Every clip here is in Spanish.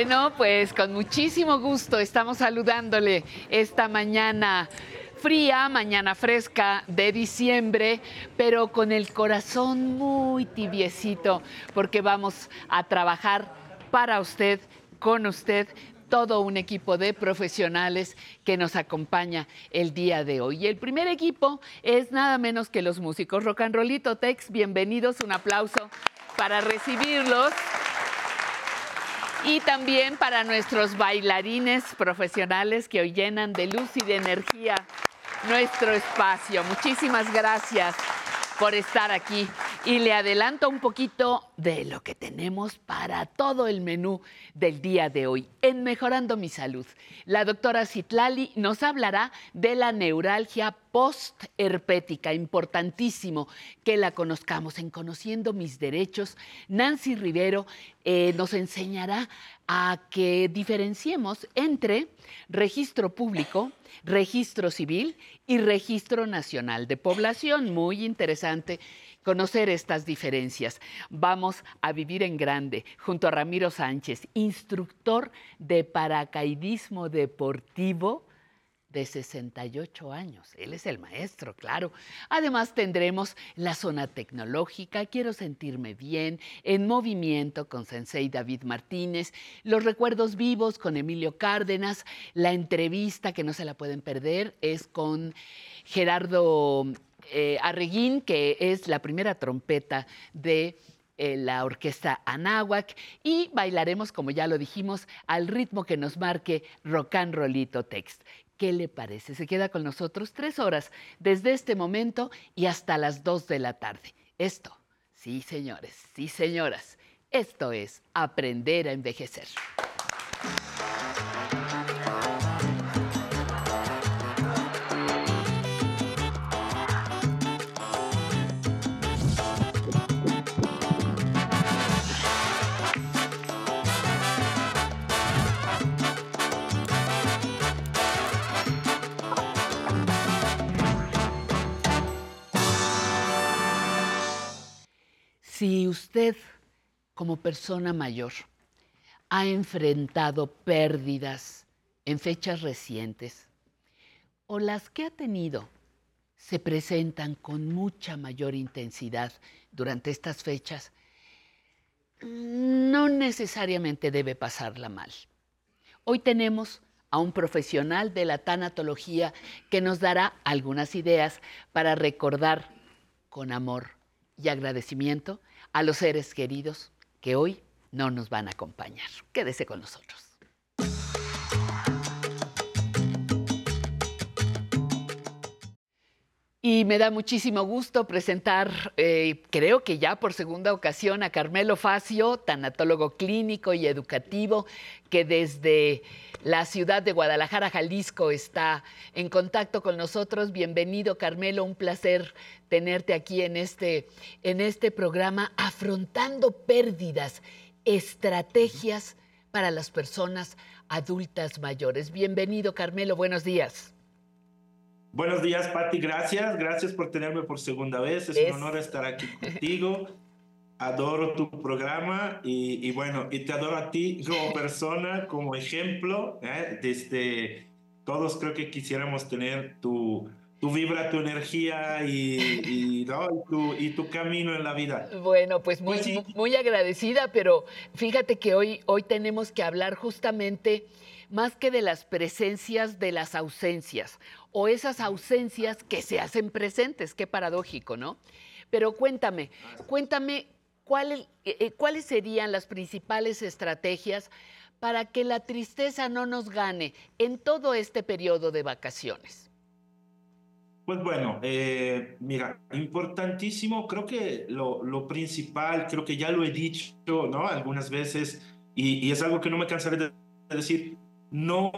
Bueno, pues con muchísimo gusto estamos saludándole esta mañana fría, mañana fresca de diciembre, pero con el corazón muy tibiecito, porque vamos a trabajar para usted, con usted, todo un equipo de profesionales que nos acompaña el día de hoy. Y el primer equipo es nada menos que los músicos Rock and Rollito Tex. Bienvenidos, un aplauso para recibirlos. Y también para nuestros bailarines profesionales que hoy llenan de luz y de energía nuestro espacio. Muchísimas gracias por estar aquí. Y le adelanto un poquito de lo que tenemos para todo el menú del día de hoy. En Mejorando mi Salud, la doctora Citlali nos hablará de la neuralgia postherpética. Importantísimo que la conozcamos. En Conociendo mis derechos, Nancy Rivero eh, nos enseñará a que diferenciemos entre registro público, registro civil y registro nacional de población. Muy interesante conocer estas diferencias. Vamos a vivir en grande junto a Ramiro Sánchez, instructor de paracaidismo deportivo de 68 años. Él es el maestro, claro. Además tendremos la zona tecnológica, quiero sentirme bien, en movimiento con Sensei David Martínez, los recuerdos vivos con Emilio Cárdenas, la entrevista que no se la pueden perder es con Gerardo eh, Arreguín, que es la primera trompeta de eh, la orquesta Anáhuac y bailaremos, como ya lo dijimos, al ritmo que nos marque Rock and Rollito Text. ¿Qué le parece? Se queda con nosotros tres horas desde este momento y hasta las dos de la tarde. Esto, sí señores, sí señoras, esto es aprender a envejecer. Si usted, como persona mayor, ha enfrentado pérdidas en fechas recientes o las que ha tenido se presentan con mucha mayor intensidad durante estas fechas, no necesariamente debe pasarla mal. Hoy tenemos a un profesional de la tanatología que nos dará algunas ideas para recordar con amor y agradecimiento a los seres queridos que hoy no nos van a acompañar. Quédese con nosotros. Y me da muchísimo gusto presentar, eh, creo que ya por segunda ocasión, a Carmelo Facio, tanatólogo clínico y educativo, que desde la ciudad de Guadalajara, Jalisco, está en contacto con nosotros. Bienvenido, Carmelo, un placer tenerte aquí en este, en este programa, afrontando pérdidas, estrategias para las personas adultas mayores. Bienvenido, Carmelo, buenos días. Buenos días, Patti. Gracias. Gracias por tenerme por segunda vez. Es, un honor estar aquí contigo. Adoro tu programa y, bueno, y te adoro a ti como persona, como ejemplo. ¿eh? Desde todos creo que quisiéramos tener tu, tu vibra, tu energía y, tu, y, tu, camino en la vida. Bueno, pues muy, muy agradecida, pero fíjate que hoy, hoy tenemos que hablar justamente más que de las presencias, de las ausencias, o esas ausencias que se hacen presentes, qué paradójico, ¿no? Pero cuéntame, cuéntame eh, eh, cuáles serían las principales estrategias para que la tristeza no nos gane en todo este periodo de vacaciones. Pues bueno, eh, mira, importantísimo, creo que lo, principal, creo que ya lo he dicho, ¿no? Algunas veces, y, y es algo que no me cansaré de decir, no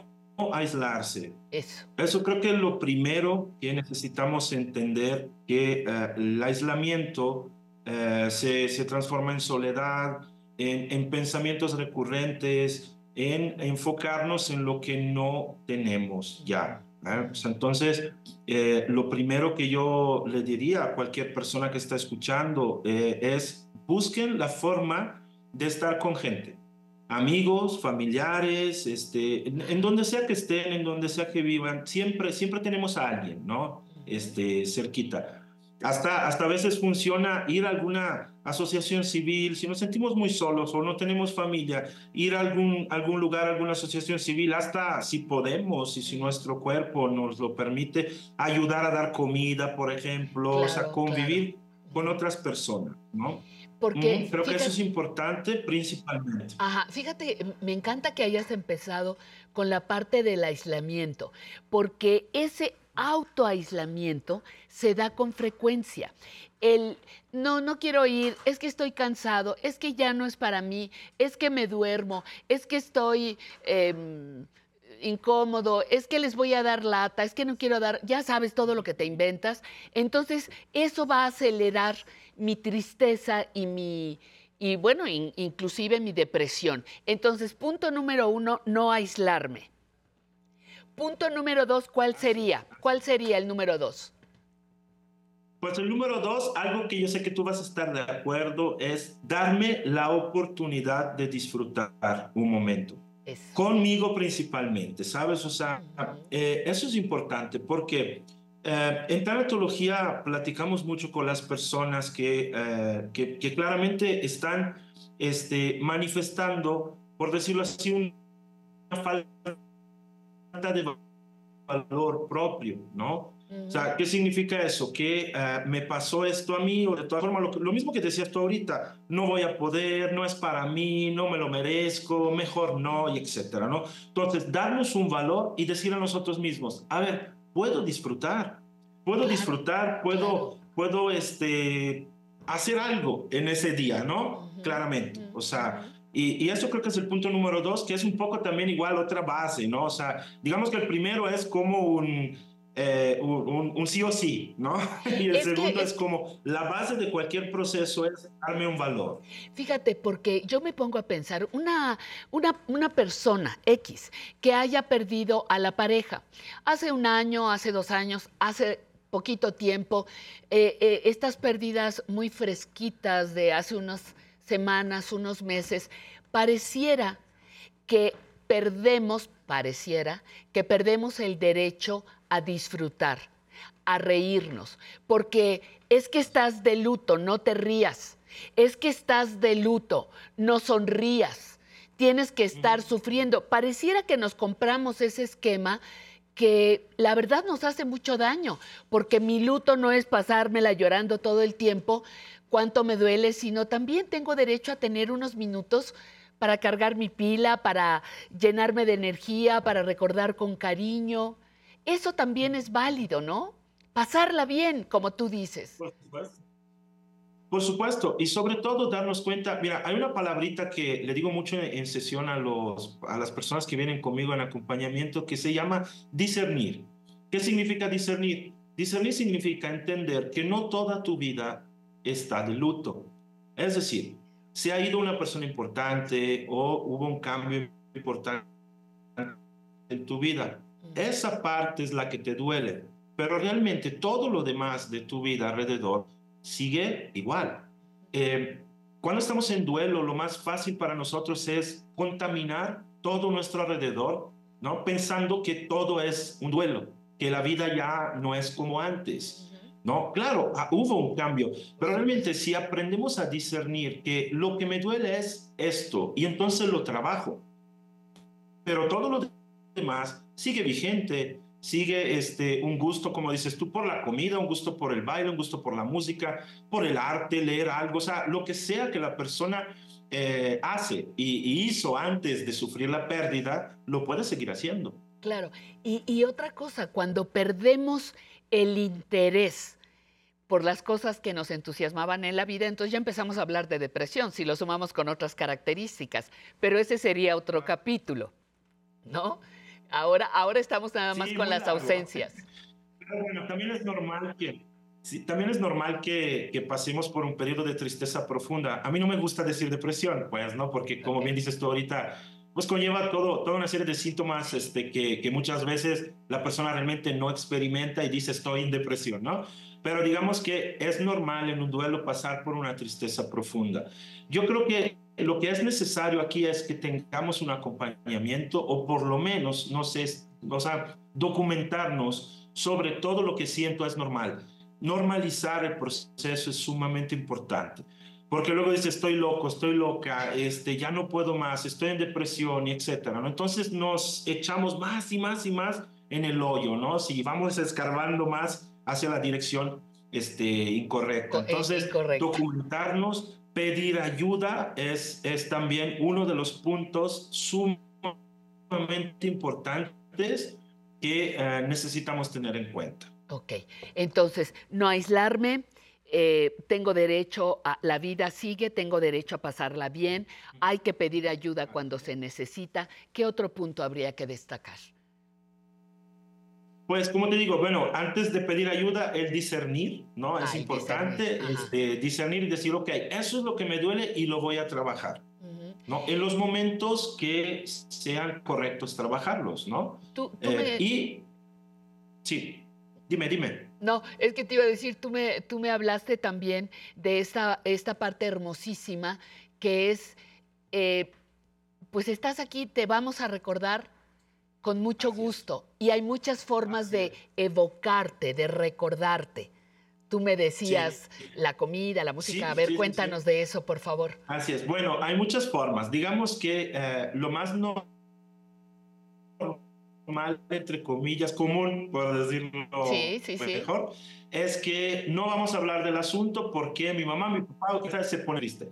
aislarse. Eso. Eso creo que es lo primero que necesitamos entender, que eh, el aislamiento eh, se, se, transforma en soledad, en, pensamientos recurrentes, en enfocarnos en lo que no tenemos ya. ¿eh? Pues entonces, lo primero que yo le diría a cualquier persona que está escuchando es busquen la forma de estar con gente amigos, familiares, este, en, donde sea que estén, en donde sea que vivan, siempre, siempre tenemos a alguien, ¿no? Este, cerquita. Hasta, hasta a veces funciona ir a alguna asociación civil, si nos sentimos muy solos o no tenemos familia, ir a algún, algún lugar, alguna asociación civil, hasta si podemos y si nuestro cuerpo nos lo permite, ayudar a dar comida, por ejemplo, o sea, convivir con otras personas, ¿no? Porque creo que eso es importante principalmente. Ajá, fíjate, me encanta que hayas empezado con la parte del aislamiento, porque ese autoaislamiento se da con frecuencia. El no, no quiero ir, es que estoy cansado, es que ya no es para mí, es que me duermo, es que estoy em, incómodo, es que les voy a dar lata, es que no quiero dar, ya sabes todo lo que te inventas. Entonces, eso va a acelerar mi tristeza y mi, y bueno, inclusive mi depresión. Entonces, punto número uno, no aislarme. Punto número dos, ¿cuál sería? ¿Cuál sería el número dos? Pues el número dos, algo que yo sé que tú vas a estar de acuerdo, es darme la oportunidad de disfrutar un momento. Conmigo principalmente, ¿sabes? O sea, eh, eso es importante porque eh, en tanatología platicamos mucho con las personas que, eh, que, claramente están este, manifestando, por decirlo así, una falta de valor propio, ¿no? O sea, ¿qué significa eso? Que eh, me pasó esto a mí, o de todas formas, lo, lo, mismo que decías tú ahorita, no voy a poder, no es para mí, no me lo merezco, mejor no, y etcétera, ¿no? Entonces, darnos un valor y decir a nosotros mismos, a ver, puedo disfrutar, puedo disfrutar, puedo, puedo este, hacer algo en ese día, ¿no? Claramente, o sea, y, y, eso creo que es el punto número dos, que es un poco también igual otra base, ¿no? O sea, digamos que el primero es como un, eh, un, un, sí o sí, ¿no? Y el segundo es, como la base de cualquier proceso es darme un valor. Fíjate, porque yo me pongo a pensar, una, una, una persona X que haya perdido a la pareja hace un año, hace dos años, hace poquito tiempo, eh, eh, estas pérdidas muy fresquitas de hace unas semanas, unos meses, pareciera que perdemos, pareciera que perdemos el derecho a disfrutar, a reírnos, porque es que estás de luto, no te rías, es que estás de luto, no sonrías, tienes que estar sufriendo. Pareciera que nos compramos ese esquema que la verdad nos hace mucho daño, porque mi luto no es pasármela llorando todo el tiempo, cuánto me duele, sino también tengo derecho a tener unos minutos para cargar mi pila, para llenarme de energía, para recordar con cariño. Eso también es válido, ¿no? Pasarla bien, como tú dices. Por supuesto. Y sobre todo darnos cuenta, mira, hay una palabrita que le digo mucho en, sesión a, los, a las personas que vienen conmigo en acompañamiento que se llama discernir. ¿Qué significa discernir? Discernir significa entender que no toda tu vida está de luto. Es decir, se ha ido una persona importante o hubo un cambio importante en tu vida. Esa parte es la que te duele, pero realmente todo lo demás de tu vida alrededor sigue igual. Eh, cuando estamos en duelo, lo más fácil para nosotros es contaminar todo nuestro alrededor, ¿no? Pensando que todo es un duelo, que la vida ya no es como antes. ¿No? Claro, ah, hubo un cambio, pero realmente si aprendemos a discernir que lo que me duele es esto y entonces lo trabajo, pero todo lo demás sigue vigente, sigue este, un gusto, como dices tú, por la comida, un gusto por el baile, un gusto por la música, por el arte, leer algo, o sea, lo que sea que la persona eh, hace y, hizo antes de sufrir la pérdida, lo puede seguir haciendo. Claro, y, y otra cosa, cuando perdemos el interés por las cosas que nos entusiasmaban en la vida, entonces ya empezamos a hablar de depresión, si lo sumamos con otras características, pero ese sería otro capítulo, ¿no? Ahora, ahora estamos nada más con las ausencias. Pero bueno, también es normal que, sí, también es normal que, que, pasemos por un periodo de tristeza profunda. A mí no me gusta decir depresión, pues, ¿no? Porque como bien dices tú ahorita, pues conlleva todo, toda una serie de síntomas este, que, que muchas veces la persona realmente no experimenta y dice estoy en depresión, ¿no? Pero digamos que es normal en un duelo pasar por una tristeza profunda. Yo creo que lo que es necesario aquí es que tengamos un acompañamiento o por lo menos, no sé, o sea, documentarnos sobre todo lo que siento es normal. Normalizar el proceso es sumamente importante. Porque luego dice, estoy loco, estoy loca, este, ya no puedo más, estoy en depresión, y etcétera. ¿no? Entonces nos echamos más y más y más en el hoyo, ¿no? Si vamos escarbando más hacia la dirección este, incorrecta. Entonces, documentarnos, pedir ayuda es, es también uno de los puntos sumamente importantes que uh, necesitamos tener en cuenta. Ok, entonces, no aislarme, eh, tengo derecho a, la vida sigue, tengo derecho a pasarla bien, hay que pedir ayuda cuando se necesita. ¿Qué otro punto habría que destacar? Pues como te digo, bueno, antes de pedir ayuda, el discernir, ¿no? es importante discernir. Este, discernir y decir, ok, eso es lo que me duele y lo voy a trabajar. ¿no? En los momentos que sean correctos trabajarlos, ¿no? Tú, tú eh, me... Y sí, dime, dime. No, es que te iba a decir, tú me, tú me hablaste también de esta, esta parte hermosísima que es, eh, pues estás aquí, te vamos a recordar con mucho gusto. Y hay muchas formas de evocarte, de recordarte. Tú me decías la comida, la música. a ver, cuéntanos de eso, por favor. Así es. Bueno, hay muchas formas. Digamos que eh, lo más normal, entre comillas, común, por decirlo mejor, es que no vamos a hablar del asunto porque mi mamá, mi papá se pone triste.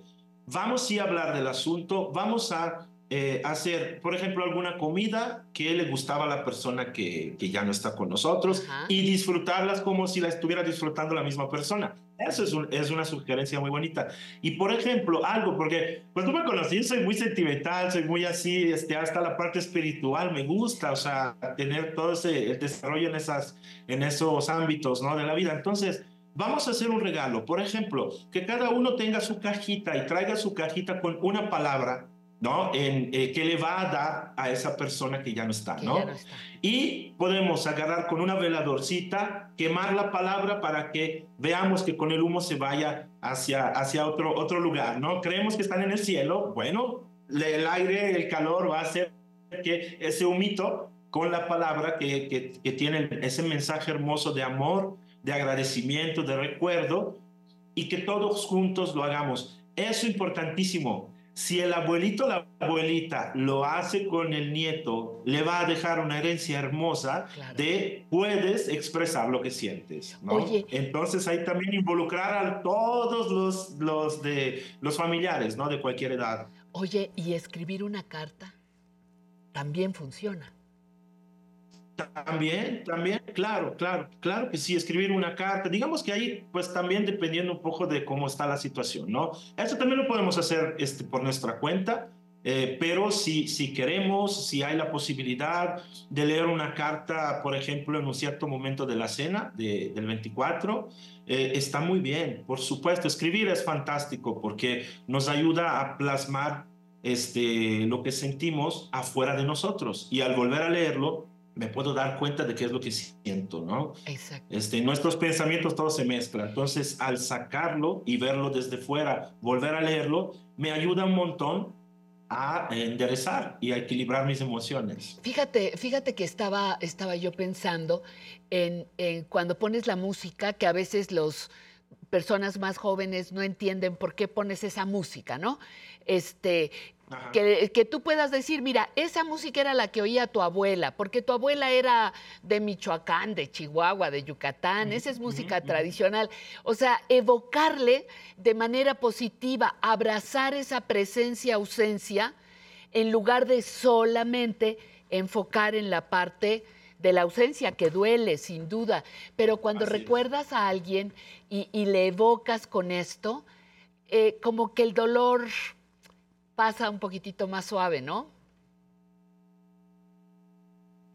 Vamos sí a hablar del asunto, vamos a eh, hacer, por ejemplo, alguna comida que le gustaba a la persona que, que ya no está con nosotros Ajá. y disfrutarlas como si la estuviera disfrutando la misma persona. Eso es, un, es, una sugerencia muy bonita. Y por ejemplo, algo, porque pues tú me conocí, soy muy sentimental, soy muy así, este, hasta la parte espiritual me gusta, o sea, tener todo ese el desarrollo en, esas, en esos ámbitos ¿no? de la vida. Entonces, vamos a hacer un regalo. Por ejemplo, que cada uno tenga su cajita y traiga su cajita con una palabra ¿no? En, eh, que le va a dar a esa persona que ya no está, ¿no? no está. Y podemos agarrar con una veladorcita, quemar la palabra para que veamos que con el humo se vaya hacia, hacia otro, otro lugar, ¿no? Creemos que están en el cielo, bueno, el aire, el calor va a hacer que ese humito con la palabra que, que, que tiene ese mensaje hermoso de amor, de agradecimiento, de recuerdo, y que todos juntos lo hagamos. Eso es importantísimo. Si el abuelito o la abuelita lo hace con el nieto, le va a dejar una herencia hermosa de puedes expresar lo que sientes. ¿no? Entonces hay también involucrar a todos los, los, de, los familiares ¿no? de cualquier edad. Oye, ¿y escribir una carta? También funciona. También, también, claro, claro, claro que sí, escribir una carta, digamos que ahí, pues también dependiendo un poco de cómo está la situación, ¿no? Eso también lo podemos hacer este, por nuestra cuenta, eh, pero si, si queremos, si hay la posibilidad de leer una carta, por ejemplo, en un cierto momento de la cena de, del 24, eh, está muy bien, por supuesto, escribir es fantástico porque nos ayuda a plasmar este, lo que sentimos afuera de nosotros. Y al volver a leerlo, me puedo dar cuenta de qué es lo que siento, ¿no? Exacto. Este, nuestros pensamientos todo se mezcla. Entonces, al sacarlo y verlo desde fuera, volver a leerlo, me ayuda un montón a enderezar y a equilibrar mis emociones. Fíjate, fíjate que estaba, estaba yo pensando en, en cuando pones la música, que a veces los personas más jóvenes no entienden por qué pones esa música, ¿no? Este, que, que, tú puedas decir, mira, esa música era la que oía tu abuela, porque tu abuela era de Michoacán, de Chihuahua, de Yucatán, esa es música tradicional. O sea, evocarle de manera positiva, abrazar esa presencia-ausencia, en lugar de solamente enfocar en la parte de la ausencia que duele, sin duda. Pero cuando recuerdas a alguien y, le evocas con esto, eh, como que el dolor pasa un poquitito más suave, ¿no?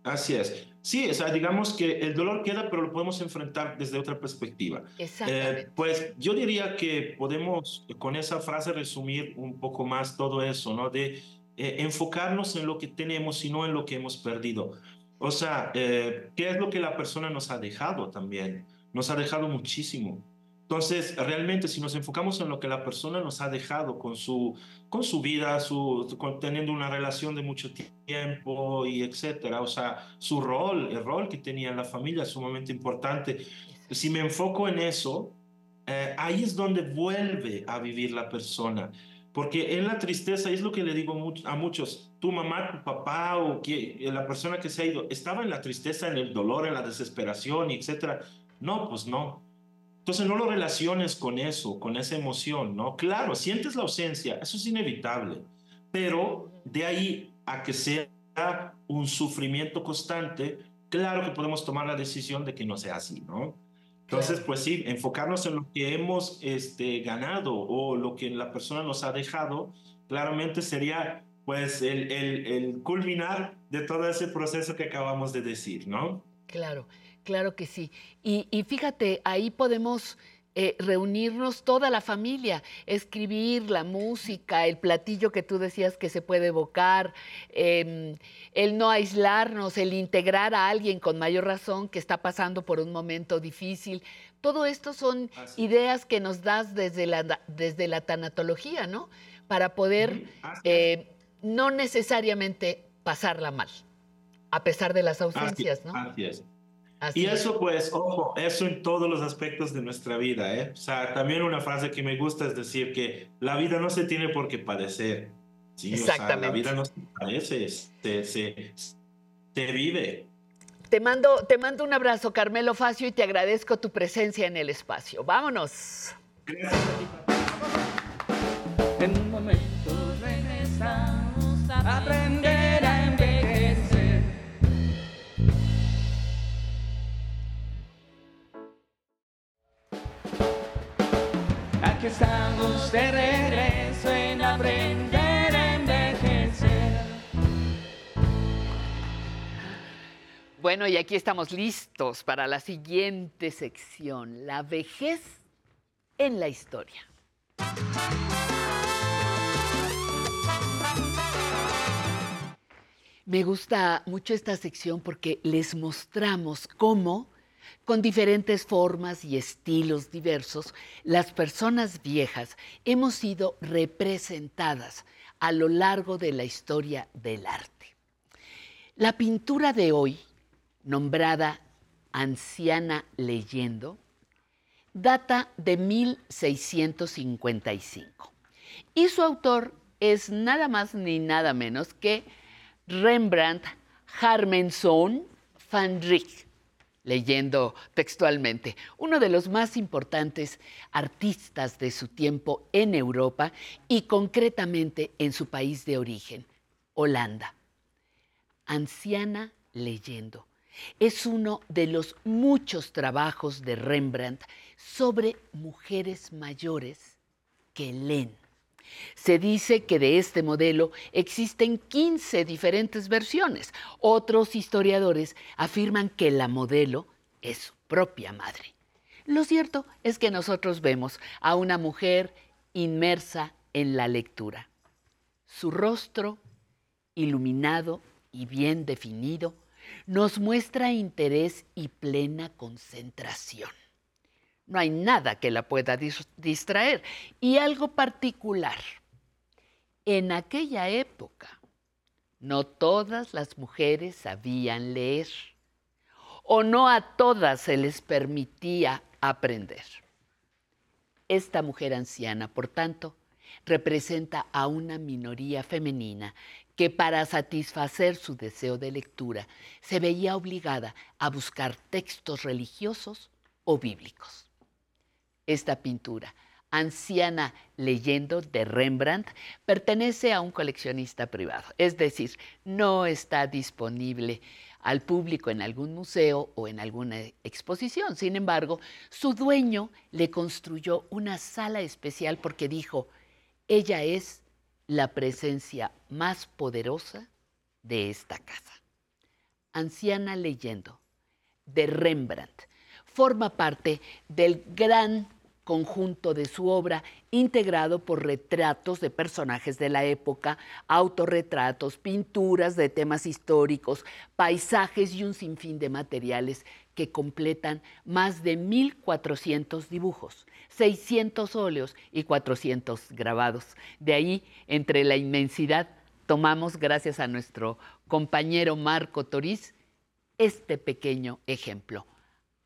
Así es. Sí, o sea, digamos que el dolor queda, pero lo podemos enfrentar desde otra perspectiva. Exactamente. Eh, pues yo diría que podemos con esa frase resumir un poco más todo eso, ¿no? De eh, enfocarnos en lo que tenemos y no en lo que hemos perdido. O sea, eh, ¿qué es lo que la persona nos ha dejado también? Nos ha dejado muchísimo. Entonces, realmente, si nos enfocamos en lo que la persona nos ha dejado con su, con su vida, su, teniendo una relación de mucho tiempo y etcétera, o sea, su rol, el rol que tenía en la familia es sumamente importante. Si me enfoco en eso, eh, ahí es donde vuelve a vivir la persona. Porque en la tristeza, es lo que le digo a muchos, tu mamá, tu papá o que, la persona que se ha ido, estaba en la tristeza, en el dolor, en la desesperación, etcétera. No, pues no entonces no lo relaciones con eso, con esa emoción, ¿no? Claro, sientes la ausencia, eso es inevitable, pero de ahí a que sea un sufrimiento constante, claro que podemos tomar la decisión de que no sea así, ¿no? Entonces, pues sí, enfocarnos en lo que hemos este, ganado o lo que la persona nos ha dejado, claramente sería pues el, el, el culminar de todo ese proceso que acabamos de decir, ¿no? Claro. Claro que sí. Y, fíjate, ahí podemos eh, reunirnos toda la familia, escribir la música, el platillo que tú decías que se puede evocar, em, el no aislarnos, el integrar a alguien con mayor razón que está pasando por un momento difícil. Todo esto son ideas que nos das desde la, desde la tanatología, ¿no? Para poder eh, no necesariamente pasarla mal, a pesar de las ausencias, ¿no? Así y eso pues, ojo, eso en todos los aspectos de nuestra vida, ¿eh? O sea, también una frase que me gusta es decir que la vida no se tiene por qué padecer. ¿sí? Exactamente. O sea, la vida no se padece, se, se, se vive. Te mando, te mando un abrazo, Carmelo Facio, y te agradezco tu presencia en el espacio. Vámonos. Gracias. De regreso en aprender a envejecer. Bueno, y aquí estamos listos para la siguiente sección, la vejez en la historia. Me gusta mucho esta sección porque les mostramos cómo con diferentes formas y estilos diversos, las personas viejas hemos sido representadas a lo largo de la historia del arte. La pintura de hoy, nombrada Anciana leyendo, data de 1655 y su autor es nada más ni nada menos que Rembrandt Harmenson van Rijk, leyendo textualmente, uno de los más importantes artistas de su tiempo en Europa y concretamente en su país de origen, Holanda. Anciana leyendo. Es uno de los muchos trabajos de Rembrandt sobre mujeres mayores que leen. Se dice que de este modelo existen 15 diferentes versiones. Otros historiadores afirman que la modelo es su propia madre. Lo cierto es que nosotros vemos a una mujer inmersa en la lectura. Su rostro, iluminado y bien definido, nos muestra interés y plena concentración. No hay nada que la pueda distraer. Y algo particular. En aquella época, no todas las mujeres sabían leer o no a todas se les permitía aprender. Esta mujer anciana, por tanto, representa a una minoría femenina que para satisfacer su deseo de lectura se veía obligada a buscar textos religiosos o bíblicos. Esta pintura, Anciana leyendo de Rembrandt, pertenece a un coleccionista privado, es decir, no está disponible al público en algún museo o en alguna exposición. Sin embargo, su dueño le construyó una sala especial porque dijo, ella es la presencia más poderosa de esta casa. Anciana leyendo de Rembrandt forma parte del gran conjunto de su obra integrado por retratos de personajes de la época, autorretratos, pinturas de temas históricos, paisajes y un sinfín de materiales que completan más de 1.400 dibujos, 600 óleos y 400 grabados. De ahí, entre la inmensidad, tomamos, gracias a nuestro compañero Marco Toriz, este pequeño ejemplo.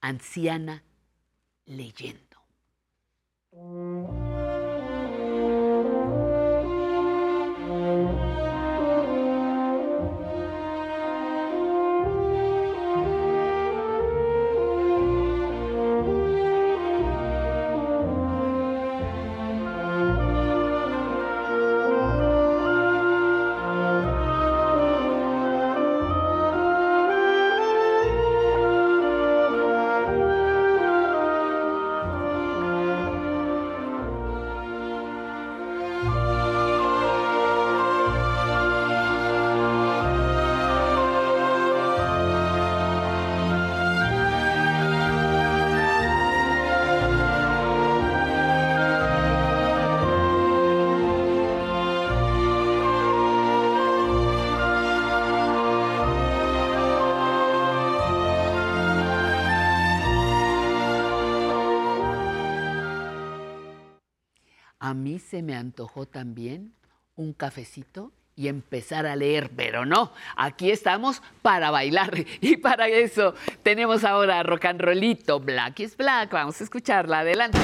Anciana leyenda. Me antojó también un cafecito y empezar a leer, pero no, aquí estamos para bailar y para eso tenemos ahora rock and rollito, Black is Black, vamos a escucharla, adelante.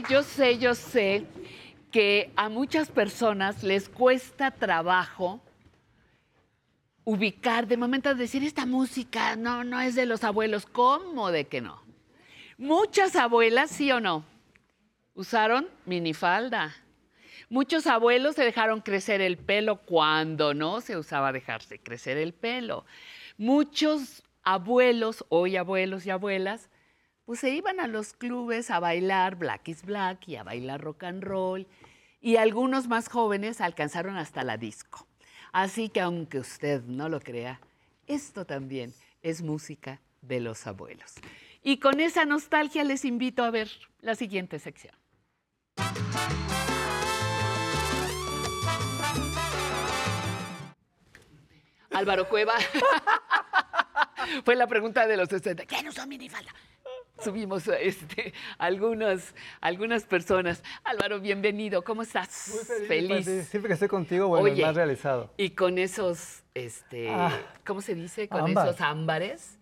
Yo sé, yo sé que a muchas personas les cuesta trabajo ubicar de momento decir esta música no no es de los abuelos, ¿cómo de que no? Muchas abuelas, sí o no, usaron minifalda. Muchos abuelos se dejaron crecer el pelo cuando no se usaba dejarse crecer el pelo. Muchos abuelos, hoy abuelos y abuelas, pues se iban a los clubes a bailar Black is Black y a bailar rock and roll. Y algunos más jóvenes alcanzaron hasta la disco. Así que aunque usted no lo crea, esto también es música de los abuelos. Y con esa nostalgia les invito a ver la siguiente sección. Álvaro Cueva. Fue la pregunta de los 60. ¿Qué no usó minifalda? Subimos este, algunas, algunas personas. Álvaro, bienvenido. ¿Cómo estás? Muy feliz. Siempre que estoy contigo, bueno, más realizado. Y con esos, este, ah, ¿cómo se dice? Con esos ámbares,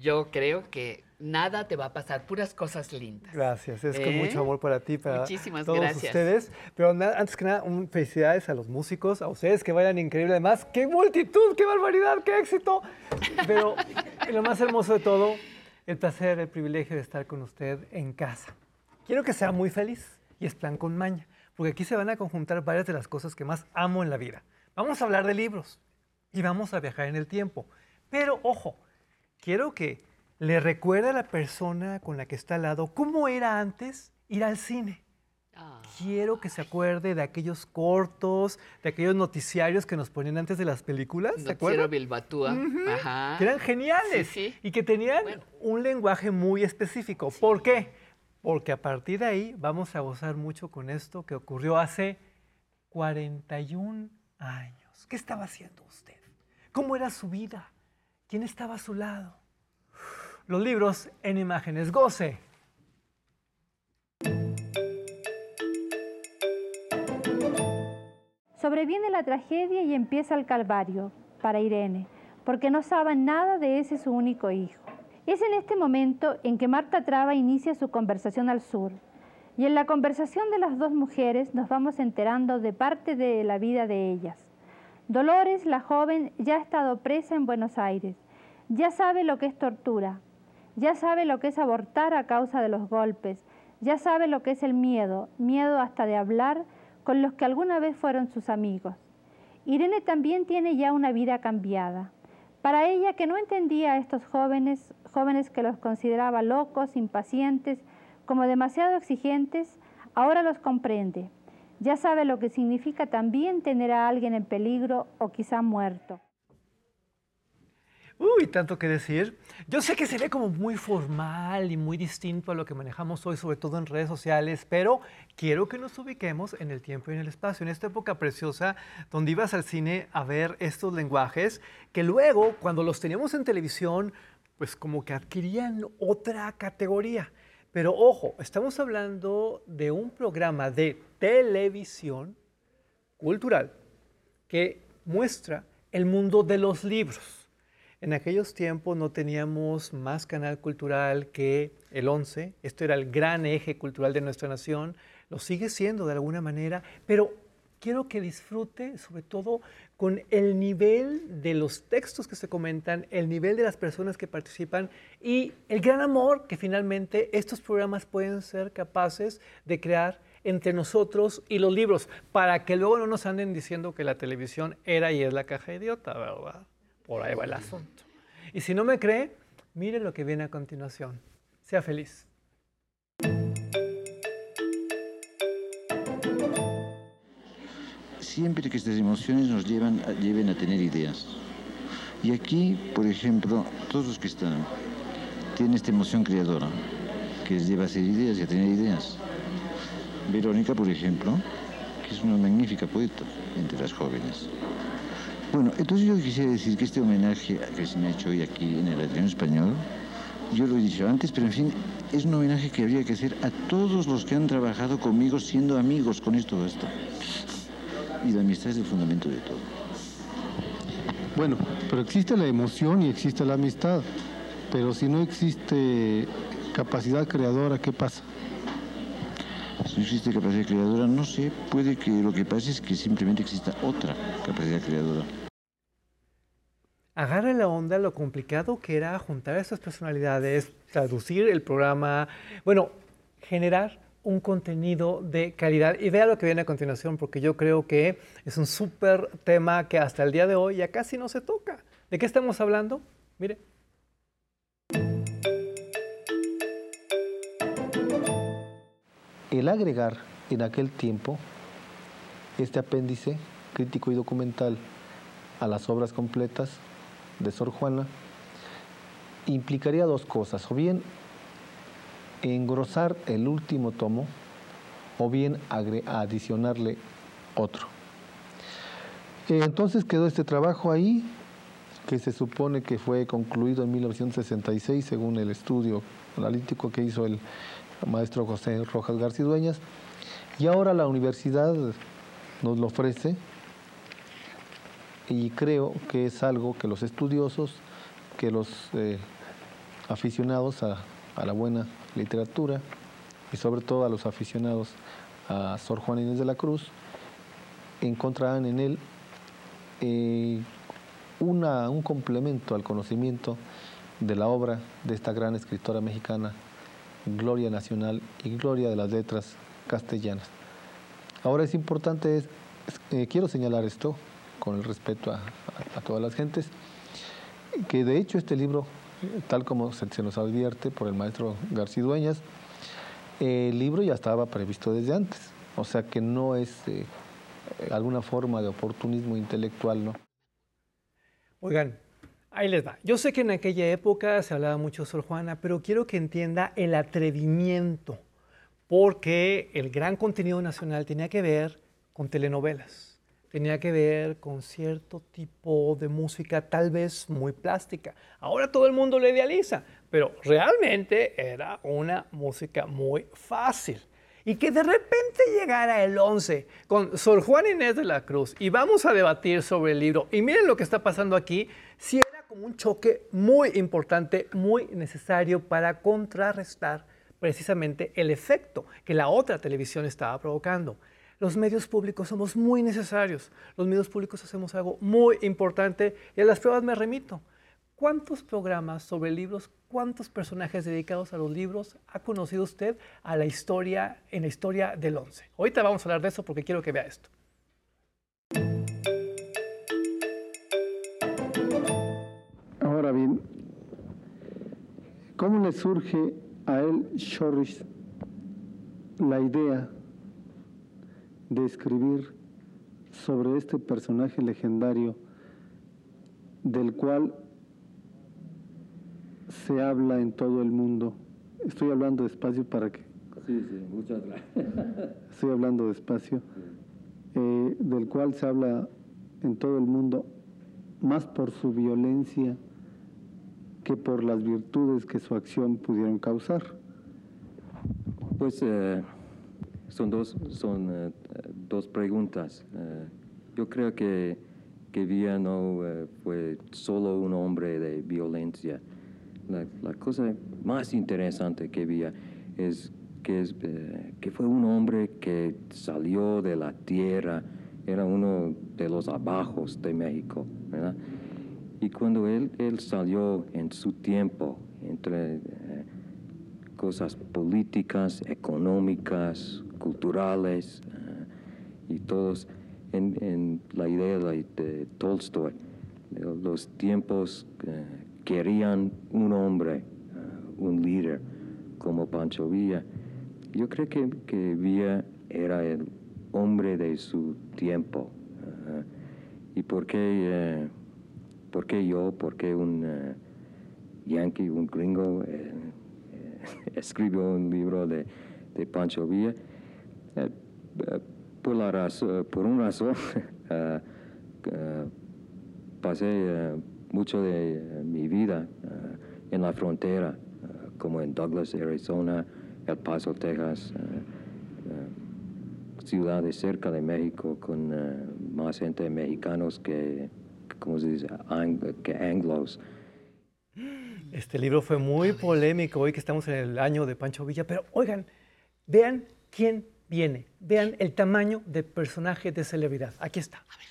yo creo que nada te va a pasar, puras cosas lindas. Gracias, es con ¿Eh? mucho amor para ti, para Muchísimas todos gracias. ustedes. Pero antes que nada, un felicidades a los músicos, a ustedes que vayan increíble. Además, qué multitud, qué barbaridad, qué éxito. Pero lo más hermoso de todo, el placer, el privilegio de estar con usted en casa. Quiero que sea muy feliz y es plan con maña, porque aquí se van a conjuntar varias de las cosas que más amo en la vida. Vamos a hablar de libros y vamos a viajar en el tiempo. Pero ojo, quiero que le recuerde a la persona con la que está al lado cómo era antes ir al cine. Quiero que se acuerde de aquellos cortos, de aquellos noticiarios que nos ponían antes de las películas. ¿Se acuerdan? Bilbatúa. Ajá. Que eran geniales y que tenían un lenguaje muy específico. ¿Por qué? Porque a partir de ahí vamos a gozar mucho con esto que ocurrió hace 41 años. ¿Qué estaba haciendo usted? ¿Cómo era su vida? ¿Quién estaba a su lado? Los libros en imágenes. Goce. Sobreviene la tragedia y empieza el calvario para Irene, porque no saben nada de ese su único hijo. Es en este momento en que Marta Traba inicia su conversación al sur. Y en la conversación de las dos mujeres nos vamos enterando de parte de la vida de ellas. Dolores, la joven, ya ha estado presa en Buenos Aires. Ya sabe lo que es tortura. Ya sabe lo que es abortar a causa de los golpes. Ya sabe lo que es el miedo, miedo hasta de hablar con los que alguna vez fueron sus amigos. Irene también tiene ya una vida cambiada. Para ella, que no entendía a estos jóvenes, jóvenes que los consideraba locos, impacientes, como demasiado exigentes, ahora los comprende. Ya sabe lo que significa también tener a alguien en peligro o quizá muerto. Uy, tanto que decir. Yo sé que se ve como muy formal y muy distinto a lo que manejamos hoy, sobre todo en redes sociales, pero quiero que nos ubiquemos en el tiempo y en el espacio, en esta época preciosa donde ibas al cine a ver estos lenguajes que luego, cuando los teníamos en televisión, pues como que adquirían otra categoría. Pero ojo, estamos hablando de un programa de televisión cultural que muestra el mundo de los libros en aquellos tiempos no teníamos más canal cultural que el 11. Esto era el gran eje cultural de nuestra nación. Lo sigue siendo de alguna manera, pero quiero que disfrute sobre todo con el nivel de los textos que se comentan, el nivel de las personas que participan y el gran amor que finalmente estos programas pueden ser capaces de crear entre nosotros y los libros, para que luego no nos anden diciendo que la televisión era y es la caja idiota, ¿verdad? Por ahí va el asunto. Y si no me cree, mire lo que viene a continuación. Sea feliz. Siempre que estas emociones nos llevan a, lleven a tener ideas. Y aquí, por ejemplo, todos los que están tienen esta emoción creadora, que les lleva a hacer ideas y a tener ideas. Verónica, por ejemplo, que es una magnífica poeta entre las jóvenes. Bueno, entonces yo quisiera decir que este homenaje que se me ha hecho hoy aquí en el Adrián Español, yo lo he dicho antes, pero en fin, es un homenaje que habría que hacer a todos los que han trabajado conmigo siendo amigos con esto esto. Y la amistad es el fundamento de todo. Bueno, pero existe la emoción y existe la amistad. Pero si no existe capacidad creadora, ¿qué pasa? no existe capacidad creadora, no sé, puede que lo que pase es que simplemente exista otra capacidad creadora. Agarre la onda lo complicado que era juntar esas personalidades, traducir el programa, bueno, generar un contenido de calidad. Y vea lo que viene a continuación, porque yo creo que es un súper tema que hasta el día de hoy ya casi no se toca. ¿De qué estamos hablando? Mire. El agregar en aquel tiempo este apéndice crítico y documental a las obras completas de Sor Juana implicaría dos cosas, o bien engrosar el último tomo o bien adicionarle otro. Entonces quedó este trabajo ahí, que se supone que fue concluido en 1966 según el estudio analítico que hizo el maestro José Rojas García Dueñas, y ahora la universidad nos lo ofrece y creo que es algo que los estudiosos, que los eh, aficionados a, la buena literatura y sobre todo a los aficionados a Sor Juan Inés de la Cruz, encontrarán en él eh, una, un complemento al conocimiento de la obra de esta gran escritora mexicana, Gloria Nacional y Gloria de las Letras Castellanas. Ahora es importante, eh, quiero señalar esto con el respeto a, todas las gentes, que de hecho este libro tal como se, nos advierte por el maestro García Dueñas, el libro ya estaba previsto desde antes, o sea que no es eh, alguna forma de oportunismo intelectual, ¿no? Oigan, ahí les va. Yo sé que en aquella época se hablaba mucho de Sor Juana, pero quiero que entienda el atrevimiento, porque el gran contenido nacional tenía que ver con telenovelas tenía que ver con cierto tipo de música tal vez muy plástica. Ahora todo el mundo lo idealiza, pero realmente era una música muy fácil. Y que de repente llegara el 11 con Sor Juan Inés de la Cruz y vamos a debatir sobre el libro. Y miren lo que está pasando aquí, si era como un choque muy importante, muy necesario para contrarrestar precisamente el efecto que la otra televisión estaba provocando los medios públicos somos muy necesarios. Los medios públicos hacemos algo muy importante y a las pruebas me remito. ¿Cuántos programas sobre libros, cuántos personajes dedicados a los libros ha conocido usted a la historia, en la historia del 11? Ahorita vamos a hablar de eso porque quiero que vea esto. Ahora bien, ¿cómo le surge a él, Shorris, la idea de escribir sobre este personaje legendario del cual se habla en todo el mundo. Estoy hablando despacio para que... Sí, sí, muchas gracias. Estoy hablando despacio. Eh, del cual se habla en todo el mundo más por su violencia que por las virtudes que su acción pudieron causar. Pues eh, son dos, son, eh, dos preguntas. Eh, yo creo que, que Villa no eh, fue solo un hombre de violencia. La, cosa más interesante que Villa es que, es que fue un hombre que salió de la tierra, era uno de los abajos de México, ¿verdad? Y cuando él, él salió en su tiempo, entre cosas políticas, económicas, culturales y todos en, en, la idea de Tolstoy. Los tiempos querían un hombre, uh, un líder como Pancho Villa. Yo creo que, que Villa era el hombre de su tiempo. ¿Y por qué, por qué yo, por qué un yankee, un gringo, eh, escribió un libro de, de Pancho Villa? Eh, eh, por, la razón, una razón, eh, pasé mucho de mi vida en la frontera, como en Douglas, Arizona, El Paso, Texas, ciudades cerca de México con más gente mexicanos que, ¿cómo se dice?, que anglos. Este libro fue muy polémico hoy que estamos en el año de Pancho Villa, pero oigan, vean quién viene. Vean el tamaño de personaje de celebridad. Aquí está. A ver.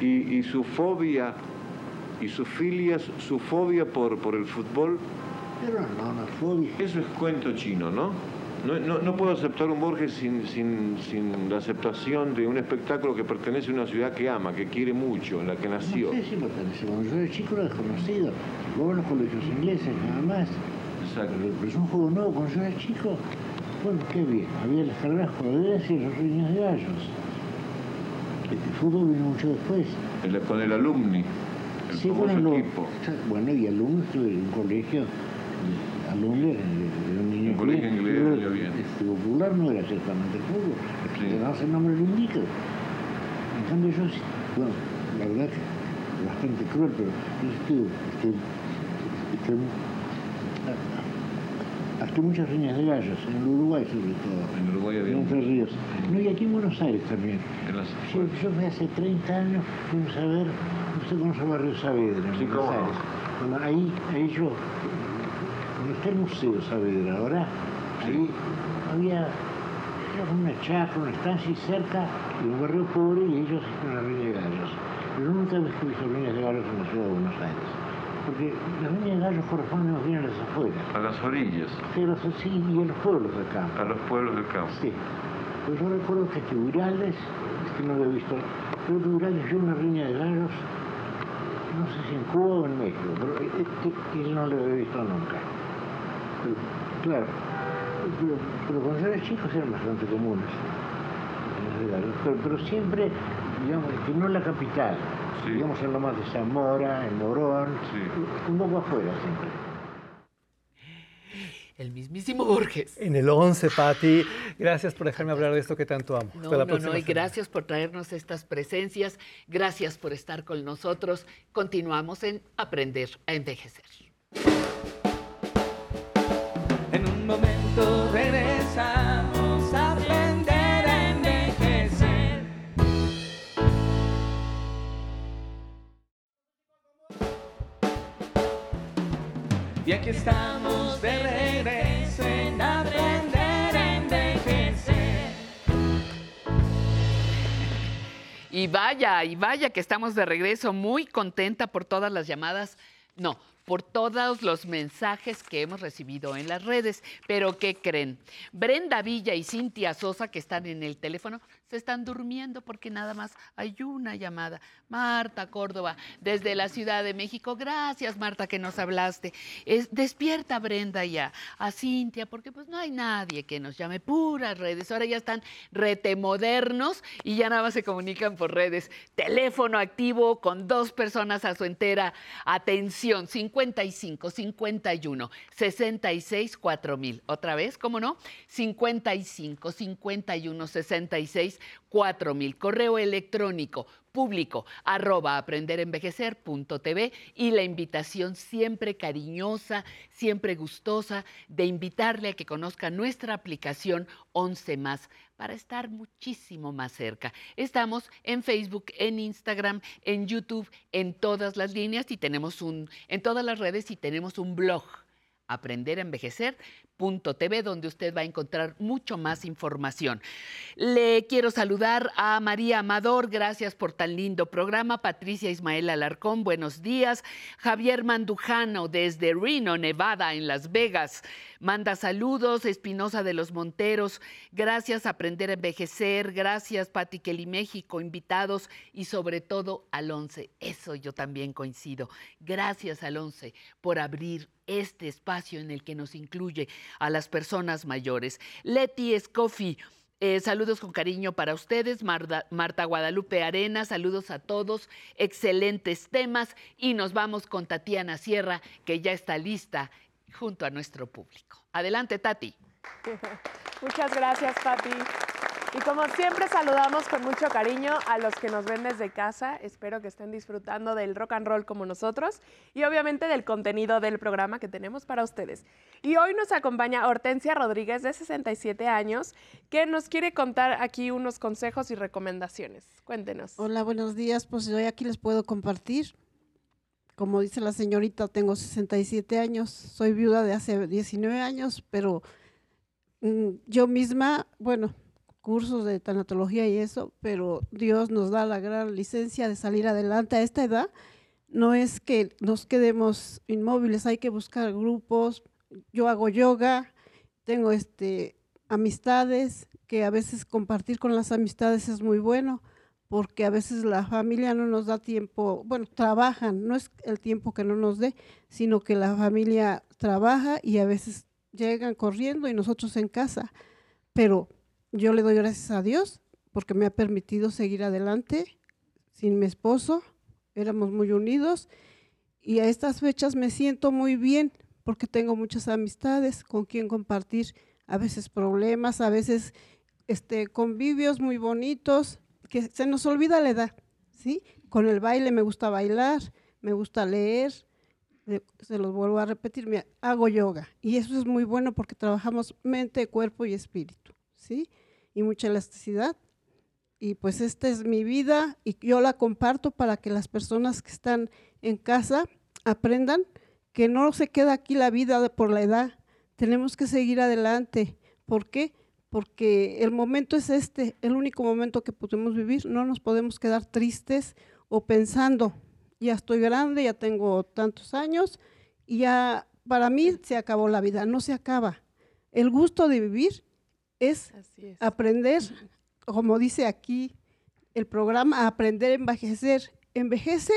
Y, y su fobia y su filia, su fobia por, por el fútbol. Pero no, una fobia. Eso es cuento chino, ¿no? No, no, no puedo aceptar un Borges sin, sin, sin, la aceptación de un espectáculo que pertenece a una ciudad que ama, que quiere mucho, en la que nació. No sé si pertenece. Cuando yo era chico era desconocido. Luego en los colegios ingleses, nada más. Pero es un juego nuevo. Cuando yo era chico, bueno, qué bien. Había las carreras jugadoras y los riños de gallos. El fútbol vino mucho después. El, con el alumni, el sí, famoso bueno, equipo. Bueno, y alumnos, estuve en un colegio, alumnos, era un niño Un colegio inglés, yo bien. este, popular no era ciertamente el fútbol, Sí. el el nombre lo indica. En cambio yo, sí, bueno, la verdad que bastante cruel, pero yo estuve, este, este, hasta muchas riñas de gallos, en el Uruguay sobre todo. En Uruguay había En Entre Ríos. No, y aquí en Buenos Aires también. En las- Yo, yo fui hace 30 años, fuimos a ver, usted conoce el barrio Saavedra, en Sí, Buenos no. Aires. Bueno, ahí, ahí yo, donde está el Museo Saavedra ahora, ahí había una chacra, una estancia y cerca de un barrio pobre y ellos hicieron la riña de gallos. Pero nunca he visto riñas de gallos en la ciudad de Buenos Aires. Porque las riñas de gallos corresponden más bien a las afueras. A las orillas, Sí, a los- sí, y a los pueblos de acá. a los pueblos del campo. Sí. Pues yo recuerdo que Tiburales, es que no lo he visto, que Tiburales yo una riña de gallos, no sé si en Cuba o en México, pero este, este no lo he visto nunca. Pero, claro, pero, pero cuando yo era chico eran bastante comunes. Pero, pero siempre, digamos, que no en la capital, Sí. digamos en lo más de Zamora, en Morón, Sí. un poco afuera siempre. El mismísimo Borges. En el 11, Patti. Gracias por dejarme hablar de esto que tanto amo. No, Hasta la no, próxima no, y semana. gracias por traernos estas presencias, gracias por estar con nosotros. Continuamos en Aprender a Envejecer. En un momento regresamos Y aquí estamos de regreso en aprender envejecer. Y vaya, y vaya que estamos de regreso, muy contenta por todas las llamadas, no, por todos los mensajes que hemos recibido en las redes. Pero ¿qué creen? Brenda Villa y Cintia Sosa, que están en el teléfono, se están durmiendo porque nada más hay una llamada. Marta Córdoba, desde la Ciudad de México. Gracias, Marta, que nos hablaste. Es, despierta, Brenda, ya a Cintia, porque pues no hay nadie que nos llame. Puras redes. Ahora ya están retemodernos y ya nada más se comunican por redes. Teléfono activo con dos personas a su entera atención. 55 51 66 4000. Otra vez, ¿cómo no? 55 51 66 4000. Correo electrónico público arroba aprenderenvejecer.tv y la invitación siempre cariñosa, siempre gustosa de invitarle a que conozca nuestra aplicación 11 más para estar muchísimo más cerca. Estamos en Facebook, en Instagram, en YouTube, en todas las líneas y tenemos un en todas las redes y tenemos un blog aprenderenvejecer.tv donde usted va a encontrar mucho más información. Le quiero saludar a María Amador, gracias por tan lindo programa. Patricia Ismael Alarcón, buenos días. Javier Mandujano desde Reno, Nevada, en Las Vegas. Manda saludos, Espinosa de los Monteros. Gracias, Aprender a Envejecer. Gracias, Pati Kelly México, invitados y sobre todo al 11. Eso yo también coincido. Gracias al 11 por abrir este espacio en el que nos incluye a las personas mayores. Leti Scofi. eh, saludos con cariño para ustedes, Marta, Marta Guadalupe Arena, saludos a todos, excelentes temas y nos vamos con Tatiana Sierra, que ya está lista junto a nuestro público. Adelante, Tati. Muchas gracias, Pati. Y como siempre saludamos con mucho cariño a los que nos ven desde casa. Espero que estén disfrutando del rock and roll como nosotros y obviamente del contenido del programa que tenemos para ustedes. Y hoy nos acompaña Hortensia Rodríguez de 67 años que nos quiere contar aquí unos consejos y recomendaciones. Cuéntenos. Hola, buenos días. Pues hoy aquí les puedo compartir como dice la señorita, tengo 67 años, soy viuda de hace 19 años, pero mm, yo misma, bueno, cursos de tanatología y eso, pero Dios nos da la gran licencia de salir adelante a esta edad. No es que nos quedemos inmóviles, hay que buscar grupos. Yo hago yoga, tengo este amistades, que a veces compartir con las amistades es muy bueno porque a veces la familia no nos da tiempo, bueno, trabajan, no es el tiempo que no nos dé, sino que la familia trabaja y a veces llegan corriendo y nosotros en casa. Pero yo le doy gracias a Dios porque me ha permitido seguir adelante sin mi esposo, éramos muy unidos y a estas fechas me siento muy bien porque tengo muchas amistades con quien compartir a veces problemas, a veces este, convivios muy bonitos que se nos olvida la edad, ¿sí? Con el baile me gusta bailar, me gusta leer, se los vuelvo a repetir, me, hago yoga y eso es muy bueno porque trabajamos mente, cuerpo y espíritu, ¿sí? Y mucha elasticidad. Y pues esta es mi vida y yo la comparto para que las personas que están en casa aprendan que no se queda aquí la vida por la edad, tenemos que seguir adelante. ¿Por qué? porque el momento es este, el único momento que podemos vivir, no nos podemos quedar tristes o pensando, ya estoy grande, ya tengo tantos años y ya para mí se acabó la vida, no se acaba. El gusto de vivir es, aprender, como dice aquí el programa, aprender a envejecer. Envejece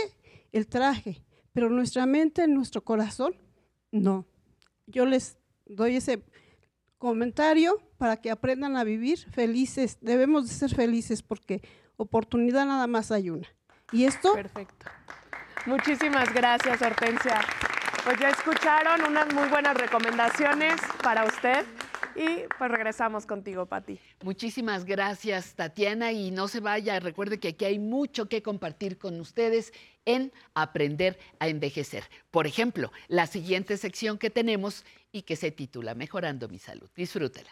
el traje, pero nuestra mente, nuestro corazón, no. Yo les doy ese comentario para que aprendan a vivir felices. Debemos de ser felices porque oportunidad nada más hay una. ¿Y esto? Perfecto. Muchísimas gracias, Hortensia. Pues ya escucharon unas muy buenas recomendaciones para usted. Y pues regresamos contigo, Pati. Muchísimas gracias, Tatiana. Y no se vaya, recuerde que aquí hay mucho que compartir con ustedes en Aprender a Envejecer. Por ejemplo, la siguiente sección que tenemos y que se titula Mejorando mi salud. Disfrútela.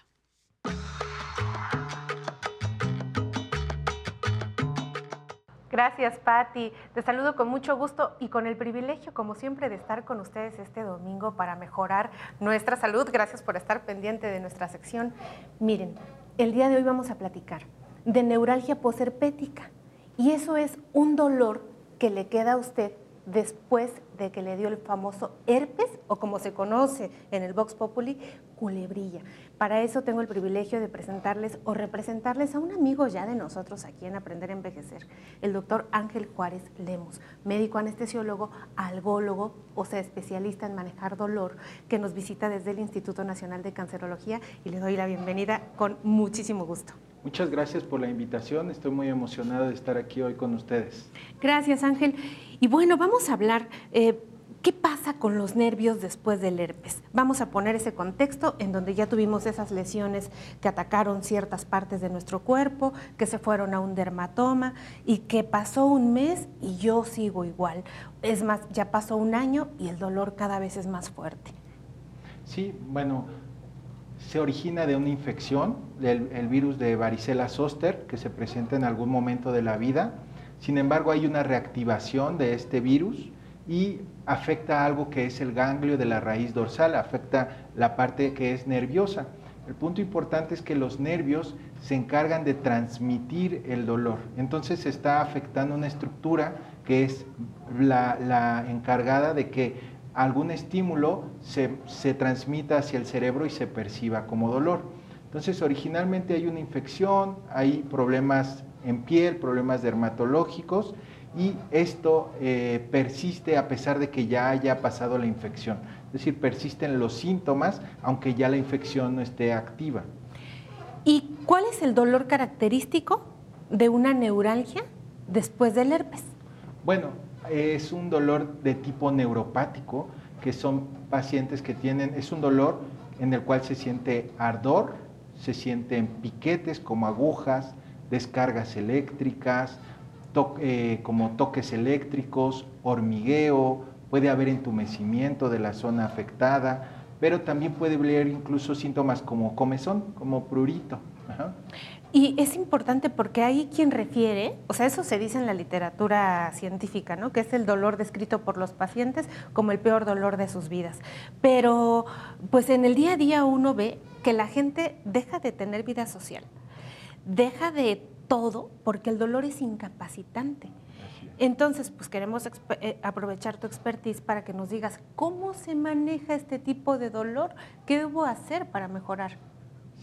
Gracias, Patti. Te saludo con mucho gusto y con el privilegio, como siempre, de estar con ustedes este domingo para mejorar nuestra salud. Gracias por estar pendiente de nuestra sección. Miren, el día de hoy vamos a platicar de neuralgia posherpética y eso es un dolor que le queda a usted después de que le dio el famoso herpes o como se conoce en el Vox Populi, culebrilla. Para eso tengo el privilegio de presentarles o representarles a un amigo ya de nosotros aquí en Aprender a Envejecer, el doctor Ángel Juárez Lemos, médico anestesiólogo, algólogo, o sea, especialista en manejar dolor, que nos visita desde el Instituto Nacional de Cancerología y le doy la bienvenida con muchísimo gusto. Muchas gracias por la invitación, estoy muy emocionada de estar aquí hoy con ustedes. Gracias Ángel. Y bueno, vamos a hablar, eh, ¿qué pasa con los nervios después del herpes? Vamos a poner ese contexto en donde ya tuvimos esas lesiones que atacaron ciertas partes de nuestro cuerpo, que se fueron a un dermatoma y que pasó un mes y yo sigo igual. Es más, ya pasó un año y el dolor cada vez es más fuerte. Sí, bueno, se origina de una infección del el virus de varicela zoster que se presenta en algún momento de la vida. Sin embargo, hay una reactivación de este virus y afecta algo que es el ganglio de la raíz dorsal, afecta la parte que es nerviosa. El punto importante es que los nervios se encargan de transmitir el dolor. Entonces se está afectando una estructura que es la encargada de que algún estímulo se, transmita hacia el cerebro y se perciba como dolor. Entonces, originalmente hay una infección, hay problemas en piel, problemas dermatológicos y esto eh, persiste a pesar de que ya haya pasado la infección. Es decir, persisten los síntomas aunque ya la infección no esté activa. ¿Y cuál es el dolor característico de una neuralgia después del herpes? Bueno, es un dolor de tipo neuropático, que son pacientes que tienen, es un dolor en el cual se siente ardor, se sienten piquetes como agujas, descargas eléctricas, eh, como toques eléctricos, hormigueo, puede haber entumecimiento de la zona afectada, pero también puede haber incluso síntomas como comezón, como prurito. Y es importante porque hay quien refiere, o sea, eso se dice en la literatura científica, ¿no? Que es el dolor descrito por los pacientes como el peor dolor de sus vidas. Pero, pues en el día a día uno ve que la gente deja de tener vida social, deja de todo porque el dolor es incapacitante. Entonces, pues queremos eh, aprovechar tu expertise para que nos digas cómo se maneja este tipo de dolor, qué debo hacer para mejorar.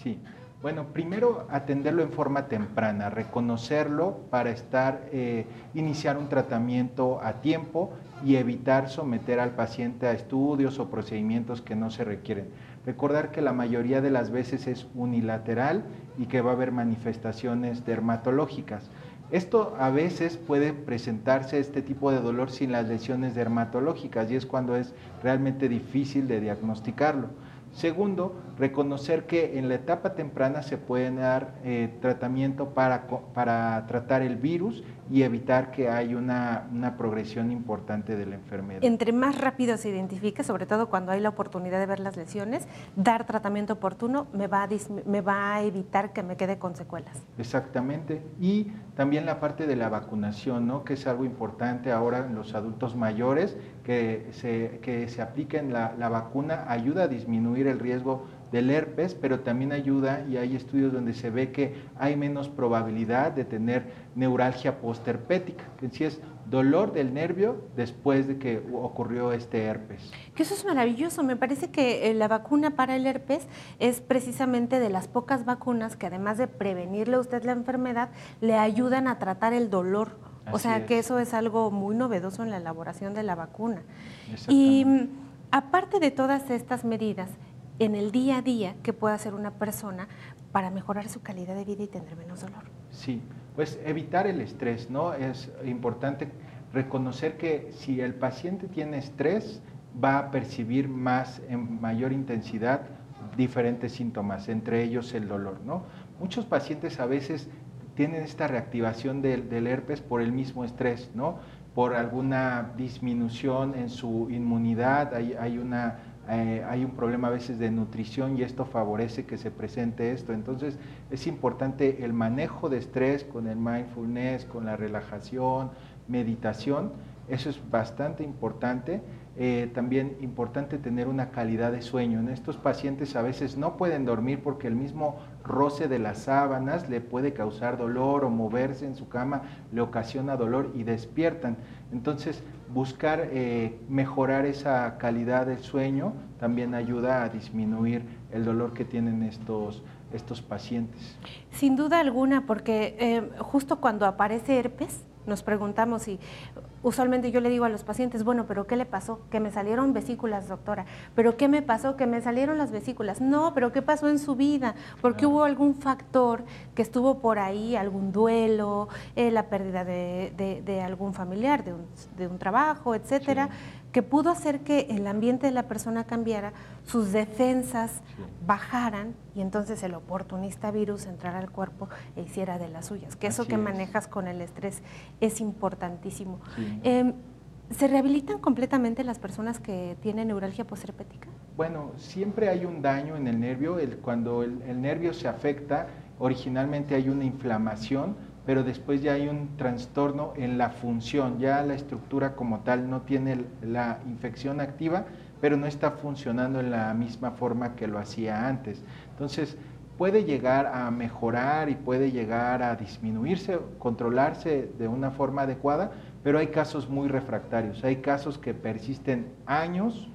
Sí, bueno, primero atenderlo en forma temprana, reconocerlo para estar, eh, iniciar un tratamiento a tiempo y evitar someter al paciente a estudios o procedimientos que no se requieren. Recordar que la mayoría de las veces es unilateral y que va a haber manifestaciones dermatológicas. Esto a veces puede presentarse este tipo de dolor sin las lesiones dermatológicas y es cuando es realmente difícil de diagnosticarlo. Segundo, reconocer que en la etapa temprana se puede dar eh, tratamiento para, para, tratar el virus y evitar que haya una, una, progresión importante de la enfermedad. Entre más rápido se identifique, sobre todo cuando hay la oportunidad de ver las lesiones, dar tratamiento oportuno me va a, me va a evitar que me quede con secuelas. Exactamente. Y también la parte de la vacunación, ¿no? que es algo importante ahora en los adultos mayores, que se, que se apliquen la, la vacuna ayuda a disminuir el riesgo del herpes, pero también ayuda y hay estudios donde se ve que hay menos probabilidad de tener neuralgia postherpética, que sí es dolor del nervio después de que ocurrió este herpes. Que eso es maravilloso, me parece que eh, la vacuna para el herpes es precisamente de las pocas vacunas que además de prevenirle a usted la enfermedad, le ayudan a tratar el dolor. o sea que eso es algo muy novedoso en la elaboración de la vacuna. Y mm, aparte de todas estas medidas, en el día a día que puede hacer una persona para mejorar su calidad de vida y tener menos dolor. Sí, pues evitar el estrés, ¿no? Es importante reconocer que si el paciente tiene estrés, va a percibir más, en mayor intensidad, diferentes síntomas, entre ellos el dolor, ¿no? Muchos pacientes a veces tienen esta reactivación del, herpes por el mismo estrés, ¿no? Por alguna disminución en su inmunidad, hay una eh, hay un problema a veces de nutrición y esto favorece que se presente esto. Entonces es importante el manejo de estrés con el mindfulness, con la relajación, meditación. Eso es bastante importante. Eh, también importante tener una calidad de sueño. En estos pacientes a veces no pueden dormir porque el mismo roce de las sábanas le puede causar dolor o moverse en su cama le ocasiona dolor y despiertan. Entonces buscar eh, mejorar esa calidad del sueño también ayuda a disminuir el dolor que tienen estos, estos pacientes. Sin duda alguna, porque eh, justo cuando aparece herpes, nos preguntamos y usualmente yo le digo a los pacientes, bueno, pero ¿qué le pasó? Que me salieron vesículas, doctora. ¿Pero qué me pasó? Que me salieron las vesículas. No, pero ¿qué pasó en su vida? Porque hubo algún factor que estuvo por ahí, algún duelo, eh, la pérdida de, algún familiar, de un, trabajo, etcétera que pudo hacer que el ambiente de la persona cambiara, sus defensas bajaran y entonces el oportunista virus entrara al cuerpo e hiciera de las suyas. Que eso que manejas con el estrés es importantísimo. Em, ¿Se rehabilitan completamente las personas que tienen neuralgia postherpética? Bueno, siempre hay un daño en el nervio. cuando el nervio se afecta, originalmente hay una inflamación pero después ya hay un trastorno en la función, ya la estructura como tal no tiene la infección activa, pero no está funcionando en la misma forma que lo hacía antes. Entonces, puede llegar a mejorar y puede llegar a disminuirse, controlarse de una forma adecuada, pero hay casos muy refractarios, hay casos que persisten años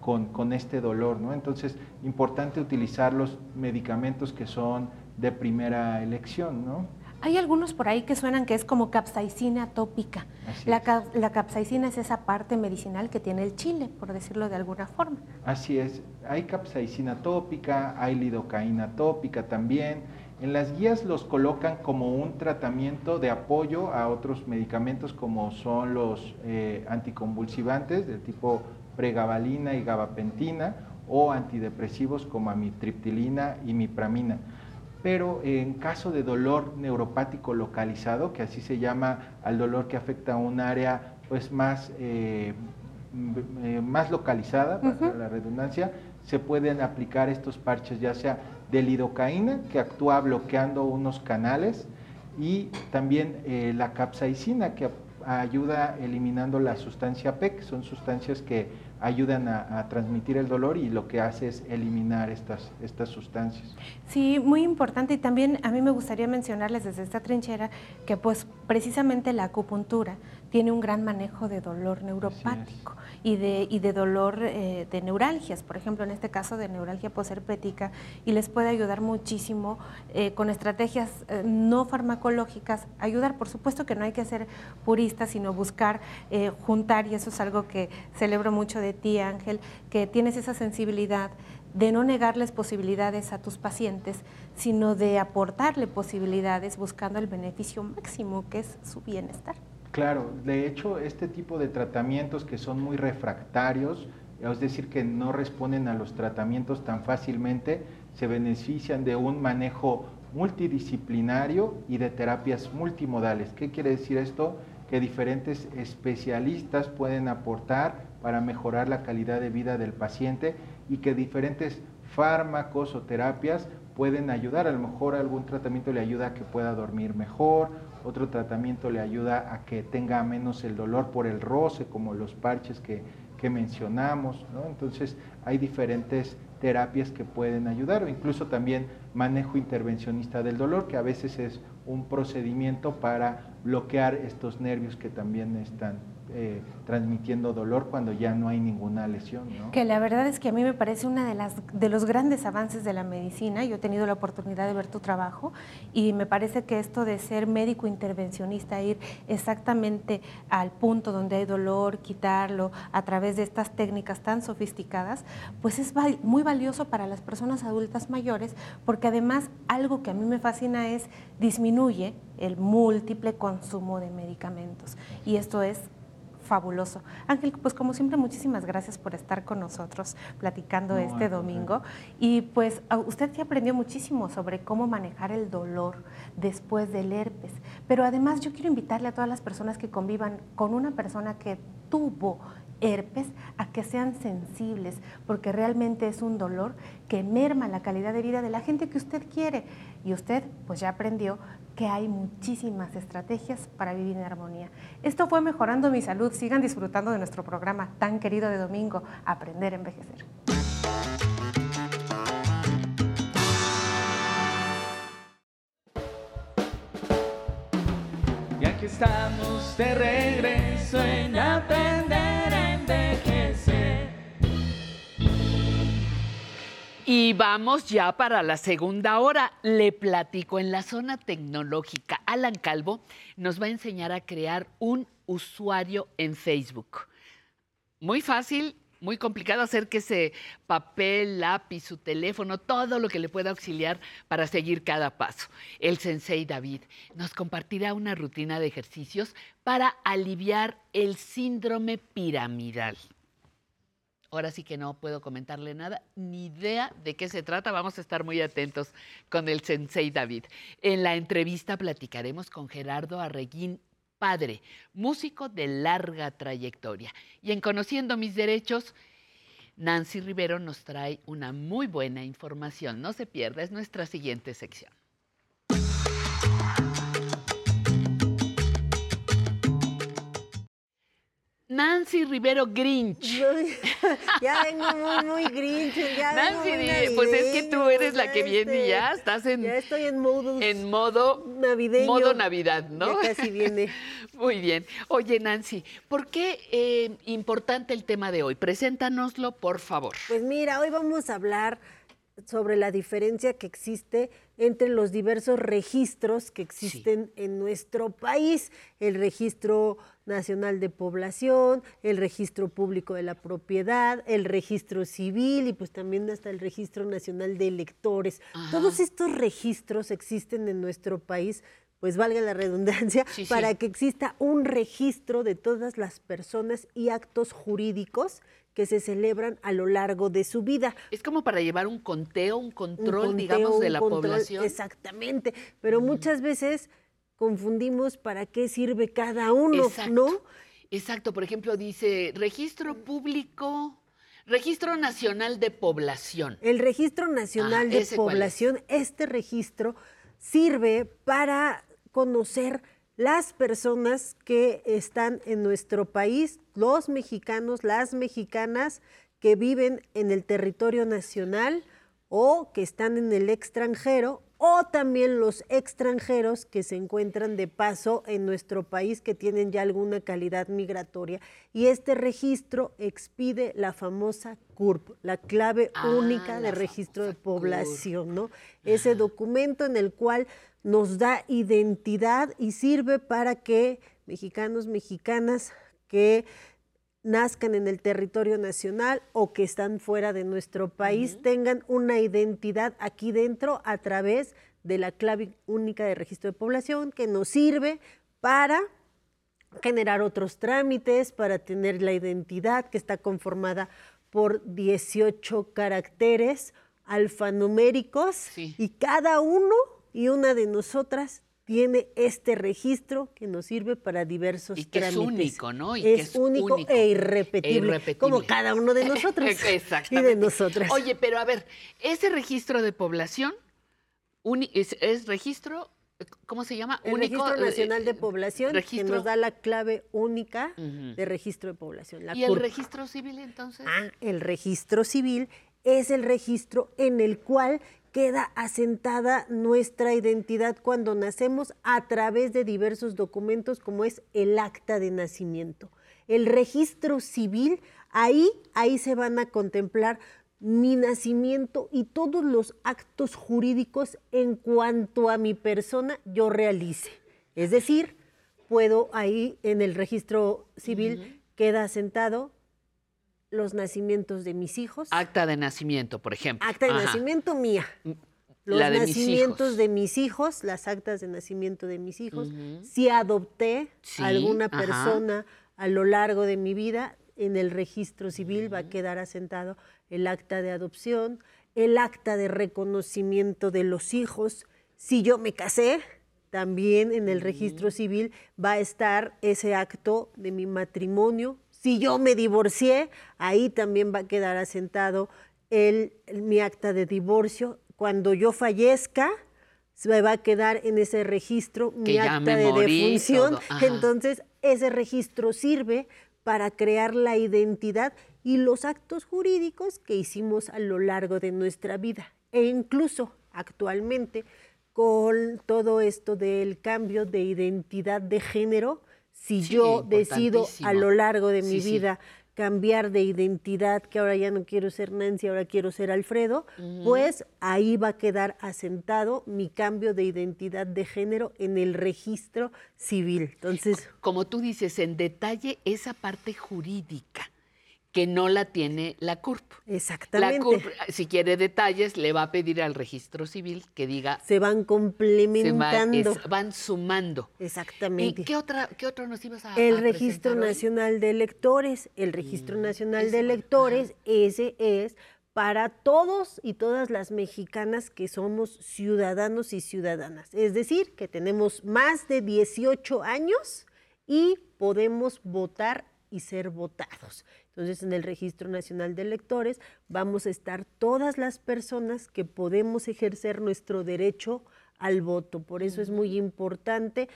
con, con este dolor, ¿no? Entonces, importante utilizar los medicamentos que son de primera elección, ¿no? Hay algunos por ahí que suenan que es como capsaicina tópica. La, capsaicina es esa parte medicinal que tiene el chile, por decirlo de alguna forma. Así es. Hay capsaicina tópica, hay lidocaína tópica también. En las guías los colocan como un tratamiento de apoyo a otros medicamentos como son los eh, anticonvulsivantes del tipo pregabalina y gabapentina o antidepresivos como amitriptilina y mipramina pero en caso de dolor neuropático localizado, que así se llama al dolor que afecta a un área pues más, eh, mm, más localizada, para la redundancia, se pueden aplicar estos parches ya sea de lidocaína que actúa bloqueando unos canales y también eh, la capsaicina que ayuda eliminando la sustancia PEC, son sustancias que ayudan a, transmitir el dolor y lo que hace es eliminar estas, estas sustancias. Sí, muy importante y también a mí me gustaría mencionarles desde esta trinchera que pues precisamente la acupuntura tiene un gran manejo de dolor neuropático y de, y de dolor eh, de neuralgias, por ejemplo, en este caso de neuralgia posherpética, y les puede ayudar muchísimo eh, con estrategias eh, no farmacológicas, ayudar, por supuesto que no hay que ser puristas, sino buscar juntar, y eso es algo que celebro mucho de ti, Ángel, que tienes esa sensibilidad de no negarles posibilidades a tus pacientes, sino de aportarle posibilidades buscando el beneficio máximo, que es su bienestar. Claro, de hecho, este tipo de tratamientos que son muy refractarios, es decir, que no responden a los tratamientos tan fácilmente, se benefician de un manejo multidisciplinario y de terapias multimodales. ¿Qué quiere decir esto? Que diferentes especialistas pueden aportar para mejorar la calidad de vida del paciente y que diferentes fármacos o terapias pueden ayudar. A lo mejor algún tratamiento le ayuda a que pueda dormir mejor, otro tratamiento le ayuda a que tenga menos el dolor por el roce, como los parches que, mencionamos. Entonces hay diferentes terapias que pueden ayudar o incluso también manejo intervencionista del dolor, que a veces es un procedimiento para bloquear estos nervios que también están eh, transmitiendo dolor cuando ya no hay ninguna lesión. Que la verdad es que a mí me parece una de las de los grandes avances de la medicina. Yo he tenido la oportunidad de ver tu trabajo y me parece que esto de ser médico intervencionista, ir exactamente al punto donde hay dolor, quitarlo a través de estas técnicas tan sofisticadas, pues es muy valioso para las personas adultas mayores porque además algo que a mí me fascina es disminuye el múltiple consumo de medicamentos y esto es fabuloso. Ángel, pues como siempre, muchísimas gracias por estar con nosotros platicando este domingo. Y pues usted ya aprendió muchísimo sobre cómo manejar el dolor después del herpes. Pero además yo quiero invitarle a todas las personas que convivan con una persona que tuvo herpes a que sean sensibles, porque realmente es un dolor que merma la calidad de vida de la gente que usted quiere. Y usted pues ya aprendió que hay muchísimas estrategias para vivir en armonía. Esto fue Mejorando mi Salud. Sigan disfrutando de nuestro programa tan querido de domingo, Aprender a Envejecer. Y aquí estamos de regreso en Aprender Y vamos ya para la segunda hora. Le platico en la zona tecnológica. Alan Calvo nos va a enseñar a crear un usuario en Facebook. Muy fácil, muy complicado hacer que ese papel, lápiz, su teléfono, todo lo que le pueda auxiliar para seguir cada paso. El sensei David nos compartirá una rutina de ejercicios para aliviar el síndrome piramidal. Ahora sí que no puedo comentarle nada, ni idea de qué se trata. Vamos a estar muy atentos con el sensei David. En la entrevista platicaremos con Gerardo Arreguín, padre, músico de larga trayectoria. Y en Conociendo mis derechos, Nancy Rivero nos trae una muy buena información. No se pierda, es nuestra siguiente sección. Nancy Rivero Grinch. ya vengo muy, muy Grinch. Ya Nancy, pues es que tú eres la que viene y ya estás en. Ya estoy en modo. En modo. Navideño. Modo Navidad, ¿no? Ya casi viene. muy bien. Oye, Nancy, ¿por qué eh, importante el tema de hoy? Preséntanoslo, por favor. Pues mira, hoy vamos a hablar sobre la diferencia que existe entre los diversos registros que existen en nuestro país. El registro nacional de población, el registro público de la propiedad, el registro civil y pues también hasta el registro nacional de electores. Todos estos registros existen en nuestro país pues valga la redundancia, para que exista un registro de todas las personas y actos jurídicos que se celebran a lo largo de su vida. Es como para llevar un conteo, un control, digamos, de la población. Exactamente, pero muchas veces confundimos para qué sirve cada uno, ¿no? Exacto, por ejemplo, dice registro público Registro Nacional de Población. El Registro Nacional Ah, de. Población, este registro sirve para conocer las personas que están en nuestro país, los mexicanos, las mexicanas que viven en el territorio nacional o que están en el extranjero o también los extranjeros que se encuentran de paso en nuestro país que tienen ya alguna calidad migratoria. Y este registro expide la famosa CURP, la clave Ah, única de registro de población, ¿no? Ese documento en el cual nos da identidad y sirve para que mexicanos, mexicanas que nazcan en el territorio nacional o que están fuera de nuestro país tengan una identidad aquí dentro a través de la clave única de registro de población que nos sirve para generar otros trámites, para tener la identidad que está conformada por 18 caracteres alfanuméricos y cada uno y una de nosotras tiene este registro que nos sirve para diversos Y que es único, ¿no? Y que es, único, único e irrepetible, e irrepetible. como cada uno de nosotros y Exactamente. de nosotras. Oye, pero a ver, ese registro de población es, es registro, ¿cómo se llama? El Único, Registro eh, Nacional de Población, que nos da la clave única Ujú. de registro de población. La ¿Y el registro civil entonces? Ah, el registro civil es el registro en el cual queda asentada nuestra identidad cuando nacemos a través de diversos documentos como es el acta de nacimiento. El registro civil, ahí, ahí se van a contemplar mi nacimiento y todos los actos jurídicos en cuanto a mi persona yo realice. Es decir, puedo ahí en el registro civil queda asentado los nacimientos de mis hijos, Acta de nacimiento, por ejemplo. acta de Ajá. nacimiento mía, los de mis nacimientos de mis hijos, las actas de nacimiento de mis hijos, si adopté Sí, a alguna ajá. persona a lo largo de mi vida, en el registro civil va a quedar asentado el acta de adopción, el acta de reconocimiento de los hijos. Si yo me casé, también en el registro civil va a estar ese acto de mi matrimonio. Si yo me divorcié, ahí también va a quedar asentado el, el- mi acta de divorcio. Cuando yo fallezca, se va a quedar en ese registro mi Que acta me de morí, defunción. Entonces, ese registro sirve para crear la identidad y los actos jurídicos que hicimos a lo largo de nuestra vida. E incluso actualmente, con todo esto del cambio de identidad de género, si Sí, yo decido a lo largo de mi Sí, sí. vida cambiar de identidad, que ahora ya no quiero ser Nancy, ahora quiero ser Alfredo, pues ahí va a quedar asentado mi cambio de identidad de género en el registro civil. Entonces, Como tú dices, en detalle esa parte jurídica que no la tiene la CURP. exactamente. La CURP, si quiere detalles, le va a pedir al registro civil que diga... se van se va- complementando. es- van sumando. Exactamente. ¿Y qué, otra, qué otro nos ibas a El a Registro hoy? Nacional de Electores. El Registro Nacional ese de Electores, ese es para todos y todas las mexicanas que somos ciudadanos y ciudadanas. Es decir, que tenemos más de 18 años y podemos votar y ser votados. Entonces, en el Registro Nacional de Electores vamos a estar todas las personas que podemos ejercer nuestro derecho al voto. Por eso es muy importante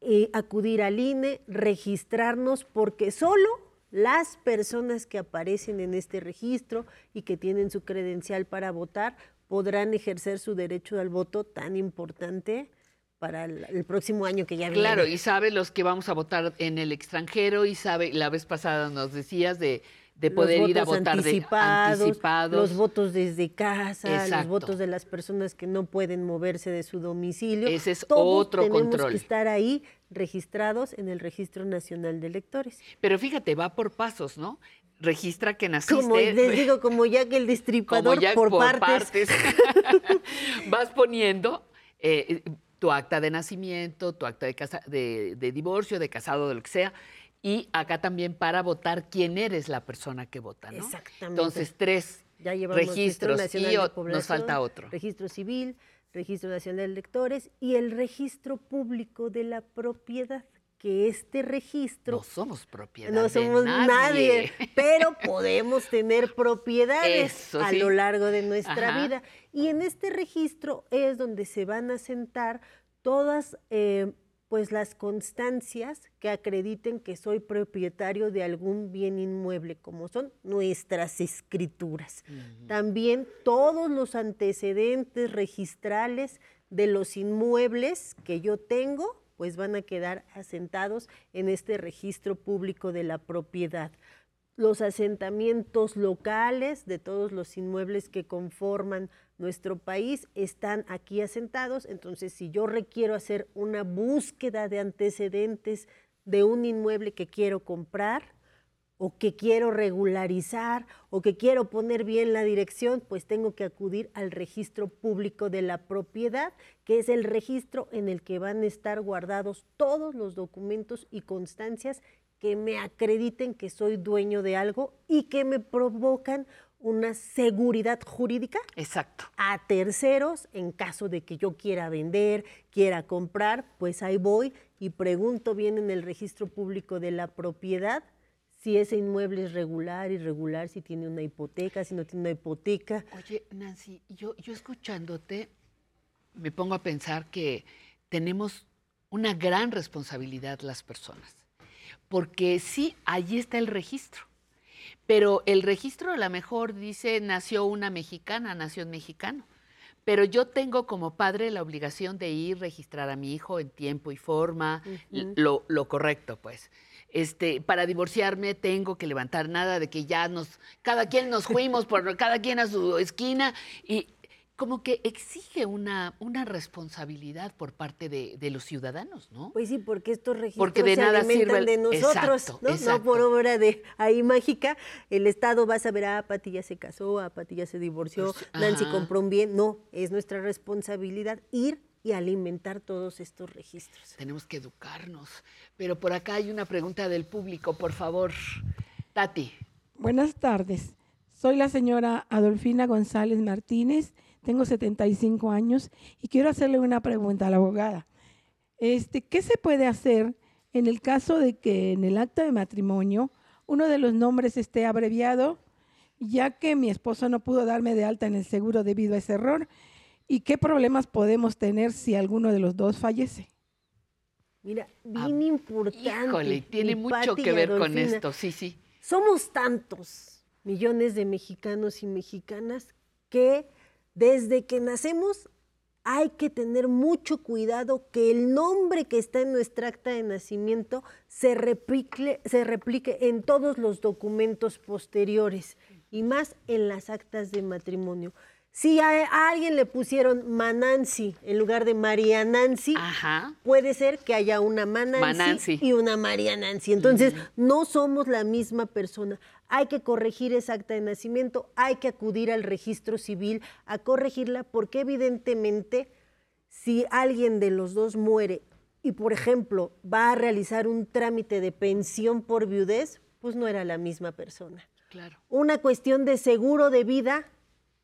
eh, acudir al INE, registrarnos, porque solo las personas que aparecen en este registro y que tienen su credencial para votar podrán ejercer su derecho al voto tan importante para el, el próximo año que ya viene. Claro, y sabe los que vamos a votar en el extranjero y sabe, la vez pasada nos decías de, de Los poder ir a votar de anticipados, anticipados. los votos desde casa, los votos de las personas que no pueden moverse de su domicilio. Ese es Todos otro tenemos control. que estar ahí registrados en el Registro Nacional de Electores. Pero fíjate, va por pasos, ¿no? Registra que naciste. Como les digo, como ya que el como destripador ya por, partes. vas poniendo eh, tu acta de nacimiento, tu acta de, casa, de, de divorcio, de casado, de lo que sea. Y acá también para votar quién eres la persona que vota, ¿no? Exactamente. Entonces, tres Ya llevamos Registro registros Nacional y de nos falta otro. Registro Civil, Registro Nacional de Electores y el Registro Público de la Propiedad, que este registro... No somos propiedad No de somos nadie. pero podemos tener propiedades Eso a sí. lo largo de nuestra Ajá. vida. Y en este registro es donde se van a sentar todas eh, pues las constancias que acrediten que soy propietario de algún bien inmueble, como son nuestras escrituras. También todos los antecedentes registrales de los inmuebles que yo tengo, pues van a quedar asentados en este registro público de la propiedad. Los asentamientos locales de todos los inmuebles que conforman nuestro país están aquí asentados, entonces si yo requiero hacer una búsqueda de antecedentes de un inmueble que quiero comprar, o que quiero regularizar o que quiero poner bien la dirección, pues tengo que acudir al registro público de la propiedad, que es el registro en el que van a estar guardados todos los documentos y constancias que me acrediten que soy dueño de algo y que me provocan una seguridad jurídica Exacto. a terceros en caso de que yo quiera vender, quiera comprar, pues ahí voy y pregunto bien en el registro público de la propiedad si ese inmueble es regular, irregular, si tiene una hipoteca, si no tiene una hipoteca. Oye, Nancy, yo, yo escuchándote me pongo a pensar que tenemos una gran responsabilidad las personas, porque sí, allí está el registro, pero el registro a lo mejor dice nació una mexicana, nació un mexicano, pero yo tengo como padre la obligación de ir registrar a mi hijo en tiempo y forma, lo, lo correcto, pues. Este, para divorciarme tengo que levantar nada de que ya nos, cada quien nos fuimos por cada quien a su esquina y como que exige una, una responsabilidad por parte de, de los ciudadanos, ¿no? Pues sí, porque estos registros Porque de se nada alimentan sirve el- de nosotros, Exacto, ¿no? No por obra de ahí mágica, el Estado va a saber, ah, Pati ya se casó, ah, Pati ya se divorció, Pues, Nancy ajá. compró un bien. No, es nuestra responsabilidad ir y alimentar todos estos registros. Tenemos que educarnos. Pero por acá hay una pregunta del público, por favor. Tati. Buenas tardes. Soy la señora Adolfina González Martínez, tengo 75 años y quiero hacerle una pregunta a la abogada. Este, ¿Qué se puede hacer en el caso de que en el acta de matrimonio uno de los nombres esté abreviado, ya que mi esposo no pudo darme de alta en el seguro debido a ese error? ¿Y qué problemas podemos tener si alguno de los dos fallece? Mira, bien importante. Ah, Híjole, tiene mi mucho que ver con esto, sí, sí. Somos tantos millones de mexicanos y mexicanas que desde que nacemos hay que tener mucho cuidado que el nombre que está en nuestra acta de nacimiento se replique, se replique en todos los documentos posteriores y más en las actas de matrimonio. Si a, a alguien le pusieron Manancy en lugar de María Nancy, puede ser que haya una Manancy, Manancy. y una María Nancy. Entonces, no somos la misma persona. Hay que corregir esa acta de nacimiento, hay que acudir al registro civil a corregirla, porque evidentemente, si alguien de los dos muere y, por ejemplo, va a realizar un trámite de pensión por viudez, pues no era la misma persona. Claro. Una cuestión de seguro de vida,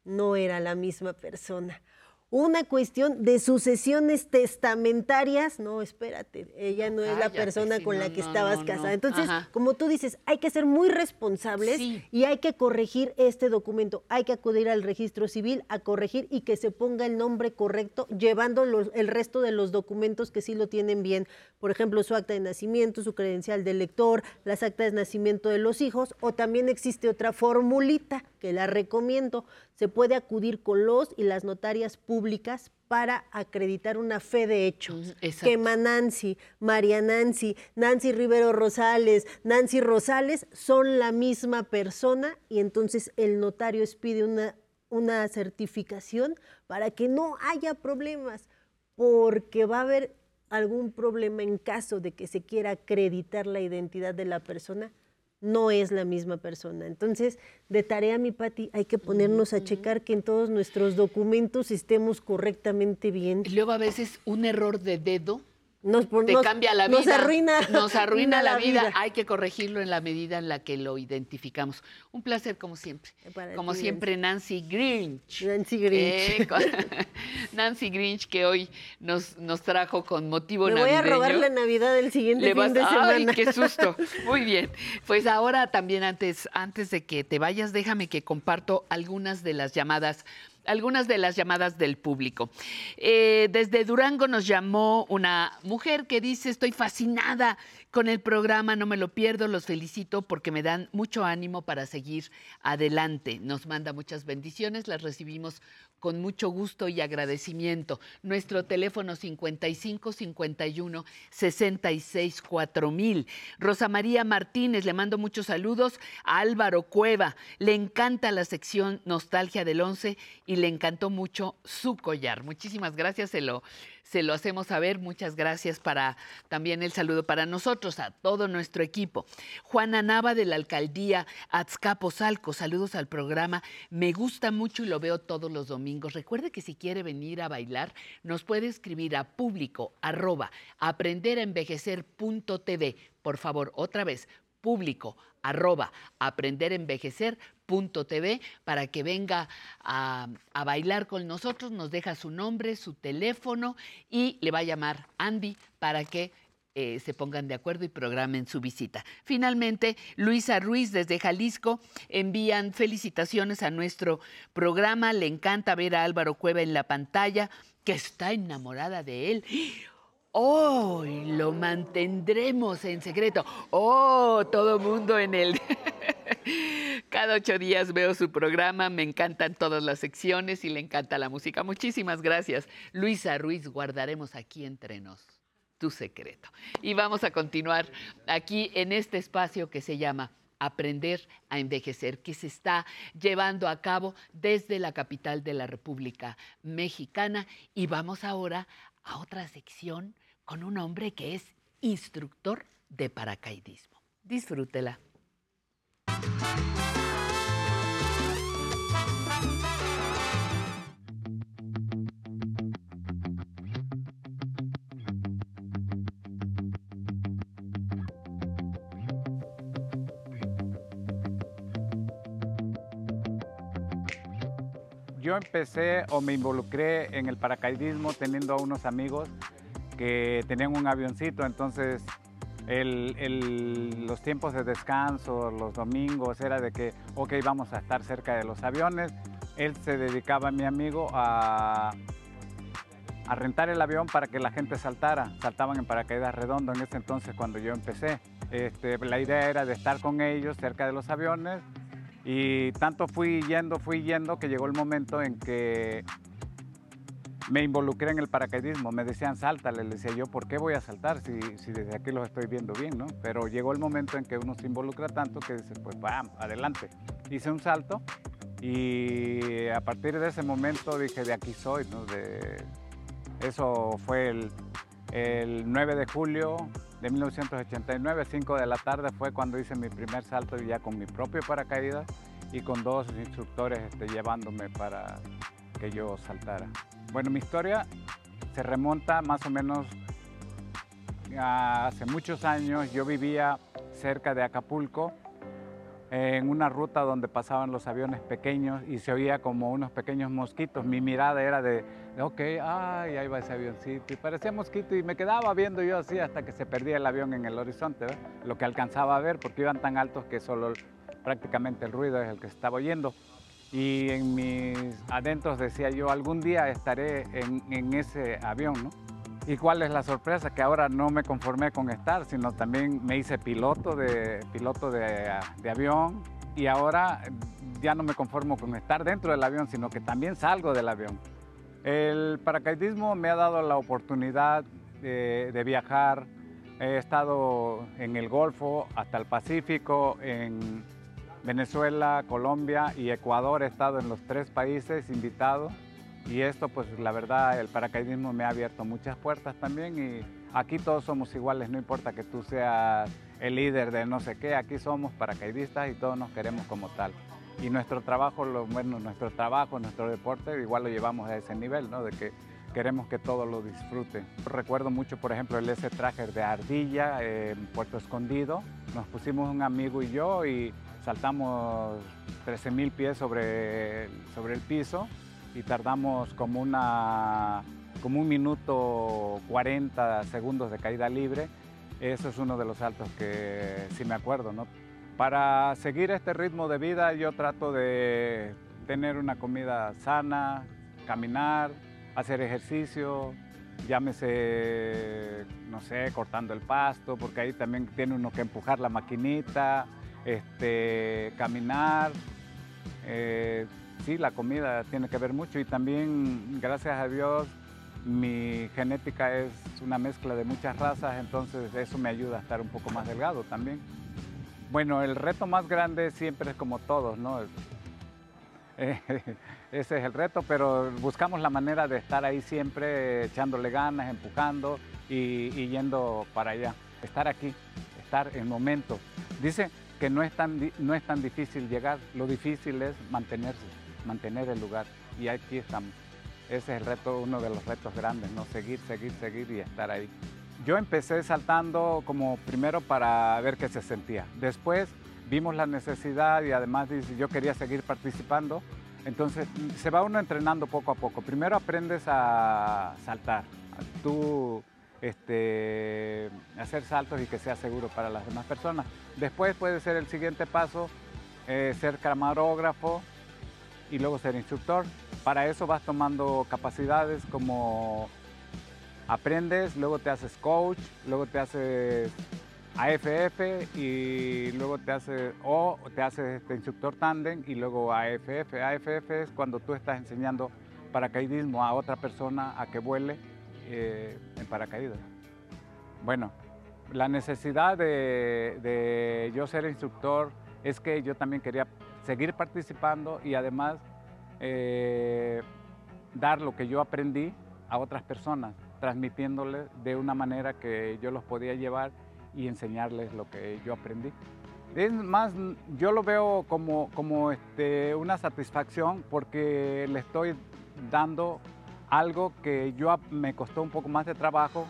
no era la misma persona. Una cuestión de sucesiones testamentarias, no, espérate, ella no es la persona con no, la que no, estabas casada. Entonces, Ajá. como tú dices, hay que ser muy responsables y hay que corregir este documento. Hay que acudir al registro civil a corregir y que se ponga el nombre correcto, llevando los- el resto de los documentos que sí lo tienen bien. Por ejemplo, su acta de nacimiento, su credencial de lector, las actas de nacimiento de los hijos, o también existe otra formulita que la recomiendo. Se puede acudir con los y las notarias públicas para acreditar una fe de hechos. exacto. que Nancy, María Nancy, Nancy Rivero Rosales, Nancy Rosales son la misma persona y entonces el notario expide una, una certificación para que no haya problemas, porque va a haber algún problema en caso de que se quiera acreditar la identidad de la persona, no es la misma persona. Entonces, de tarea, mi Pati, hay que ponernos a checar que en todos nuestros documentos estemos correctamente bien. Y luego a veces un error de dedo nos, te nos- cambia la vida. Nos arruina, Nos arruina la vida. Hay que corregirlo en la medida en la que lo identificamos. Un placer, como siempre. Para Como ti, siempre, Nancy Grinch. Nancy Grinch. Eh, con- Nancy Grinch, que hoy nos, nos trajo con motivo Me voy a navideño. robar la Navidad del siguiente Le fin vas- de semana. ¡Ay, qué susto! Muy bien. Pues ahora también antes, antes de que te vayas, déjame que comparto algunas de las llamadas algunas de las llamadas del público. Eh, desde Durango nos llamó una mujer que dice, estoy fascinada con el programa, no me lo pierdo, los felicito porque me dan mucho ánimo para seguir adelante. Nos manda muchas bendiciones, las recibimos con mucho gusto y agradecimiento. Nuestro teléfono 55 51 66 4000. Rosa María Martínez, le mando muchos saludos a Álvaro Cueva. Le encanta la sección Nostalgia del 11 y le encantó mucho su collar. Muchísimas gracias, se se lo hacemos saber. Muchas gracias para también el saludo para nosotros, a todo nuestro equipo. Juana Nava de la alcaldía Azcapotzalco, saludos al programa. Me gusta mucho y lo veo todos los domingos. Recuerde que si quiere venir a bailar, nos puede escribir a público arroba aprenderenvejecer.tv. Por favor, otra vez, público arroba aprenderenvejecer.tv para que venga a, bailar con nosotros, nos deja su nombre, su teléfono y le va a llamar Andy para que eh, se pongan de acuerdo y programen su visita. Finalmente, Luisa Ruiz desde Jalisco envían felicitaciones a nuestro programa. Le encanta ver a Álvaro Cueva en la pantalla, que está enamorada de él. Hoy lo mantendremos en secreto. Oh, todo mundo en el... Cada ocho días veo su programa, me encantan todas las secciones y le encanta la música. Muchísimas gracias. Luisa Ruiz, guardaremos aquí entre nos tu secreto. Y vamos a continuar aquí en este espacio que se llama Aprender a Envejecer, que se está llevando a cabo desde la capital de la República Mexicana. Y vamos ahora a otra sección con un hombre que es instructor de paracaidismo. Disfrútela. Yo empecé o me involucré en el paracaidismo teniendo a unos amigos que tenían un avioncito, entonces el- los tiempos de descanso, los domingos, era de que, ok, vamos a estar cerca de los aviones. Él se dedicaba, mi amigo, a, a rentar el avión para que la gente saltara. Saltaban en paracaídas redondo en ese entonces cuando yo empecé. Este, la idea era de estar con ellos cerca de los aviones y tanto fui yendo, fui yendo que llegó el momento en que me involucré en el paracaidismo. Me decían, sáltale. Le decía yo, ¿por qué voy a saltar si, desde aquí los estoy viendo bien? ¿no? Pero llegó el momento en que uno se involucra tanto que dice, pues vamos, adelante. Hice un salto y a partir de ese momento dije, de aquí soy. ¿no? Eso fue el, el 9 de julio de 1989, 5 de la tarde fue cuando hice mi primer salto ya con mi propio paracaídas y con dos instructores este, llevándome para que yo saltara. Bueno, mi historia se remonta más o menos a hace muchos años. Yo vivía cerca de Acapulco en una ruta donde pasaban los aviones pequeños y se oía como unos pequeños mosquitos. Mi mirada era de, de, ok, ay, ahí va ese avioncito. Y parecía mosquito y me quedaba viendo yo así hasta que se perdía el avión en el horizonte, lo que alcanzaba a ver porque iban tan altos que solo prácticamente el ruido es el que estaba oyendo. Y en mis adentros decía yo, algún día estaré en, en ese avión, ¿no? ¿Y cuál es la sorpresa? Que ahora no me conformé con estar, sino también me hice piloto de, piloto de, de, avión y ahora ya no me conformo con estar dentro del avión, sino que también salgo del avión. El paracaidismo me ha dado la oportunidad de, de viajar. He estado en el Golfo hasta el Pacífico, en Venezuela, Colombia y Ecuador. He estado en los tres países invitado. Y esto, pues la verdad, el paracaidismo me ha abierto muchas puertas también y aquí todos somos iguales, no importa que tú seas el líder de no sé qué, aquí somos paracaidistas y todos nos queremos como tal. Y nuestro trabajo, lo, bueno, nuestro trabajo, nuestro deporte, igual lo llevamos a ese nivel, ¿no? De que queremos que todos lo disfruten. Recuerdo mucho, por ejemplo, el ese traje de ardilla en Puerto Escondido. Nos pusimos un amigo y yo y saltamos 13 mil pies sobre, sobre el piso y tardamos como, una, como un minuto 40 segundos de caída libre. Eso es uno de los saltos que sí me acuerdo. ¿no? Para seguir este ritmo de vida yo trato de tener una comida sana, caminar, hacer ejercicio, llámese, no sé, cortando el pasto, porque ahí también tiene uno que empujar la maquinita, este, caminar. Eh, sí, la comida tiene que ver mucho y también, gracias a Dios, mi genética es una mezcla de muchas razas, entonces eso me ayuda a estar un poco más delgado también. Bueno, el reto más grande siempre es como todos, ¿no? Ese es el reto, pero buscamos la manera de estar ahí siempre echándole ganas, empujando y, yendo para allá. Estar aquí, estar en momento. Dice que no es, tan, no es tan difícil llegar, lo difícil es mantenerse, mantener el lugar. Y aquí estamos. Ese es el reto, uno de los retos grandes, ¿no? Seguir, seguir, seguir y estar ahí. Yo empecé saltando como primero para ver qué se sentía. Después vimos la necesidad y además yo quería seguir participando. Entonces se va uno entrenando poco a poco. Primero aprendes a saltar. Tú este, hacer saltos y que sea seguro para las demás personas. Después puede ser el siguiente paso, eh, ser camarógrafo y luego ser instructor. Para eso vas tomando capacidades como aprendes, luego te haces coach, luego te haces AFF y luego te haces, o te haces este instructor tándem y luego AFF. AFF es cuando tú estás enseñando paracaidismo a otra persona a que vuele eh, en paracaídas. Bueno, la necesidad de, yo ser instructor es que yo también quería seguir participando y además eh, dar lo que yo aprendí a otras personas transmitiéndoles de una manera que yo los podía llevar y enseñarles lo que yo aprendí. Es más, yo lo veo como, como este, una satisfacción porque le estoy dando algo que yo me costó un poco más de trabajo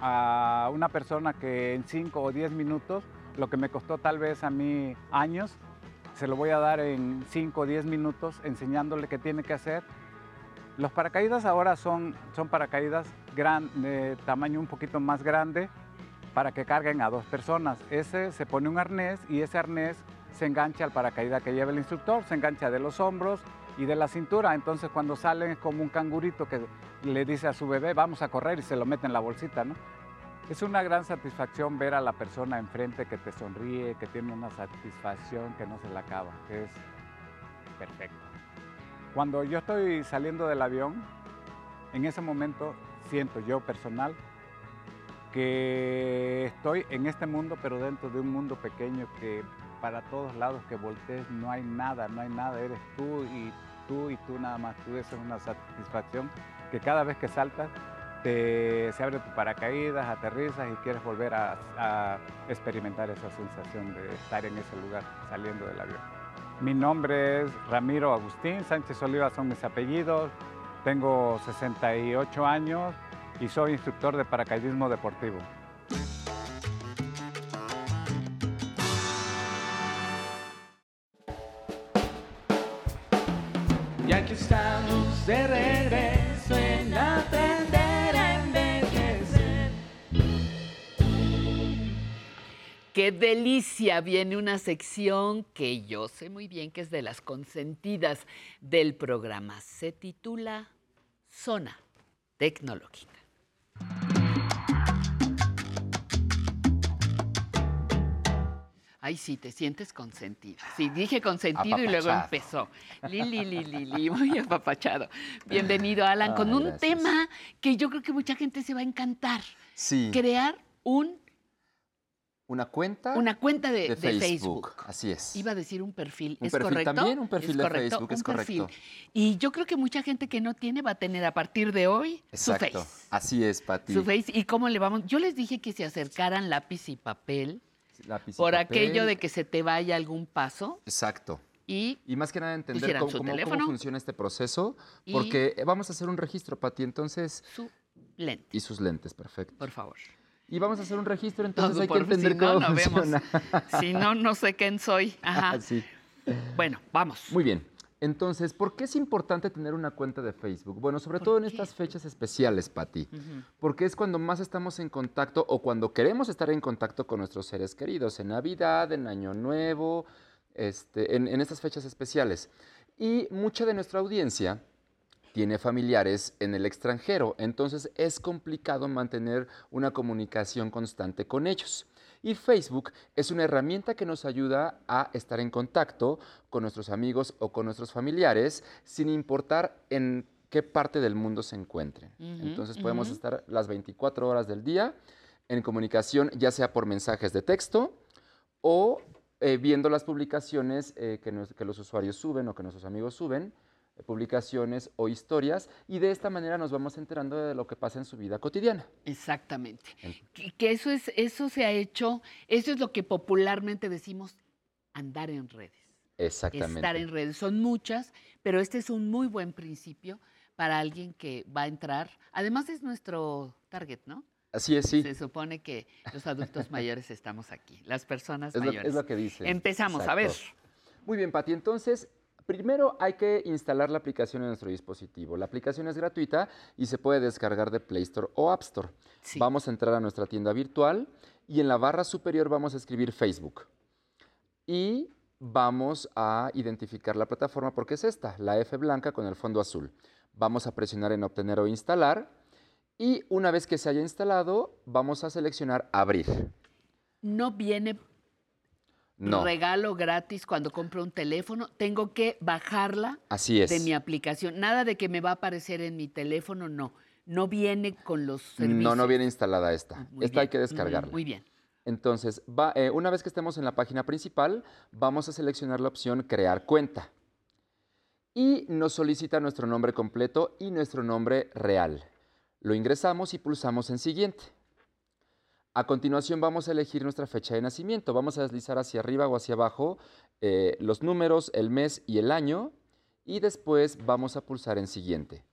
a una persona que en 5 o 10 minutos, lo que me costó tal vez a mí años, se lo voy a dar en 5 o 10 minutos enseñándole qué tiene que hacer los paracaídas ahora son, son paracaídas de tamaño un poquito más grande para que carguen a dos personas. Ese se pone un arnés y ese arnés se engancha al paracaídas que lleva el instructor, se engancha de los hombros y de la cintura. Entonces cuando salen es como un cangurito que le dice a su bebé, vamos a correr y se lo mete en la bolsita, ¿no? Es una gran satisfacción ver a la persona enfrente que te sonríe, que tiene una satisfacción que no se la acaba, que es perfecto. Cuando yo estoy saliendo del avión, en ese momento siento yo personal que estoy en este mundo, pero dentro de un mundo pequeño que para todos lados que voltees no hay nada, no hay nada, eres tú y tú y tú nada más. Tú, eso es una satisfacción que cada vez que saltas te, se abre tu paracaídas, aterrizas y quieres volver a, a experimentar esa sensación de estar en ese lugar saliendo del avión. Mi nombre es Ramiro Agustín, Sánchez Oliva son mis apellidos, tengo 68 años y soy instructor de paracaidismo deportivo. Qué delicia, viene una sección que yo sé muy bien que es de las consentidas del programa. Se titula Zona Tecnológica. Ay, sí, te sientes consentida. Sí, dije consentido y luego empezó. Lili, Lili, Lili, muy apapachado. Bienvenido, Alan, con un tema que yo creo que mucha gente se va a encantar. Sí. Crear un una cuenta. Una cuenta de, de Facebook. Facebook. Así es. Iba a decir un perfil. Un ¿Es perfil correcto? también, un perfil ¿Es de correcto? Facebook, es perfil. correcto. Y yo creo que mucha gente que no tiene va a tener a partir de hoy Exacto. su Face. Así es, Pati. Su Face. ¿Y cómo le vamos? Yo les dije que se acercaran lápiz y papel Lápiz y por papel. aquello de que se te vaya algún paso. Exacto. y, más que nada entender cómo, cómo- cómo funciona este proceso, y- porque vamos a hacer un registro, Pati, entonces... Su lente. Y sus lentes, perfecto. Por favor. Y vamos a hacer un registro, entonces hay que entender si cómo no funciona. Si no, no sé quién soy. Ajá. Sí. Bueno, vamos. Muy bien. Entonces, ¿por qué es importante tener una cuenta de Facebook? Bueno, sobre todo en estas fechas especiales, Pati. Porque es cuando más estamos en contacto o cuando queremos estar en contacto con nuestros seres queridos, en Navidad, en Año Nuevo, este, en, en estas fechas especiales. Y mucha de nuestra audiencia tiene familiares en el extranjero, entonces es complicado mantener una comunicación constante con ellos. Y Facebook es una herramienta que nos ayuda a estar en contacto con nuestros amigos o con nuestros familiares sin importar en qué parte del mundo se encuentren. Entonces podemos estar las 24 horas del día en comunicación, ya sea por mensajes de texto o eh, viendo las publicaciones eh, que, nos- que los usuarios suben o que nuestros amigos suben, publicaciones o historias, y de esta manera nos vamos enterando de lo que pasa en su vida cotidiana. Exactamente. Que, que eso es, eso se ha hecho, eso es lo que popularmente decimos andar en redes. Exactamente. Estar en redes. Son muchas, pero este es un muy buen principio para alguien que va a entrar. Además es nuestro target, ¿no? Así es, sí. Se supone que los adultos mayores estamos aquí, las personas Es lo, mayores. es lo que dice. Empezamos, a ver. Muy bien, Pati. Entonces, primero hay que instalar la aplicación en nuestro dispositivo. La aplicación es gratuita y se puede descargar de Play Store o App Store. Vamos a entrar a nuestra tienda virtual y en la barra superior vamos a escribir Facebook. Y vamos a identificar la plataforma porque es esta, la F blanca con el fondo azul. Vamos a presionar en obtener o instalar y una vez que se haya instalado, vamos a seleccionar abrir. No viene No. regalo gratis cuando compro un teléfono. Tengo que bajarla Así es. de mi aplicación. Nada de que me va a aparecer en mi teléfono, no. No viene con los servicios. No, no viene instalada esta. Ah, esta hay que descargarla. Muy bien. Entonces, va- eh, una vez que estemos en la página principal, vamos a seleccionar la opción Crear cuenta. Y nos solicita nuestro nombre completo y nuestro nombre real. Lo ingresamos y pulsamos en Siguiente. A continuación vamos a elegir nuestra fecha de nacimiento. Vamos a deslizar hacia arriba o hacia abajo eh, los números, el mes y el año. Y después vamos a pulsar en Siguiente.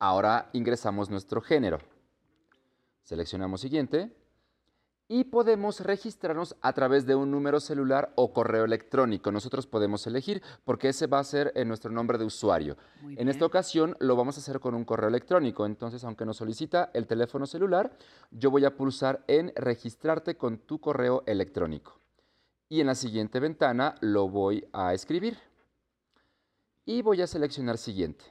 Ahora ingresamos nuestro género. Seleccionamos Siguiente y podemos registrarnos a través de un número celular o correo electrónico. Nosotros podemos elegir porque ese va a ser nuestro nombre de usuario. En esta ocasión lo vamos a hacer con un correo electrónico. Entonces, aunque nos solicita el teléfono celular, yo voy a pulsar en registrarte con tu correo electrónico. Y en la siguiente ventana lo voy a escribir. Y voy a seleccionar siguiente.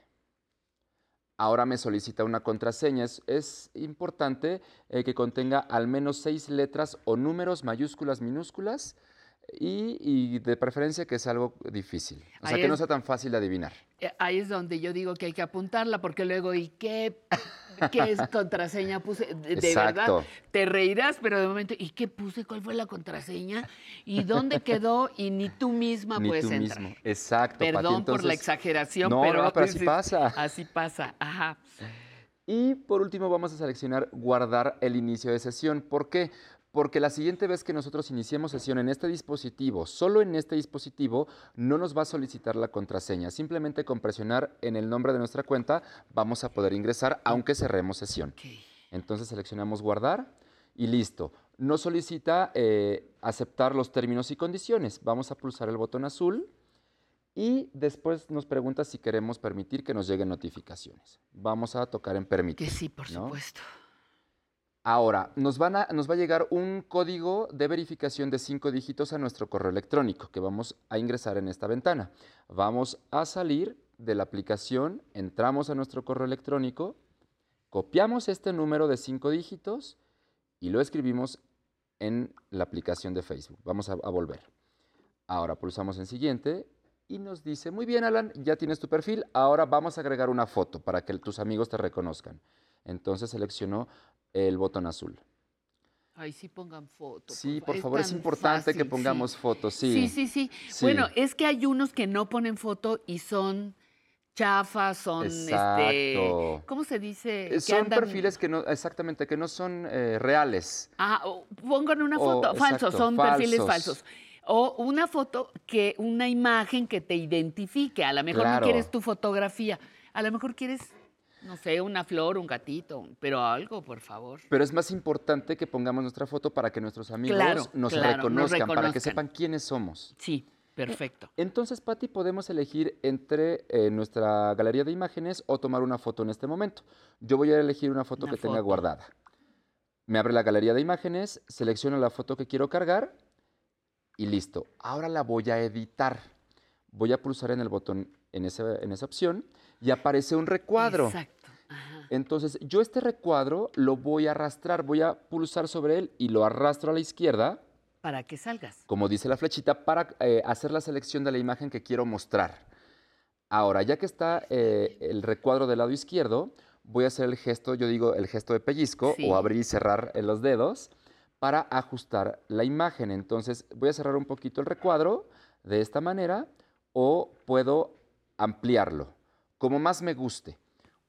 Ahora me solicita una contraseña. Es, importante eh, que contenga al menos seis letras o números, mayúsculas, minúsculas y, y de preferencia que sea algo difícil. O sea, que no es- sea tan fácil de adivinar. Eh, Ahí es donde yo digo que hay que apuntarla, porque luego, ¿y qué, qué es contraseña puse? De, de verdad, te reirás, pero de momento, ¿y qué puse? ¿Cuál fue la contraseña? ¿Y dónde quedó? Y ni tú misma Ni puedes tú entrar. mismo. Exacto. Pati. Perdón por la exageración, No, pero, no, pero así pasa. Así pasa, ajá. Y por último vamos a seleccionar guardar el inicio de sesión. ¿Por qué? Porque la siguiente vez que nosotros iniciemos sesión en este dispositivo, solo en este dispositivo, no nos va a solicitar la contraseña. Simplemente con presionar en el nombre de nuestra cuenta vamos a poder ingresar aunque cerremos sesión. Entonces seleccionamos guardar y listo. Nos solicita eh, aceptar los términos y condiciones. Vamos a pulsar el botón azul y después nos pregunta si queremos permitir que nos lleguen notificaciones. Vamos a tocar en permitir. Que sí, por ¿no? supuesto. Ahora, nos, a- nos va a llegar un código de verificación de cinco dígitos a nuestro correo electrónico que vamos a ingresar en esta ventana. Vamos a salir de la aplicación, entramos a nuestro correo electrónico, copiamos este número de cinco dígitos y lo escribimos en la aplicación de Facebook. Vamos a, a volver. Ahora pulsamos en siguiente y nos dice, muy bien Alan, ya tienes tu perfil, ahora vamos a agregar una foto para que tus amigos te reconozcan. Entonces seleccionó el botón azul. Ay, sí pongan fotos. Sí, por favor, es tan importante que fácil, sí. pongamos fotos, Sí, sí. sí, sí. Sí. Bueno, es que hay unos que no ponen foto y son chafas, son este. ¿Cómo se dice? Eh, Que Son andan- perfiles que no, exactamente, que no son eh, reales. Ah, o pongan una O, foto. falsos, exacto, son perfiles falsos. falsos. O una foto que, una imagen que te identifique. A lo mejor Claro. no quieres tu fotografía. A lo mejor quieres, no sé, una flor, un gatito, pero algo, por favor. Pero es más importante que pongamos nuestra foto para que nuestros amigos Claro, nos, claro, nos reconozcan, para que sepan quiénes somos. Sí, perfecto. Entonces, Patti, podemos elegir entre eh, nuestra galería de imágenes o tomar una foto en este momento. Yo voy a elegir una foto Una que tenga guardada. Me abre la galería de imágenes, selecciono la foto que quiero cargar y listo. Ahora la voy a editar. Voy a pulsar en el botón en, ese- en esa opción y aparece un recuadro. Exacto. Entonces, yo este recuadro lo voy a arrastrar, voy a pulsar sobre él y lo arrastro a la izquierda, Para que salgas. como dice la flechita, para eh, hacer la selección de la imagen que quiero mostrar. Ahora, ya que está eh, el recuadro del lado izquierdo, voy a hacer el gesto, yo digo el gesto de pellizco Sí. o abrir y cerrar eh, los dedos para ajustar la imagen. Entonces, voy a cerrar un poquito el recuadro de esta manera o puedo ampliarlo, como más me guste.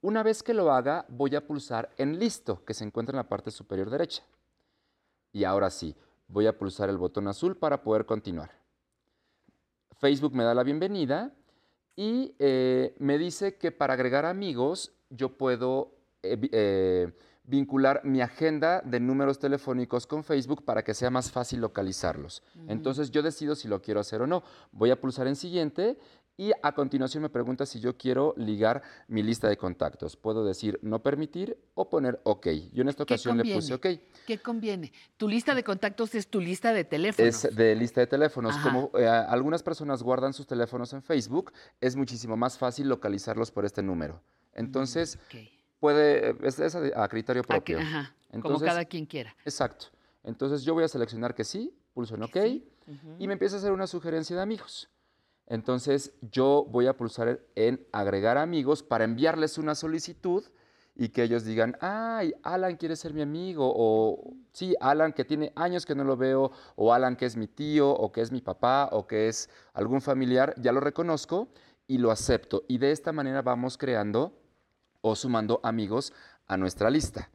Una vez que lo haga, voy a pulsar en listo, que se encuentra en la parte superior derecha. Y ahora sí, voy a pulsar el botón azul para poder continuar. Facebook me da la bienvenida y eh, me dice que para agregar amigos yo puedo eh, eh, vincular mi agenda de números telefónicos con Facebook para que sea más fácil localizarlos. Entonces yo decido si lo quiero hacer o no. Voy a pulsar en siguiente y a continuación me pregunta si yo quiero ligar mi lista de contactos. Puedo decir no permitir o poner OK. Yo en esta ¿Qué ocasión le puse OK. ¿Qué conviene? Tu lista de contactos es tu lista de teléfonos. Es de lista de teléfonos. Ajá. Como eh, algunas personas guardan sus teléfonos en Facebook, es muchísimo más fácil localizarlos por este número. Entonces, puede, es, es a, criterio Mm, propio. ajá, como Entonces, cada quien quiera. Exacto. Entonces yo voy a seleccionar que sí, pulso en OK y me empieza a hacer una sugerencia de amigos. Entonces yo voy a pulsar en agregar amigos para enviarles una solicitud y que ellos digan, ay, Alan quiere ser mi amigo, o sí, Alan que tiene años que no lo veo, o Alan que es mi tío, o que es mi papá, o que es algún familiar, ya lo reconozco y lo acepto. Y de esta manera vamos creando o sumando amigos a nuestra lista.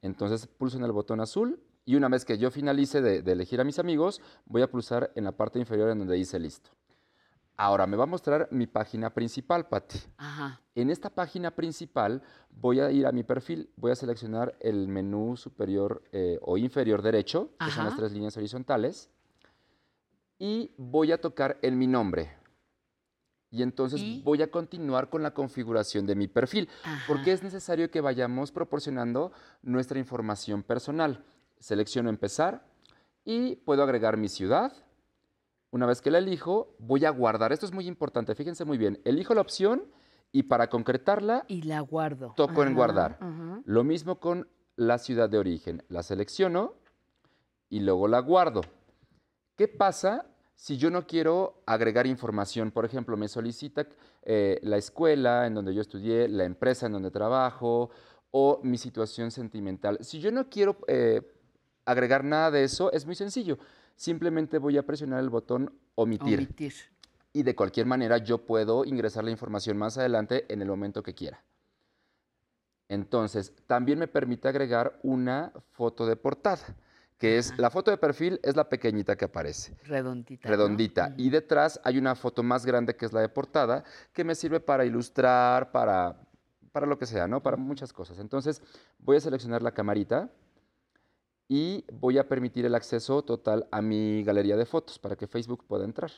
Entonces pulso en el botón azul y una vez que yo finalice de, de elegir a mis amigos, voy a pulsar en la parte inferior en donde dice listo. Ahora me va a mostrar mi página principal, Patti. Ajá. En esta página principal voy a ir a mi perfil, voy a seleccionar el menú superior eh, o inferior derecho, que son las tres líneas horizontales, y voy a tocar en mi nombre. Y entonces voy a continuar con la configuración de mi perfil, porque es necesario que vayamos proporcionando nuestra información personal. Selecciono empezar y puedo agregar mi ciudad. Una vez que la elijo, voy a guardar. Esto es muy importante, fíjense muy bien. Elijo la opción y para concretarla... Y la guardo. Toco en guardar. ajá. Lo mismo con la ciudad de origen. La selecciono y luego la guardo. ¿Qué pasa si yo no quiero agregar información? Por ejemplo, me solicita eh, la escuela en donde yo estudié, la empresa en donde trabajo o mi situación sentimental. Si yo no quiero eh, agregar nada de eso, es muy sencillo. Simplemente voy a presionar el botón omitir. Omitir. Y de cualquier manera yo puedo ingresar la información más adelante en el momento que quiera. Entonces, también me permite agregar una foto de portada, que es la foto de perfil es la pequeñita que aparece, Redondita. ¿no? redondita, y detrás hay una foto más grande que es la de portada, que me sirve para ilustrar, para para lo que sea, ¿no? Para muchas cosas. Entonces, voy a seleccionar la camarita y voy a permitir el acceso total a mi galería de fotos para que Facebook pueda entrar.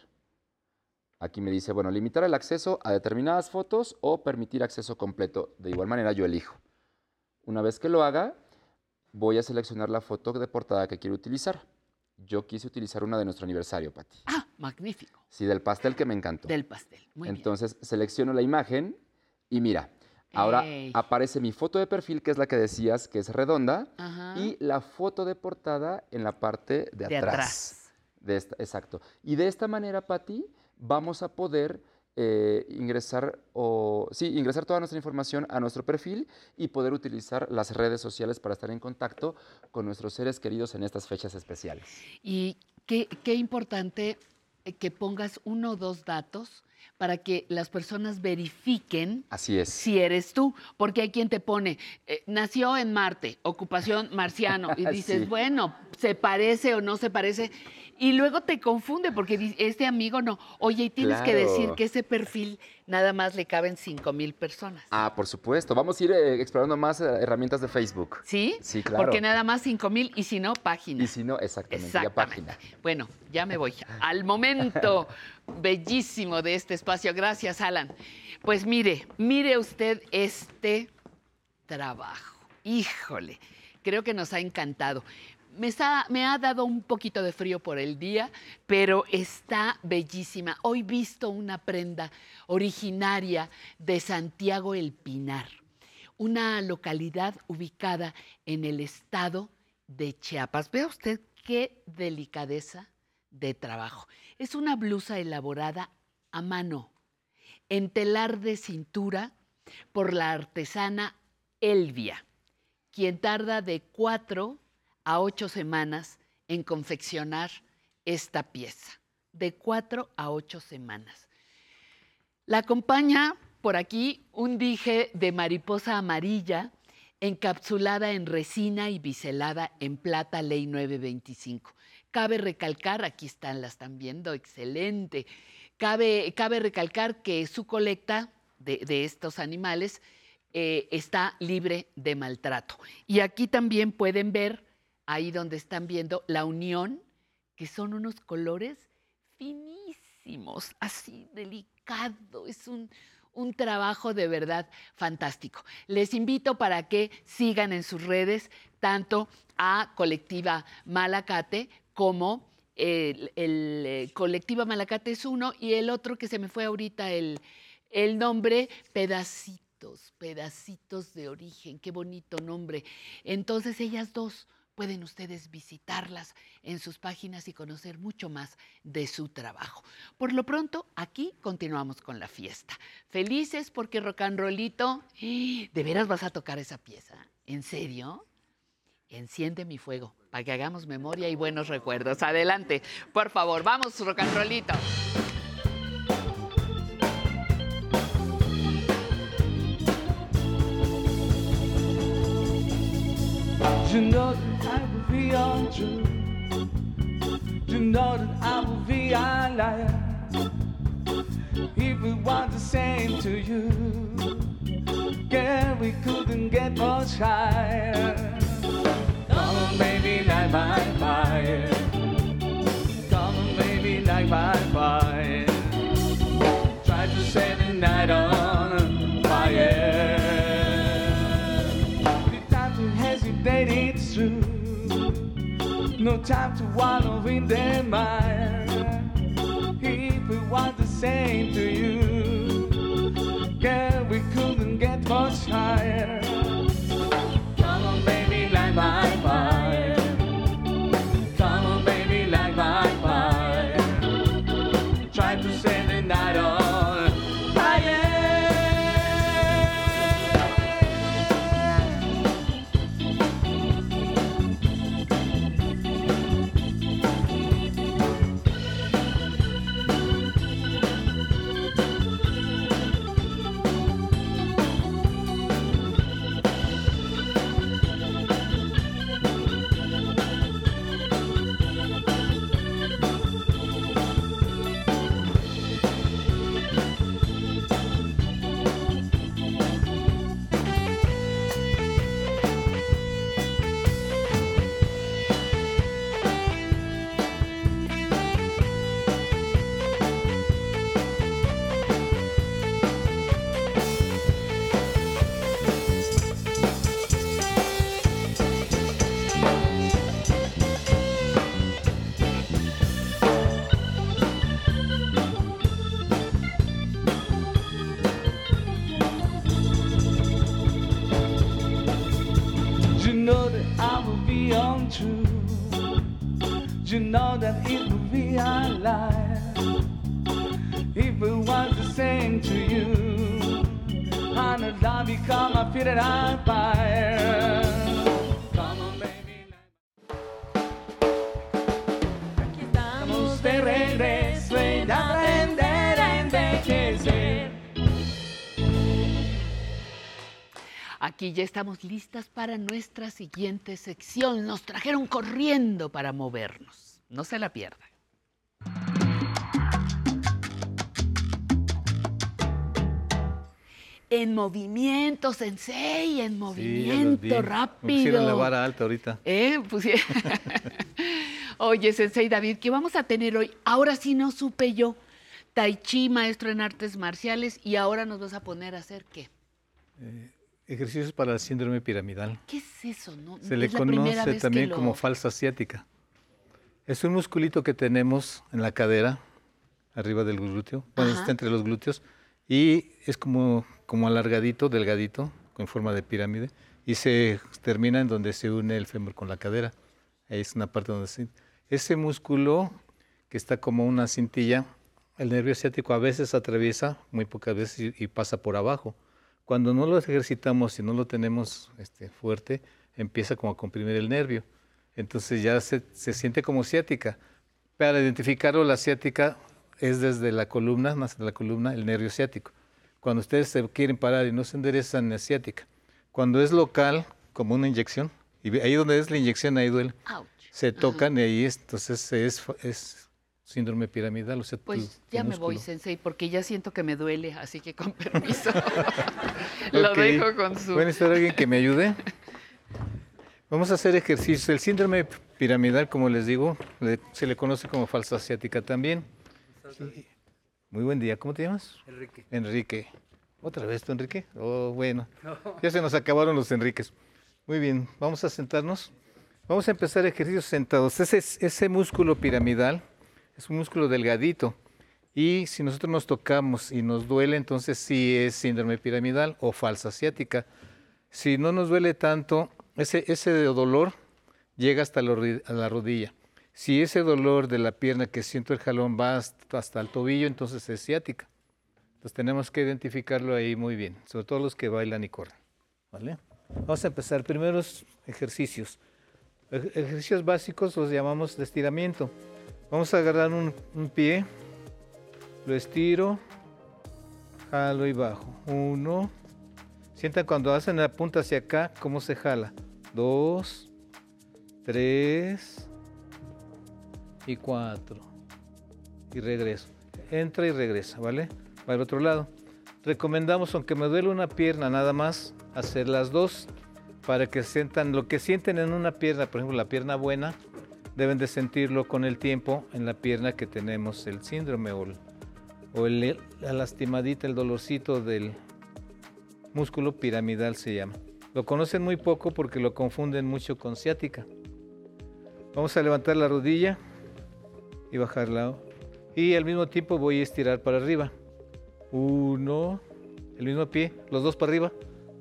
Aquí me dice, bueno, limitar el acceso a determinadas fotos o permitir acceso completo. De igual manera, yo elijo. Una vez que lo haga, voy a seleccionar la foto de portada que quiero utilizar. Yo quise utilizar una de nuestro aniversario, Pati. Ah, magnífico. Sí, del pastel que me encantó. Del pastel. Muy bien. Entonces, selecciono la imagen y mira, ahora Ey. aparece mi foto de perfil, que es la que decías, que es redonda, Ajá. y la foto de portada en la parte de, De atrás. atrás. De esta, exacto. Y de esta manera, Patti, vamos a poder eh, ingresar o sí, ingresar toda nuestra información a nuestro perfil y poder utilizar las redes sociales para estar en contacto con nuestros seres queridos en estas fechas especiales. Y qué, qué importante eh, que pongas uno o dos datos para que las personas verifiquen Así es. si eres tú, porque hay quien te pone, eh, nació en Marte, ocupación marciano, y dices, Sí. bueno, se parece o no se parece, y luego te confunde porque este amigo no. Oye, y tienes que decir que ese perfil nada más le caben 5 mil personas. Ah, por supuesto. Vamos a ir eh, explorando más eh, herramientas de Facebook. ¿Sí? Sí, claro. Porque nada más 5 mil y si no, página. Y si no, exactamente, ya Exactamente. página. Bueno, ya me voy. Al momento bellísimo de este espacio. Gracias, Alan. Pues mire, mire usted este trabajo. Híjole, creo que nos ha encantado. Me, ha dado un poquito de frío por el día, pero está bellísima. Hoy visto una prenda originaria de Santiago El Pinar, una localidad ubicada en el estado de Chiapas. Vea usted qué delicadeza de trabajo. Es una blusa elaborada a mano, en telar de cintura, por la artesana Elvia, quien tarda de cuatro a ocho semanas en confeccionar esta pieza. De cuatro a ocho semanas. La acompaña por aquí un dije de mariposa amarilla encapsulada en resina y biselada en plata ley 925. Cabe recalcar, aquí están, las están viendo, excelente. Cabe, cabe recalcar que su colecta de, de estos animales eh, está libre de maltrato. Y aquí también pueden ver, ahí donde están viendo, la unión, que son unos colores finísimos, así delicado. Es un, un trabajo de verdad fantástico. Les invito para que sigan en sus redes tanto a Colectiva Malacate como el, eh, Colectiva Malacate es uno y el otro que se me fue ahorita el, el nombre Pedacitos, Pedacitos de Origen. Qué bonito nombre. Entonces ellas dos pueden ustedes visitarlas en sus páginas y conocer mucho más de su trabajo. Por lo pronto, aquí continuamos con la fiesta. Felices porque rock and rollito, ¿de veras vas a tocar esa pieza? ¿En serio? Enciende mi fuego para que hagamos memoria y buenos recuerdos. Adelante, por favor, vamos, rock and rollito. Be untrue. You know that I will be a liar. If we want the same to you, girl, we couldn't get much higher. Come on, baby, light my fire. Come on, baby, light my fire. Try to set the night on No time to wallow in the mire. If we want the same to you, girl, we couldn't get much higher. Ya estamos listas para nuestra siguiente sección. Nos trajeron corriendo para movernos. No se la pierdan. En movimiento, sensei, en Sí, movimiento, Me rápido. pusieron la vara alta ahorita. ¿Eh? Pusie- Oye, Sensei David, ¿qué vamos a tener hoy? Ahora sí no supe yo. Tai Chi, maestro en artes marciales, y ahora nos vas a poner a hacer qué? Ejercicios para el síndrome piramidal. ¿Qué es eso? No, Se le conoce también lo- como falsa asiática. Es un musculito que tenemos en la cadera, arriba del glúteo, bueno, está entre los glúteos, y es como, como alargadito, delgadito, con forma de pirámide, y se termina en donde se une el fémur con la cadera. Ahí es una parte donde se... Ese músculo que está como una cintilla, el nervio ciático a veces atraviesa, muy pocas veces, y, y pasa por abajo. Cuando no lo ejercitamos y no lo tenemos este, fuerte, empieza como a comprimir el nervio. Entonces ya se, se siente como ciática. Para identificarlo, la ciática es desde la columna, más de la columna, el nervio ciático. Cuando ustedes se quieren parar y no se enderezan, es ciática. Cuando es local, como una inyección, y ahí donde es la inyección, ahí duele, Ouch. se tocan y ahí es- entonces es, es síndrome piramidal. O sea, Pues tu ya me voy. Sensei, porque ya siento que me duele, así que con permiso. Lo dejo con su... ¿Puede estar alguien que me ayude? Vamos a hacer ejercicio. El síndrome piramidal, como les digo, le- se le conoce como falsa asiática también. Sí. Muy buen día. ¿Cómo te llamas? Enrique. Enrique. ¿Otra vez tú, Enrique? Oh, bueno. Ya se nos acabaron los Enriques. Muy bien, vamos a sentarnos. Vamos a empezar ejercicios sentados. Ese, ese músculo piramidal es un músculo delgadito. Y si nosotros nos tocamos y nos duele, entonces sí es síndrome piramidal o falsa asiática. Si no nos duele tanto, ese, ese dolor llega hasta la rodilla. Si ese dolor de la pierna que siento el jalón va hasta, el tobillo, entonces es ciática. Entonces tenemos que identificarlo ahí muy bien, sobre todo los que bailan y corren. ¿vale? Vamos a empezar. Primeros ejercicios. Ej- Ejercicios básicos los llamamos de estiramiento. Vamos a agarrar un, pie, lo estiro, jalo y bajo. Uno. Sientan cuando hacen la punta hacia acá, cómo se jala. Dos, tres y cuatro. Y regreso. Entra y regresa, ¿vale? Va al otro lado. Recomendamos, aunque me duele una pierna nada más, hacer las dos para que sientan lo que sienten en una pierna, por ejemplo, la pierna buena, deben de sentirlo con el tiempo en la pierna que tenemos el síndrome o, o la lastimadita, el dolorcito del músculo piramidal se llama. Lo conocen muy poco porque lo confunden mucho con ciática. Vamos a levantar la rodilla y bajarla. Y al mismo tiempo voy a estirar para arriba. Uno, el mismo pie, los dos para arriba.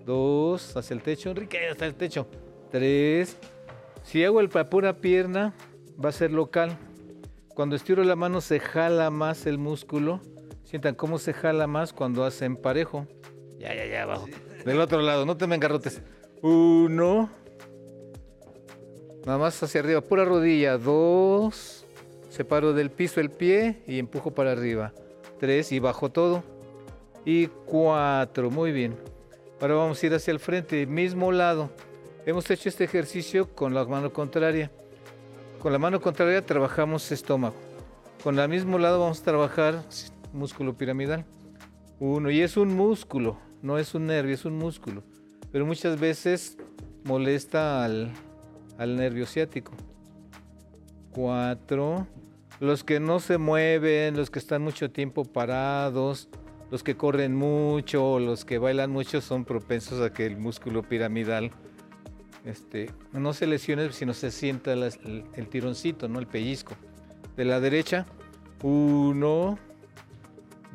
Dos, hacia el techo. Enrique, hasta el techo. Tres. Si hago el para pura pierna, va a ser local. Cuando estiro la mano se jala más el músculo. Sientan cómo se jala más cuando hacen parejo. Ya, ya, ya, abajo. Del otro lado, no te me engarrotes. Uno. Nada más hacia arriba, pura rodilla. Dos. Separo del piso el pie y empujo para arriba. Tres y bajo todo. Y cuatro, muy bien. Ahora vamos a ir hacia el frente, mismo lado. Hemos hecho este ejercicio con la mano contraria. Con la mano contraria trabajamos estómago. Con el mismo lado vamos a trabajar músculo piramidal. Uno, y es un músculo, no es un nervio, es un músculo. Pero muchas veces molesta al, al nervio ciático. Cuatro. Los que no se mueven, los que están mucho tiempo parados, los que corren mucho, los que bailan mucho son propensos a que el músculo piramidal este, no se lesione, sino se sienta el, el tironcito, ¿no? el pellizco. De la derecha, uno,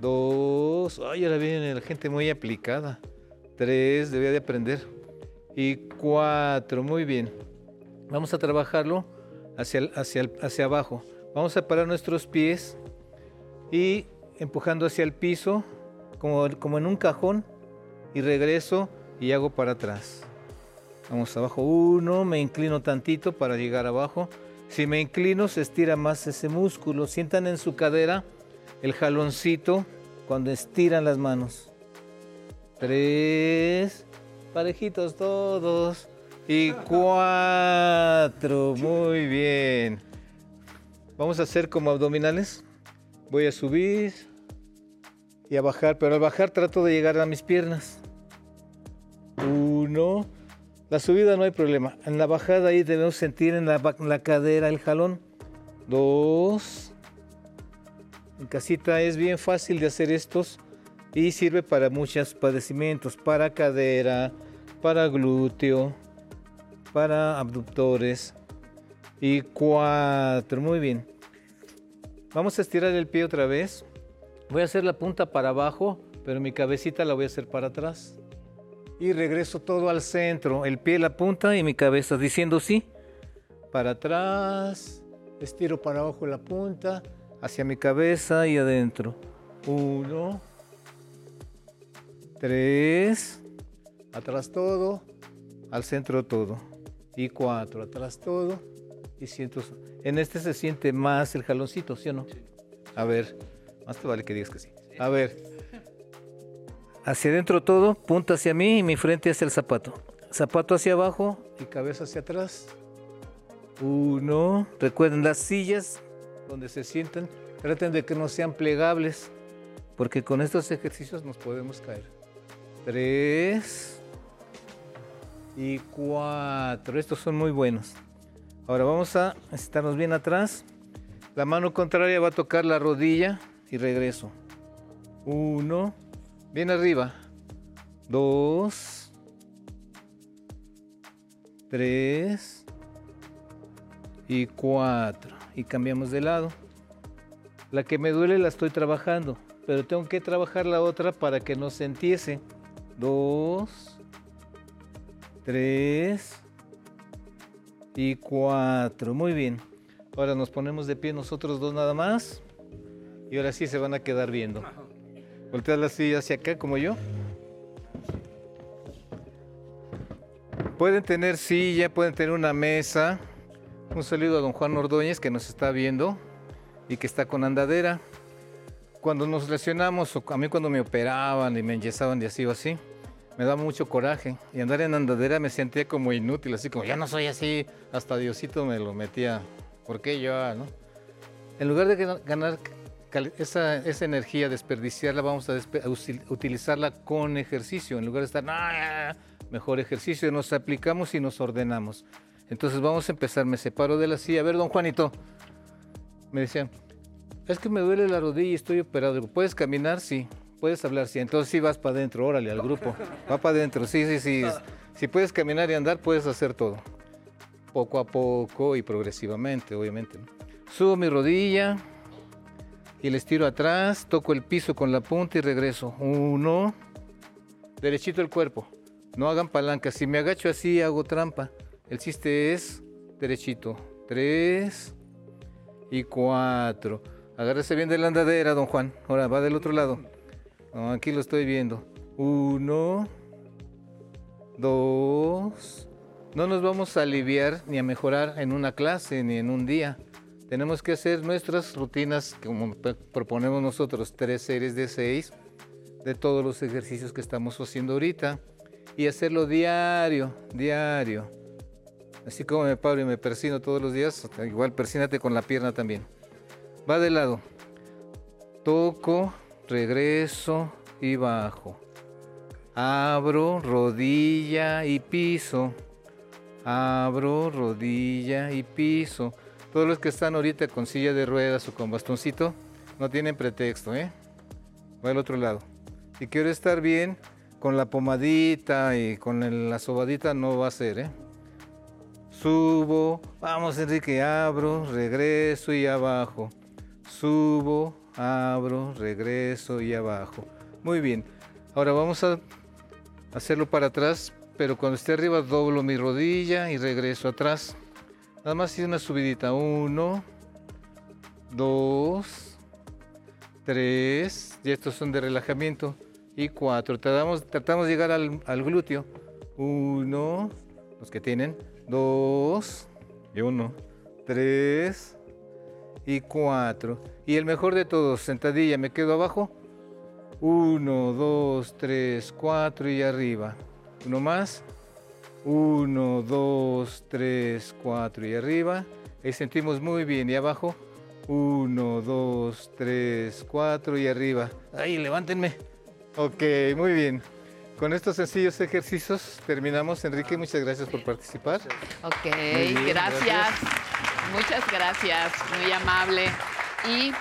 dos, ay, ahora viene la gente muy aplicada. Tres, debía de aprender. Y cuatro, muy bien. Vamos a trabajarlo hacia, hacia, hacia abajo. Vamos a parar nuestros pies y empujando hacia el piso, como, como en un cajón, y regreso y hago para atrás. Vamos abajo, uno, me inclino tantito para llegar abajo. Si me inclino, se estira más ese músculo. Sientan en su cadera el jaloncito cuando estiran las manos. Tres parejitos todos. Y cuatro, muy bien. Vamos a hacer como abdominales. Voy a subir y a bajar, pero al bajar trato de llegar a mis piernas. Uno. La subida no hay problema. En la bajada ahí debemos sentir en la, cadera el jalón. Dos. En casita es bien fácil de hacer estos y sirve para muchos padecimientos, para cadera, para glúteo, para abductores. Y cuatro, muy bien. Vamos a estirar el pie otra vez. Voy a hacer la punta para abajo, pero mi cabecita la voy a hacer para atrás. Y regreso todo al centro, el pie, la punta y mi cabeza, diciendo sí. Para atrás, estiro para abajo la punta, hacia mi cabeza y adentro. Uno, tres, atrás todo, al centro todo. Y cuatro, atrás todo. Y siento. En este se siente más el jaloncito, ¿sí o no? A ver, más te vale que digas que sí. A ver. Hacia adentro todo, punta hacia mí y mi frente hacia el zapato. Zapato hacia abajo y cabeza hacia atrás. Uno. Recuerden las sillas donde se sientan. Traten de que no sean plegables, porque con estos ejercicios nos podemos caer. Tres y cuatro. Estos son muy buenos. Ahora vamos a estarnos bien atrás. La mano contraria va a tocar la rodilla y regreso. Uno. Bien arriba. Dos. Tres. Y cuatro. Y cambiamos de lado. La que me duele la estoy trabajando, pero tengo que trabajar la otra para que no se entiese. Dos. Tres. Y cuatro. Muy bien. Ahora nos ponemos de pie nosotros dos nada más. Y ahora sí se van a quedar viendo. Voltea la silla hacia acá como yo. Pueden tener silla, pueden tener una mesa. Un saludo a don Juan Ordóñez que nos está viendo y que está con andadera. Cuando nos lesionamos, a mí cuando me operaban y me enyesaban y así o así, me daba mucho coraje. Y andar en andadera me sentía como inútil, así como ya no soy así. Hasta Diosito me lo metía. ¿Por qué yo? ah, no? En lugar de gana- ganar esa, esa energía, desperdiciarla, vamos a, despe- a usil- utilizarla con ejercicio. En lugar de estar, "No, ya, ya", mejor ejercicio, nos aplicamos y nos ordenamos. Entonces vamos a empezar, me separo de la silla. A ver, don Juanito, me decían, es que me duele la rodilla y estoy operado. Digo, ¿puedes caminar? Sí. ¿Puedes hablar? Sí. Entonces sí vas para adentro, órale, al grupo. Va para adentro, sí, sí, sí. Si puedes caminar y andar, puedes hacer todo. Poco a poco y progresivamente, obviamente. ¿no? Subo mi rodilla y les tiro atrás, toco el piso con la punta y regreso. Uno, derechito el cuerpo. No hagan palanca. Si me agacho así, hago trampa. El chiste es derechito. Tres y cuatro. Agárrese bien de la andadera, don Juan. Ahora va del otro lado. Aquí lo estoy viendo. Uno, dos. No nos vamos a aliviar ni a mejorar en una clase ni en un día. Tenemos que hacer nuestras rutinas, como proponemos nosotros, tres series de seis, de todos los ejercicios que estamos haciendo ahorita. Y hacerlo diario, diario. Así como me paro y me persino todos los días, igual persínate con la pierna también. Va de lado. Toco, regreso y bajo. Abro, rodilla y piso. Abro, rodilla y piso. Todos los que están ahorita con silla de ruedas o con bastoncito no tienen pretexto, ¿eh? Va al otro lado. Si quiero estar bien, con la pomadita y con la sobadita no va a ser, ¿eh? Subo, vamos Enrique, abro, regreso y abajo. Subo, abro, regreso y abajo. Muy bien. Ahora vamos a hacerlo para atrás, pero cuando esté arriba doblo mi rodilla y regreso atrás. Nada más hice una subidita. Uno, dos, tres. Y estos son de relajamiento. Y cuatro. Tratamos, tratamos de llegar al, al glúteo. Uno, los que tienen. Dos y uno. Tres y cuatro. Y el mejor de todos, sentadilla, me quedo abajo. Uno, dos, tres, cuatro y arriba. Uno más. Uno, dos, tres, cuatro y arriba. Ahí sentimos muy bien. Y abajo. Uno, dos, tres, cuatro y arriba. Ahí, levántenme. Ok, muy bien. Con estos sencillos ejercicios terminamos. Enrique, muchas gracias por participar. Ok, bien, gracias. Muchas gracias, muy amable. Y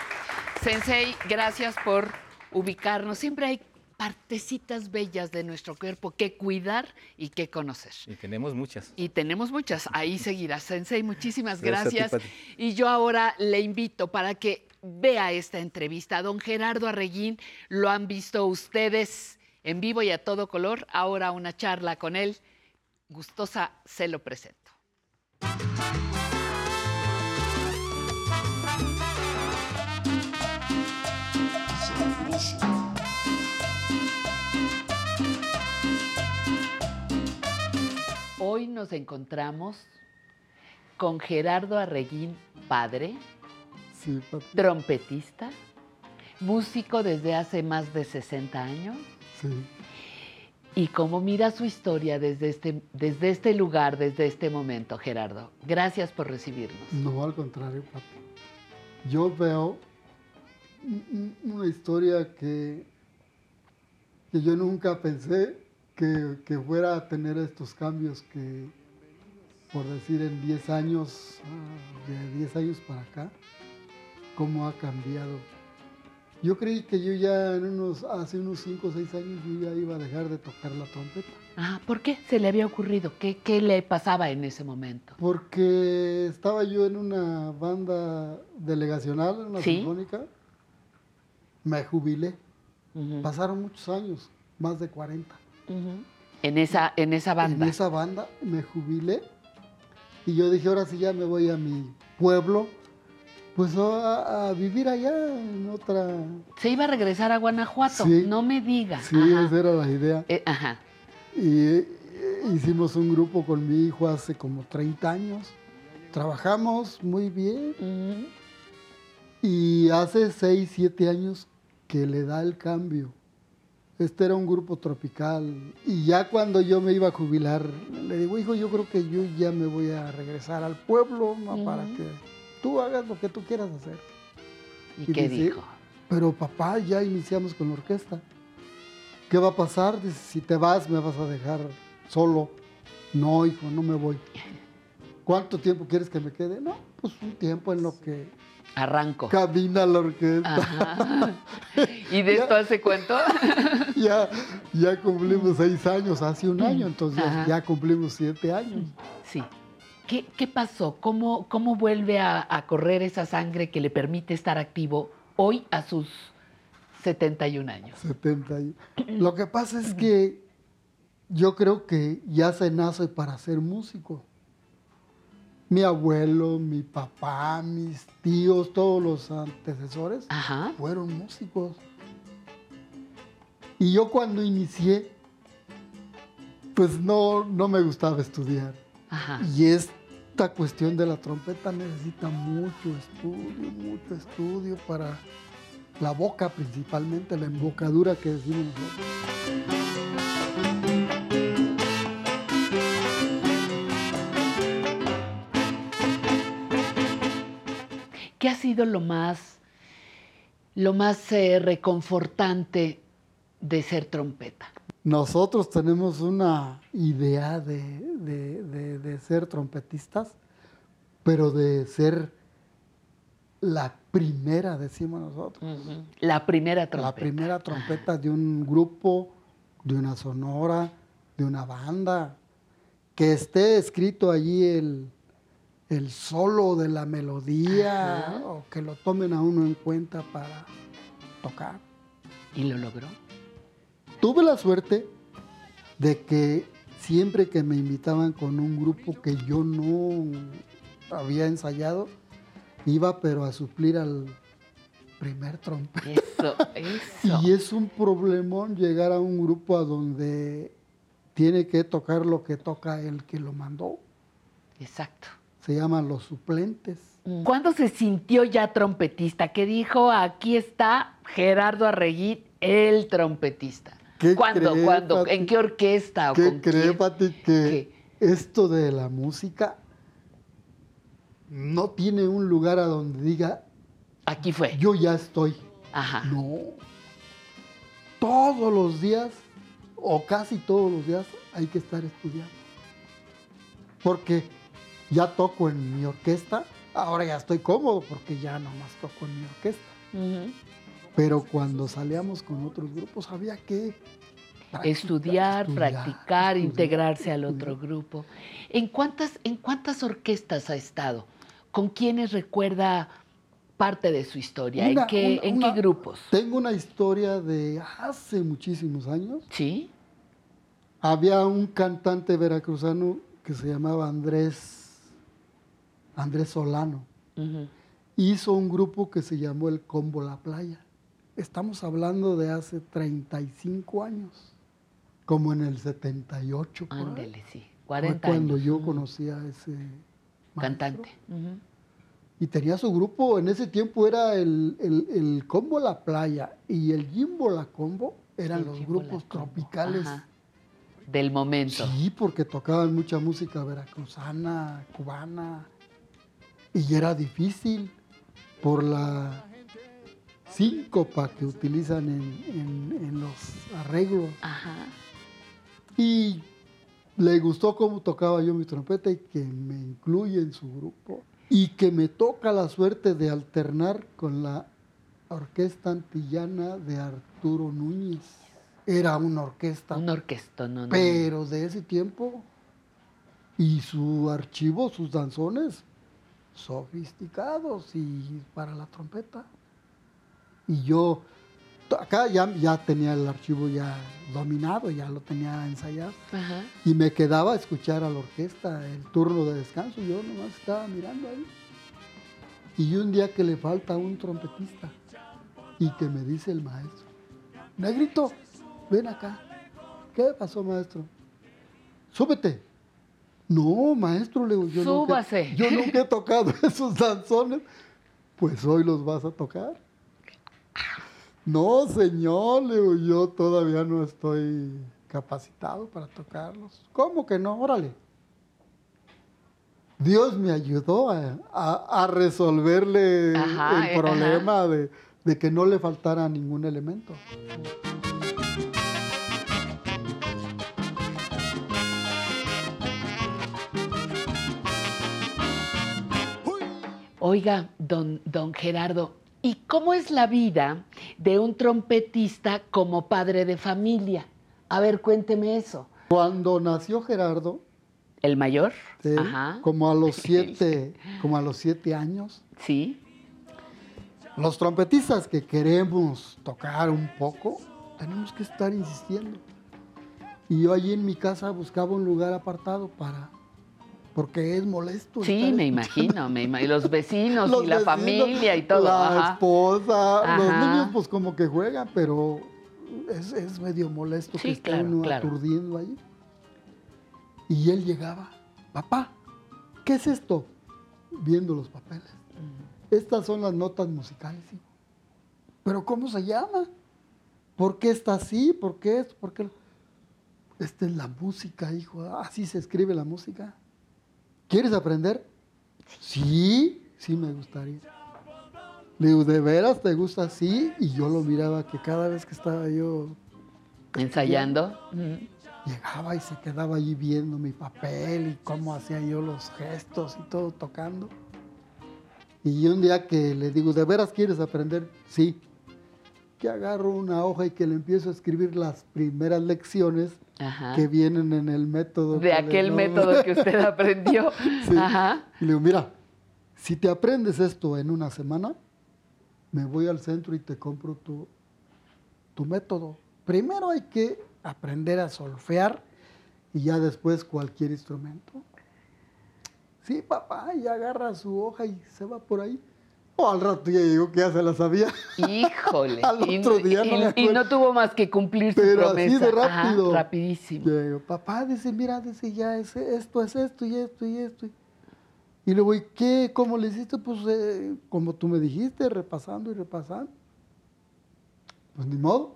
Sensei, gracias por ubicarnos. Siempre hay partecitas bellas de nuestro cuerpo que cuidar y que conocer. Y tenemos muchas. Y tenemos muchas. Ahí seguirá. Sensei, muchísimas Gracias ti, y yo ahora le invito para que vea esta entrevista. Don Gerardo Arreguín, lo han visto ustedes en vivo y a todo color. Ahora una charla con él. Gustosa, se lo presento. Hoy nos encontramos con Gerardo Arreguín, padre, Sí, trompetista, músico desde hace más de 60 años. Sí. Y cómo mira su historia desde este, desde este lugar, desde este momento, Gerardo. Gracias por recibirnos. No, al contrario, papi. Yo veo un- un- una historia que, que yo nunca pensé que, que fuera a tener estos cambios que, por decir, en 10 años, de 10 años para acá, cómo ha cambiado. Yo creí que yo ya en unos, hace unos 5 o 6 años yo ya iba a dejar de tocar la trompeta. Ah, ¿por qué se le había ocurrido? ¿Qué, qué le pasaba en ese momento? Porque estaba yo en una banda delegacional, una ¿Sí? sinfónica. Me jubilé. Pasaron muchos años, más de 40. En esa, en esa banda. En esa banda me jubilé. Y yo dije, ahora sí ya me voy a mi pueblo, pues a, a vivir allá en otra... Se iba a regresar a Guanajuato, Sí. no me diga. Sí, esa era la idea. Eh, ajá. Y eh, hicimos un grupo con mi hijo hace como 30 años. Trabajamos muy bien. Y hace 6, 7 años que le da el cambio. Este era un grupo tropical. Y ya cuando yo me iba a jubilar, le digo, hijo, yo creo que yo ya me voy a regresar al pueblo para que tú hagas lo que tú quieras hacer. ¿Y qué dijo? Pero papá, ya iniciamos con la orquesta. ¿Qué va a pasar? Dice, si te vas, me vas a dejar solo. No, hijo, no me voy. ¿Cuánto tiempo quieres que me quede? No, pues un tiempo en lo que Arranco. camina la orquesta. Ajá. ¿Y de esto hace cuánto? ya, ya cumplimos seis años, hace un año, entonces Ajá. ya cumplimos siete años. Sí. ¿Qué, qué pasó? ¿Cómo, ¿Cómo vuelve a, a correr esa sangre que le permite estar activo hoy a sus 71 años? 70 y- Lo que pasa es que yo creo que ya se nace para ser músico. Mi abuelo, mi papá, mis tíos, todos los antecesores fueron músicos. Y yo cuando inicié, pues no, no me gustaba estudiar. Ajá. Y esta cuestión de la trompeta necesita mucho estudio, mucho estudio para la boca principalmente, la embocadura que decimos nosotros. ¿Qué ha sido lo más, lo más eh, reconfortante de ser trompeta? Nosotros tenemos una idea de, de- de- de ser trompetistas, pero de ser la primera, decimos nosotros. La primera La trompeta. primera trompeta de un grupo, de una sonora, de una banda, que esté escrito allí el, el solo de la melodía, Ajá. o que lo tomen a uno en cuenta para tocar. ¿Y lo logró? Tuve la suerte de que siempre que me invitaban con un grupo que yo no había ensayado, iba pero a suplir al primer trompeta. Eso, eso. Y es un problemón llegar a un grupo a donde tiene que tocar lo que toca el que lo mandó. Exacto. Se llaman los suplentes. ¿Cuándo se sintió ya trompetista? Que dijo, aquí está Gerardo Arreguín, el trompetista. ¿Qué ¿Cuándo? cree, ¿Cuándo? Pati? ¿En qué orquesta o ¿Qué con cree, quién? Pati, que esto de la música no tiene un lugar a donde diga, aquí fue. Yo ya estoy. Ajá. No. Todos los días, o casi todos los días, hay que estar estudiando. Porque ya toco en mi orquesta, ahora ya estoy cómodo porque ya nomás toco en mi orquesta. Pero cuando salíamos con otros grupos había que practicar, Estudiar, estudiar, practicar, estudiar, integrarse al otro grupo. ¿En cuántas, ¿En cuántas orquestas ha estado? ¿Con quiénes recuerda parte de su historia? Una- ¿En, qué, una- en una- qué grupos? Tengo una historia de hace muchísimos años. Sí. Había un cantante veracruzano que se llamaba Andrés, Andrés Solano. Hizo un grupo que se llamó el Combo La Playa. Estamos hablando de hace 35 años, como en el 78. por ahí. Ándele, sí. Fue 40 cuando años. yo conocí a ese Cantante. y tenía su grupo, en ese tiempo era el, el- el Combo La Playa y el Jimbo La Combo, eran El los Jimbo grupos tropicales. ajá. Del momento. Sí, porque tocaban mucha música veracruzana, cubana, y era difícil por la síncopa que utilizan en, en- en los arreglos. Y le gustó cómo tocaba yo mi trompeta y que me incluye en su grupo. Y que me toca la suerte de alternar con la orquesta antillana de Arturo Núñez. Era una orquesta. Una orquesta, no, no. Pero de ese tiempo. Y su archivo, sus danzones, sofisticados y para la trompeta. Y yo, acá ya, ya tenía el archivo ya dominado, ya lo tenía ensayado. Ajá. Y me quedaba a escuchar a la orquesta el turno de descanso. Yo nomás estaba mirando ahí. Y un día que le falta un trompetista y que me dice el maestro, Negrito, ven acá. ¿Qué pasó, maestro? Súbete. No, maestro, le digo, yo nunca, Súbase. yo nunca he tocado esos danzones. Pues hoy los vas a tocar. No, señor, le digo, yo todavía no estoy capacitado para tocarlos. ¿Cómo que no? Órale. Dios me ayudó a, a- a resolverle Ajá, eh, el problema de, de que no le faltara ningún elemento. Oiga, don, don Gerardo, ¿y cómo es la vida de un trompetista como padre de familia? A ver, cuénteme eso. Cuando nació Gerardo, ¿El mayor? Sí, Ajá. como a los siete, como a los siete años. Sí. Los trompetistas que queremos tocar un poco, tenemos que estar insistiendo. Y yo allí en mi casa buscaba un lugar apartado para, porque es molesto. Sí, estar me imagino, me ima- y los vecinos Los y la familia y todo. La ajá. esposa, los niños pues como que juegan, pero es, es medio molesto Sí, que esté claro, uno claro. aturdiendo ahí. Y él llegaba, papá, ¿qué es esto? Viendo los papeles. Estas son las notas musicales, hijo. ¿Pero cómo se llama? ¿Por qué está así? ¿Por qué esto? ¿Por qué? lo-?" Esta es la música, hijo. Así se escribe la música. ¿Quieres aprender? Sí, sí me gustaría. Le digo, ¿de veras te gusta así? Y yo lo miraba que cada vez que estaba yo Ensayando. Llegaba y se quedaba allí viendo mi papel y cómo hacía yo los gestos y todo tocando. Y un día que le digo, ¿de veras quieres aprender? Sí. Que agarro una hoja y que le empiezo a escribir las primeras lecciones Ajá. que vienen en el método. De aquel método que usted aprendió. Sí. Ajá. Y le digo, mira, si te aprendes esto en una semana, me voy al centro y te compro tu, tu método. Primero hay que aprender a solfear y ya después cualquier instrumento. Sí, papá, y agarra su hoja y se va por ahí. O al rato ya llegó que ya se la sabía. Híjole. Al Y- otro día y, no me y no tuvo más que cumplir su Pero promesa. así de Ajá, rápido. rapidísimo. Llego, papá, dice, mira, dice, ya es, esto es esto y esto y esto. Y luego, ¿y qué? ¿Cómo le hiciste? Pues eh, como tú me dijiste, repasando y repasando. Pues ni modo.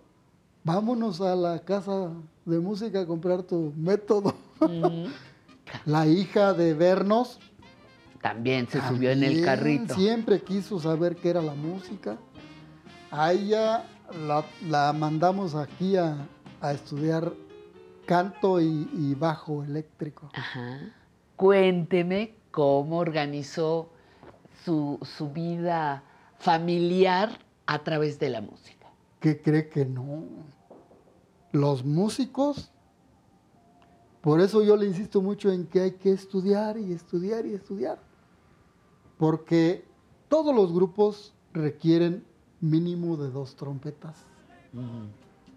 vámonos a la casa de música a comprar tu método. la hija de Vernos. También se subió en el carrito. Siempre quiso saber qué era la música. A ella la, la mandamos aquí a, a estudiar canto y, y bajo eléctrico. Ajá. Cuénteme cómo organizó su, su vida familiar a través de la música. ¿Qué cree que no? Los músicos, por eso yo le insisto mucho en que hay que estudiar y estudiar y estudiar. Porque todos los grupos requieren mínimo de dos trompetas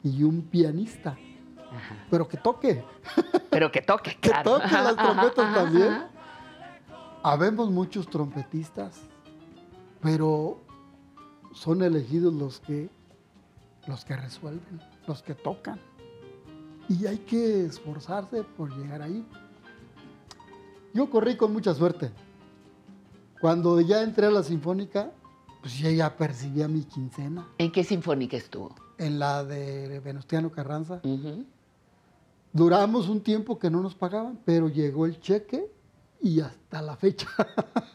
y un pianista. Pero que toque. Pero que toque, que claro. toque las trompetas Ajá, también. ajá. Habemos muchos trompetistas, pero son elegidos los que los que resuelven, los que tocan. Y hay que esforzarse por llegar ahí. Yo corrí con mucha suerte. Cuando ya entré a la sinfónica, pues ya, ya percibía mi quincena. ¿En qué sinfónica estuvo? En la de Venustiano Carranza. Duramos un tiempo que no nos pagaban, pero llegó el cheque y hasta la fecha.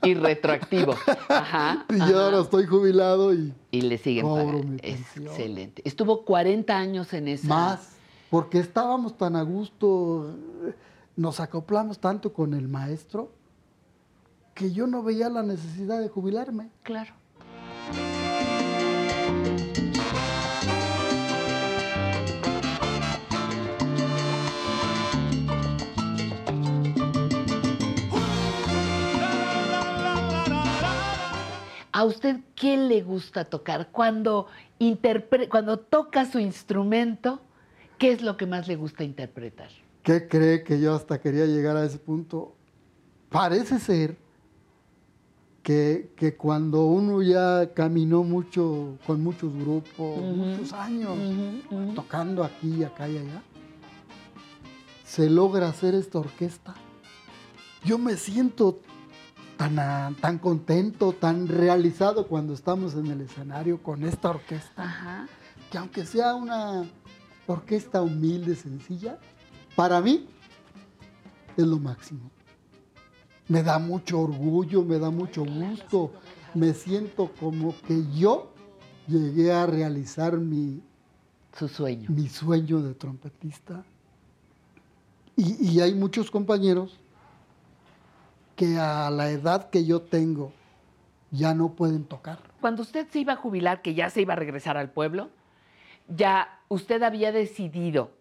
Y retroactivo. Ajá. y yo ahora estoy jubilado y Y le siguen cobro pagando. mi excelente. Estuvo 40 años en esa. Más, porque estábamos tan a gusto, nos acoplamos tanto con el maestro, que yo no veía la necesidad de jubilarme. Claro. ¿A usted qué le gusta tocar? Cuando, interpre- cuando toca su instrumento, ¿qué es lo que más le gusta interpretar? ¿Qué cree que yo hasta quería llegar a ese punto? Parece ser que, que cuando uno ya caminó mucho, con muchos grupos, muchos años, tocando aquí, acá y allá, se logra hacer esta orquesta. Yo me siento tan, ah, tan contento, tan realizado cuando estamos en el escenario con esta orquesta, que aunque sea una orquesta humilde, sencilla, para mí es lo máximo. Me da mucho orgullo, me da mucho gusto, me siento como que yo llegué a realizar mi, Su sueño. mi sueño de trompetista. Y, y hay muchos compañeros que a la edad que yo tengo ya no pueden tocar. Cuando usted se iba a jubilar, que ya se iba a regresar al pueblo, ya usted había decidido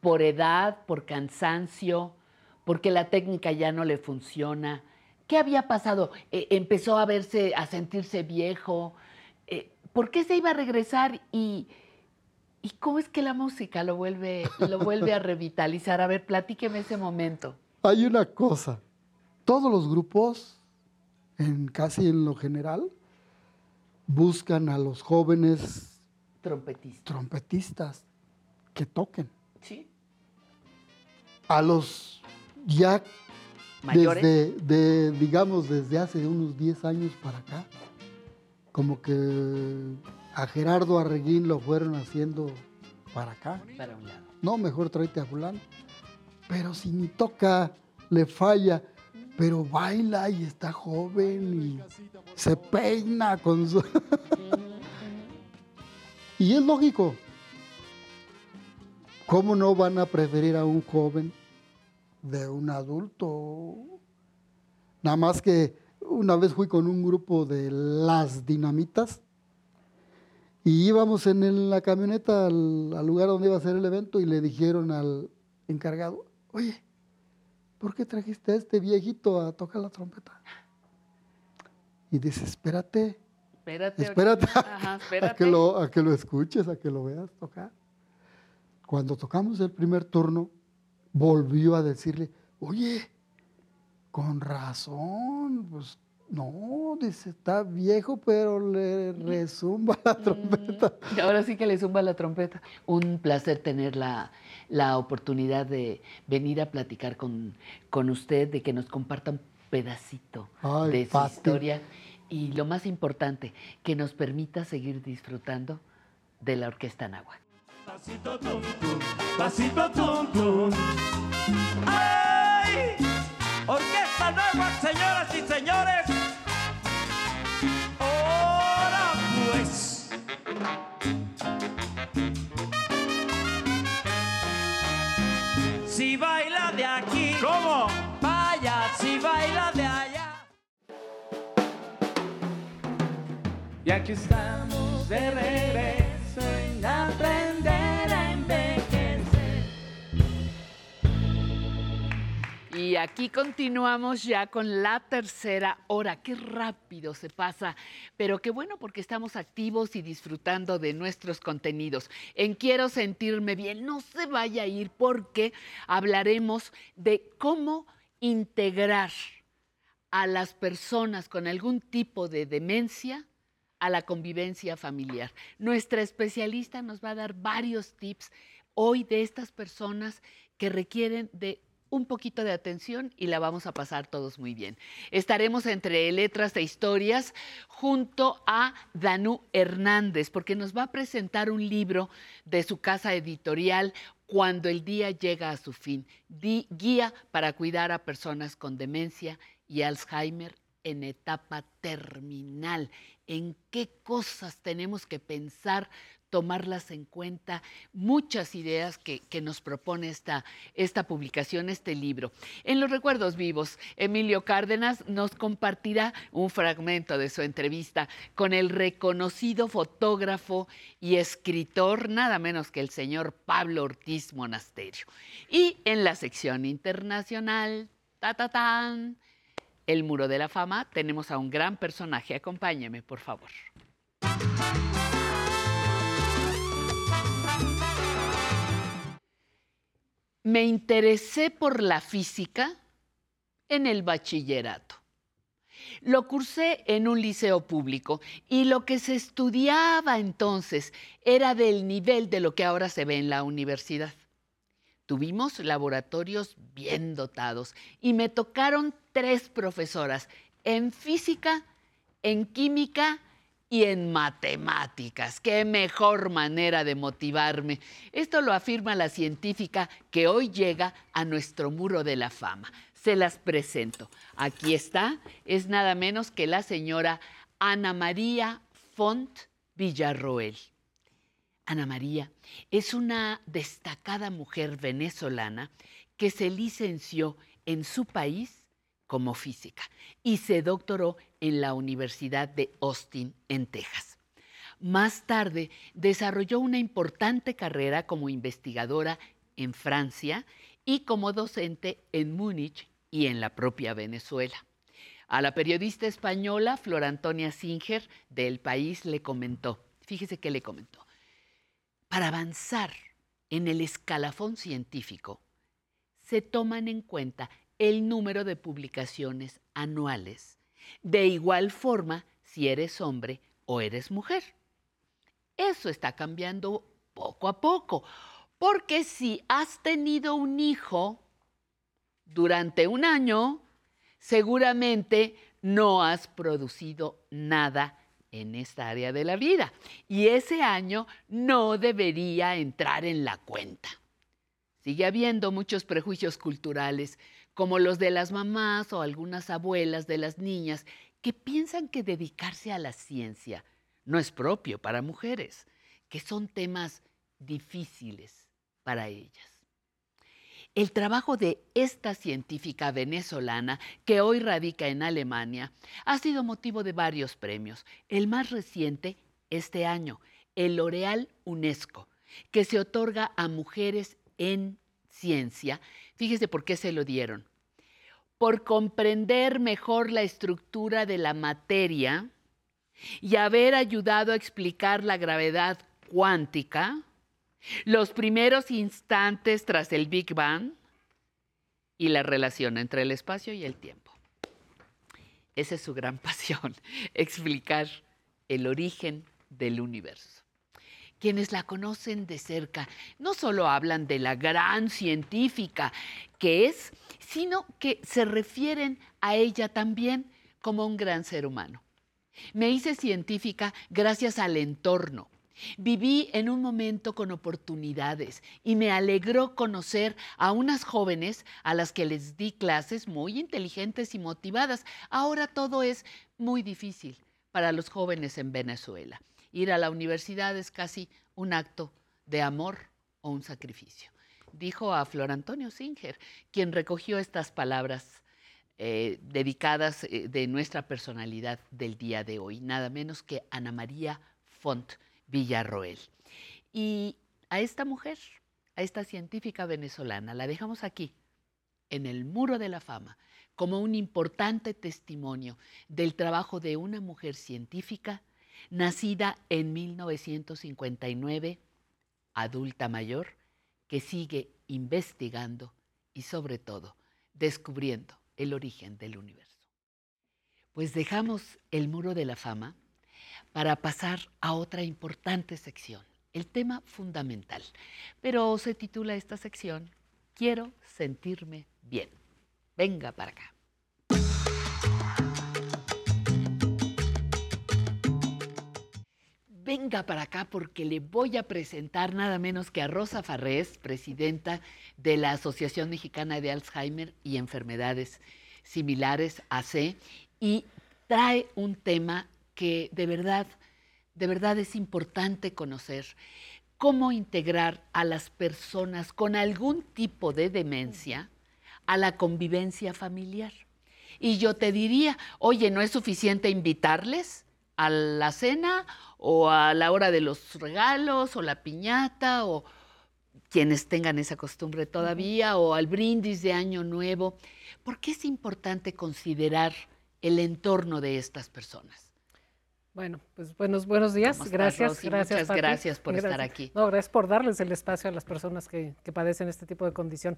por edad, por cansancio, porque la técnica ya no le funciona. ¿Qué había pasado? Eh, empezó a verse, a sentirse viejo. Eh, ¿Por qué se iba a regresar y, y cómo es que la música lo vuelve, lo vuelve a revitalizar? A ver, platíqueme ese momento. Hay una cosa, todos los grupos, en casi en lo general, buscan a los jóvenes Trompetistas. trompetistas que toquen. Sí. A los ya ¿Mayores? desde, de, digamos, desde hace unos 10 años para acá, como que a Gerardo Arreguín lo fueron haciendo para acá. Para un lado. No, mejor tráete a fulano. Pero si ni toca, le falla, pero baila y está joven y se peina con su... y es lógico. ¿Cómo no van a preferir a un joven de un adulto? Nada más que una vez fui con un grupo de las dinamitas y íbamos en la camioneta al, al lugar donde iba a ser el evento y le dijeron al encargado, oye, ¿por qué trajiste a este viejito a tocar la trompeta? Y dice, espérate, Espérate. espérate, Ajá, a, espérate. que lo, a que lo escuches, a que lo veas tocar. Cuando tocamos el primer turno, volvió a decirle, oye, con razón, pues no, dice, está viejo, pero le resumba la trompeta. Y ahora sí que le zumba la trompeta. Un placer tener la, la oportunidad de venir a platicar con, con usted, de que nos comparta un pedacito Ay, de su historia y lo más importante, que nos permita seguir disfrutando de la Orquesta Nahua. Pasito tum tum, pasito tum tum. ¡Ay! Orquesta Nueva, señoras y señores. Ahora pues. Si baila de aquí. ¿Cómo? Vaya, si baila de allá. Y aquí estamos de regreso Y aquí continuamos ya con la tercera hora. Qué rápido se pasa, pero qué bueno porque estamos activos y disfrutando de nuestros contenidos. En Quiero sentirme bien, no se vaya a ir porque hablaremos de cómo integrar a las personas con algún tipo de demencia a la convivencia familiar. Nuestra especialista nos va a dar varios tips hoy de estas personas que requieren de un poquito de atención y la vamos a pasar todos muy bien. Estaremos entre letras e historias junto a Danú Hernández, porque nos va a presentar un libro de su casa editorial cuando el día llega a su fin. Guía para cuidar a personas con demencia y Alzheimer en etapa terminal. ¿En qué cosas tenemos que pensar? Tomarlas en cuenta, muchas ideas que, que nos propone esta, esta publicación, este libro. En los recuerdos vivos, Emilio Cárdenas nos compartirá un fragmento de su entrevista con el reconocido fotógrafo y escritor, nada menos que el señor Pablo Ortiz Monasterio. Y en la sección internacional, ta, ta, tan, el Muro de la Fama, tenemos a un gran personaje. Acompáñeme, por favor. Me interesé por la física en el bachillerato. Lo cursé en un liceo público y lo que se estudiaba entonces era del nivel de lo que ahora se ve en la universidad. Tuvimos laboratorios bien dotados y me tocaron tres profesoras en física, en química y en matemáticas. Qué mejor manera de motivarme. Esto lo afirma la científica que hoy llega a nuestro muro de la fama. Se las presento. Aquí está, es nada menos que la señora Ana María Font Villarroel. Ana María es una destacada mujer venezolana que se licenció en su país como física y se doctoró en la Universidad de Austin, en Texas. Más tarde desarrolló una importante carrera como investigadora en Francia y como docente en Múnich y en la propia Venezuela. A la periodista española Flor Antonia Singer del país le comentó, fíjese que le comentó, para avanzar en el escalafón científico, se toman en cuenta el número de publicaciones anuales. De igual forma, si eres hombre o eres mujer. Eso está cambiando poco a poco, porque si has tenido un hijo durante un año, seguramente no has producido nada en esta área de la vida. Y ese año no debería entrar en la cuenta. Sigue habiendo muchos prejuicios culturales, como los de las mamás o algunas abuelas de las niñas, que piensan que dedicarse a la ciencia no es propio para mujeres, que son temas difíciles para ellas. El trabajo de esta científica venezolana, que hoy radica en Alemania, ha sido motivo de varios premios. El más reciente, este año, el L'Oreal UNESCO, que se otorga a mujeres en ciencia. Fíjese por qué se lo dieron. Por comprender mejor la estructura de la materia y haber ayudado a explicar la gravedad cuántica, los primeros instantes tras el Big Bang y la relación entre el espacio y el tiempo. Esa es su gran pasión, explicar el origen del universo. Quienes la conocen de cerca no solo hablan de la gran científica que es, sino que se refieren a ella también como un gran ser humano. Me hice científica gracias al entorno Viví en un momento con oportunidades y me alegró conocer a unas jóvenes a las que les di clases muy inteligentes y motivadas. Ahora todo es muy difícil para los jóvenes en Venezuela. Ir a la universidad es casi un acto de amor o un sacrificio. Dijo a Flor Antonio Singer, quien recogió estas palabras eh, dedicadas eh, de nuestra personalidad del día de hoy, nada menos que Ana María Font Villarroel. Y a esta mujer, a esta científica venezolana, la dejamos aquí, en el Muro de la Fama, como un importante testimonio del trabajo de una mujer científica nacida en 1959, adulta mayor, que sigue investigando y sobre todo descubriendo el origen del universo. Pues dejamos el Muro de la Fama para pasar a otra importante sección, el tema fundamental. Pero se titula esta sección Quiero sentirme bien. Venga para acá. Venga para acá porque le voy a presentar nada menos que a Rosa Farrés, presidenta de la Asociación Mexicana de Alzheimer y Enfermedades Similares, AC, y trae un tema que de verdad, de verdad es importante conocer. Cómo integrar a las personas con algún tipo de demencia a la convivencia familiar. Y yo te diría, oye, ¿no es suficiente invitarles a la cena o a la hora de los regalos o la piñata o quienes tengan esa costumbre todavía o al brindis de Año Nuevo? ¿Por qué es importante considerar el entorno de estas personas? Bueno, pues buenos, buenos días. ¿Cómo estás, Gracias, Rosy? gracias. Muchas Pati. gracias por estar aquí. No, gracias por darles el espacio a las personas que, que padecen este tipo de condición.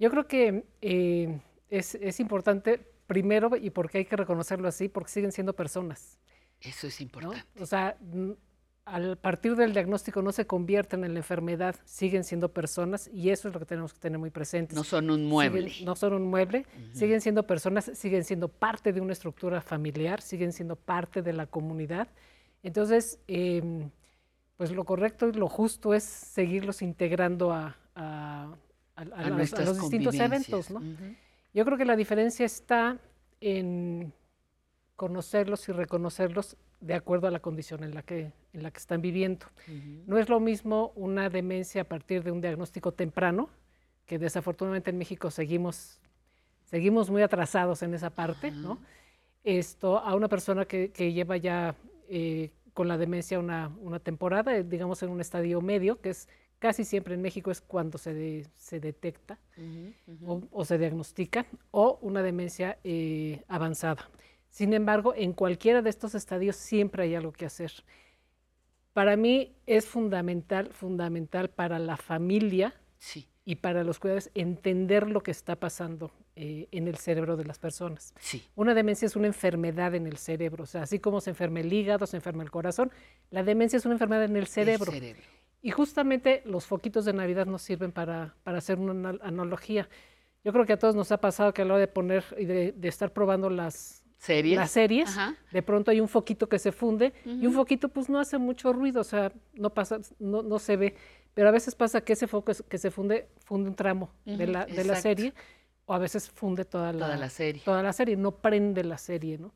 Yo creo que eh, es, es importante, primero, y porque hay que reconocerlo así, porque siguen siendo personas. Eso es ¿no? importante. O sea, al partir del diagnóstico no se convierten en la enfermedad, siguen siendo personas y eso es lo que tenemos que tener muy presentes. No son un mueble. Siguen- no son un mueble, siguen siendo personas, siguen siendo parte de una estructura familiar, siguen siendo parte de la comunidad. Entonces, em, pues lo correcto y lo justo es seguirlos integrando a, a- a- a los- distintos eventos. ¿no? Yo creo que la diferencia está en conocerlos y reconocerlos de acuerdo a la condición en la que, en la que están viviendo. No es lo mismo una demencia a partir de un diagnóstico temprano, que desafortunadamente en México seguimos, seguimos muy atrasados en esa parte, ¿no? Esto a una persona que, que lleva ya eh, con la demencia una, una temporada, eh, digamos en un estadio medio, que es casi siempre en México es cuando se, de- se detecta o, o se diagnostica, o una demencia eh, avanzada. Sin embargo, en cualquiera de estos estadios siempre hay algo que hacer. Para mí es fundamental, fundamental para la familia Sí. y para los cuidadores entender lo que está pasando eh, en el cerebro de las personas. Sí. Una demencia es una enfermedad en el cerebro, o sea, así como se enferma el hígado, se enferma el corazón, la demencia es una enfermedad en el cerebro. cerebro. Y justamente los foquitos de Navidad nos sirven para, para hacer una anal- analogía. Yo creo que a todos nos ha pasado que a la hora de poner y de, de estar probando las ¿Series? las series, Ajá. de pronto hay un foquito que se funde y un foquito pues no hace mucho ruido, o sea, no pasa, no, no se ve, pero a veces pasa que ese foco es- que se funde, funde un tramo de, la, de la serie o a veces funde toda la, Toda la serie. toda la serie, no prende la serie, ¿no?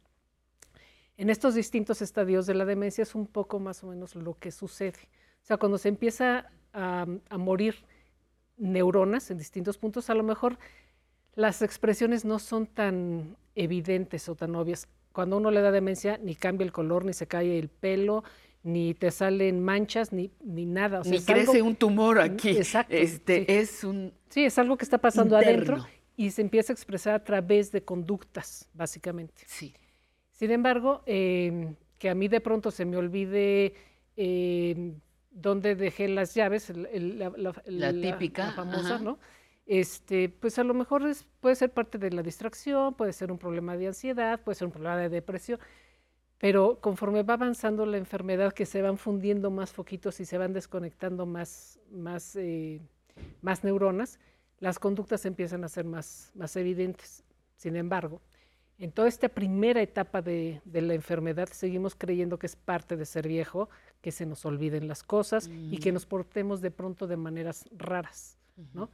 En estos distintos estadios de la demencia es un poco más o menos lo que sucede. O sea, cuando se empieza a, a morir neuronas en distintos puntos, a lo mejor las expresiones no son tan evidentes o tan obvias. Cuando uno le da demencia, ni cambia el color, ni se cae el pelo, ni te salen manchas, ni, ni nada. O sea, Ni algo- crece un tumor aquí. Exacto. Este, sí. es un Sí, es algo que está pasando adentro y se empieza a expresar a través de conductas, básicamente. Sí. Sin embargo, eh, que a mí de pronto se me olvide eh, dónde dejé las llaves, el- el- la, la- La típica, la famosa, ajá. ¿no? Este, pues a lo mejor es- puede ser parte de la distracción, puede ser un problema de ansiedad, puede ser un problema de depresión, pero conforme va avanzando la enfermedad, que se van fundiendo más foquitos y se van desconectando más, más, eh, más neuronas, las conductas empiezan a ser más, más evidentes. Sin embargo, En toda esta primera etapa de, de la enfermedad seguimos creyendo que es parte de ser viejo, que se nos olviden las cosas y que Mm. nos portemos de pronto de maneras raras, ¿no?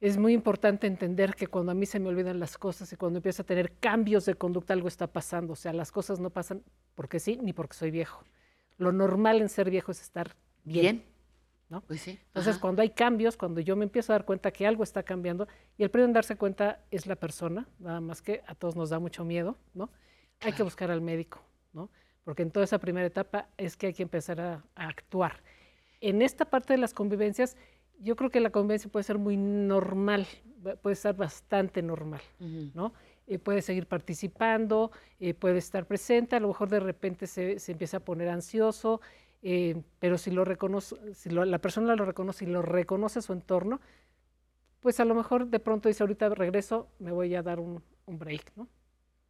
Es muy importante entender que cuando a mí se me olvidan las cosas y cuando empiezo a tener cambios de conducta, algo está pasando. O sea, las cosas no pasan porque sí ni porque soy viejo. Lo normal en ser viejo es estar bien. Bien. ¿no? Pues sí. Entonces, Ajá. cuando hay cambios, cuando yo me empiezo a dar cuenta que algo está cambiando, y el primero en darse cuenta es la persona, nada más que a todos nos da mucho miedo, ¿no? Hay que buscar al médico, ¿no? Porque en toda esa primera etapa es que hay que empezar a, a actuar. En esta parte de las convivencias, yo creo que la convivencia puede ser muy normal, va- puede estar bastante normal, ¿no? Eh, puede seguir participando, eh, puede estar presente, a lo mejor de repente se, se empieza a poner ansioso, eh, pero si lo reconoce, si lo- la persona lo reconoce y lo reconoce su entorno, pues a lo mejor de pronto dice ahorita regreso, me voy a dar un, un break, ¿no?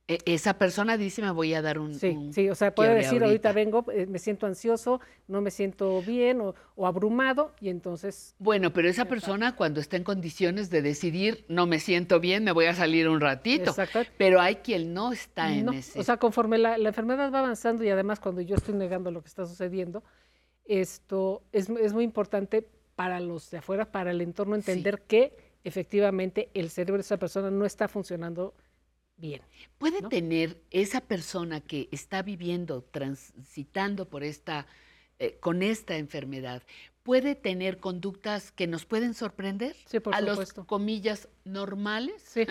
E- Esa persona dice, me voy a dar un... Sí, un sí, o sea, puede decir ahorita vengo, eh, me siento ansioso, no me siento bien o, o abrumado y entonces... Bueno, pero esa persona cuando está en condiciones de decidir, no me siento bien, me voy a salir un ratito. Exacto. Pero hay quien no está en ese... O sea, conforme la, la enfermedad va avanzando y además cuando yo estoy negando lo que está sucediendo, esto es, es muy importante para los de afuera, para el entorno, entender que efectivamente el cerebro de esa persona no está funcionando bien. ¿Puede tener esa persona que está viviendo, transitando por esta, eh, con esta enfermedad, puede tener conductas que nos pueden sorprender? Sí, por a supuesto. los comillas normales. Sí,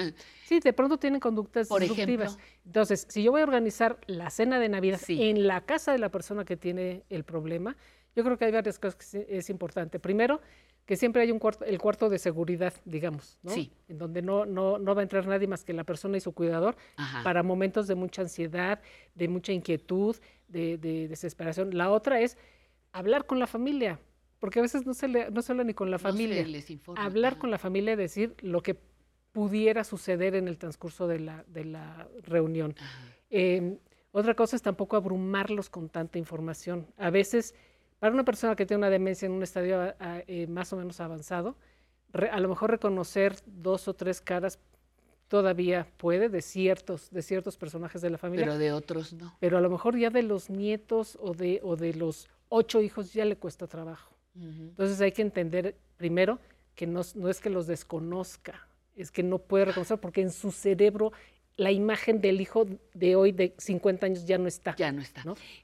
sí, de pronto tienen conductas Por disruptivas. ejemplo. Entonces, si yo voy a organizar la cena de Navidad en la casa de la persona que tiene el problema, yo creo que hay varias cosas que es importante. Primero, que siempre hay un cuarto, el cuarto de seguridad, digamos, ¿no? Sí. En donde no, no, no va a entrar nadie más que la persona y su cuidador Ajá. para momentos de mucha ansiedad, de mucha inquietud, de, de desesperación. La otra es hablar con la familia, porque a veces no se, le, no se habla ni con la No se familia. les informa, Hablar con la familia, decir lo que pudiera suceder en el transcurso de la, de la reunión. Eh, otra cosa es tampoco abrumarlos con tanta información. A veces, para una persona que tiene una demencia en un estadio a- a- eh, más o menos avanzado, re- a lo mejor reconocer dos o tres caras todavía puede de ciertos, de ciertos personajes de la familia. Pero de otros no. Pero a lo mejor ya de los nietos o de, o de los ocho hijos ya le cuesta trabajo. Entonces hay que entender primero que no es que los desconozca, es que no puede reconocer porque en su cerebro la imagen del hijo de hoy de 50 años ya no está. Ya no está.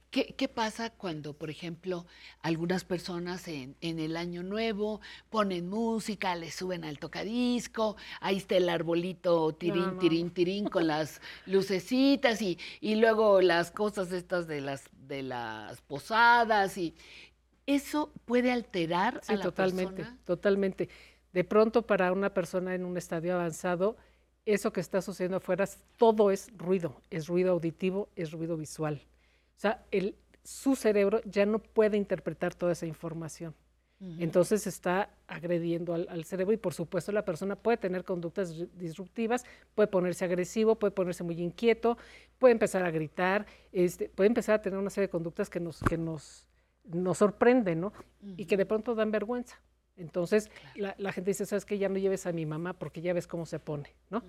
¿Qué, qué pasa cuando, por ejemplo, algunas personas en, en el año nuevo ponen música, le suben al tocadisco, ahí está el arbolito tirín, No, no. tirín, tirín con las lucecitas y, y luego las cosas estas de las, de las posadas y eso puede alterar Sí, a la totalmente, persona. totalmente. De pronto para una persona en un estadio avanzado, eso que está sucediendo afuera, todo es ruido, es ruido auditivo, es ruido visual. O sea, el, su cerebro ya no puede interpretar toda esa información. Entonces está agrediendo al, al cerebro y por supuesto la persona puede tener conductas dis- disruptivas, puede ponerse agresivo, puede ponerse muy inquieto, puede empezar a gritar, este, puede empezar a tener una serie de conductas que nos, que nos, nos sorprenden, ¿no? Y que de pronto dan vergüenza. Entonces la, la gente dice, ¿sabes qué? Ya no lleves a mi mamá porque ya ves cómo se pone, ¿no?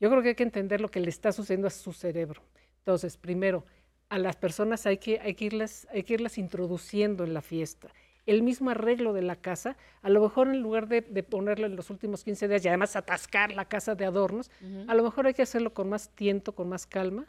Yo creo que hay que entender lo que le está sucediendo a su cerebro. Entonces, primero, a las personas hay que, hay que, irlas, hay que irlas introduciendo en la fiesta. El mismo arreglo de la casa, a lo mejor en lugar de, de ponerlo en los últimos 15 días y además atascar la casa de adornos, a lo mejor hay que hacerlo con más tiento, con más calma,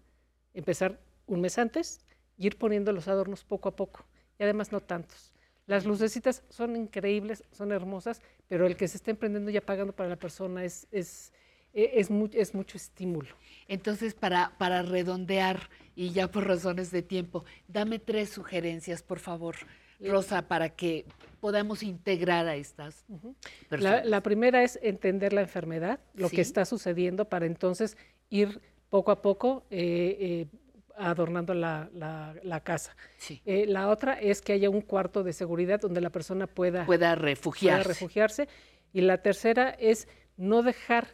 empezar un mes antes y ir poniendo los adornos poco a poco. Y además no tantos. Las lucecitas son increíbles, son hermosas, pero el que se esté emprendiendo y apagando para la persona es, es, e- es, mu- es mucho estímulo. Entonces, para, para redondear, y ya por razones de tiempo, dame tres sugerencias, por favor, Rosa, para que podamos integrar a estas La, personas. la primera es entender la enfermedad, lo Sí. que está sucediendo, para entonces ir poco a poco eh, eh, adornando la, la- la casa. Sí. Eh, la otra es que haya un cuarto de seguridad donde la persona pueda, Pueda pueda refugiarse. refugiarse. Y la tercera es no dejar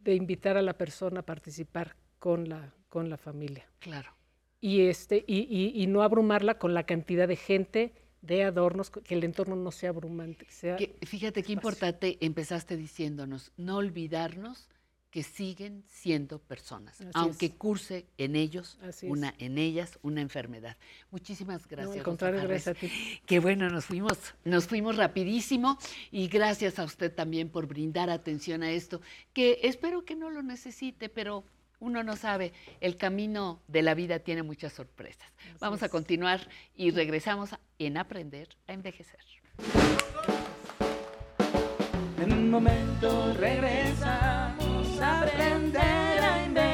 de invitar a la persona a participar con la, con la familia. Claro. Y, este, y, y- y no abrumarla con la cantidad de gente, de adornos, que el entorno no sea abrumante. que sea Que- fíjate qué importante empezaste diciéndonos, no olvidarnos que siguen siendo personas, Así aunque es. curse en ellos Así es. una en ellas una enfermedad. Muchísimas gracias. al contrario, Jarres. gracias a ti. Qué bueno, nos fuimos, nos fuimos rapidísimo y gracias a usted también por brindar atención a esto, que espero que no lo necesite, pero uno no sabe, el camino de la vida tiene muchas sorpresas. Vamos a continuar y regresamos en Aprender a Envejecer. En un momento regresamos a aprender a envejecer.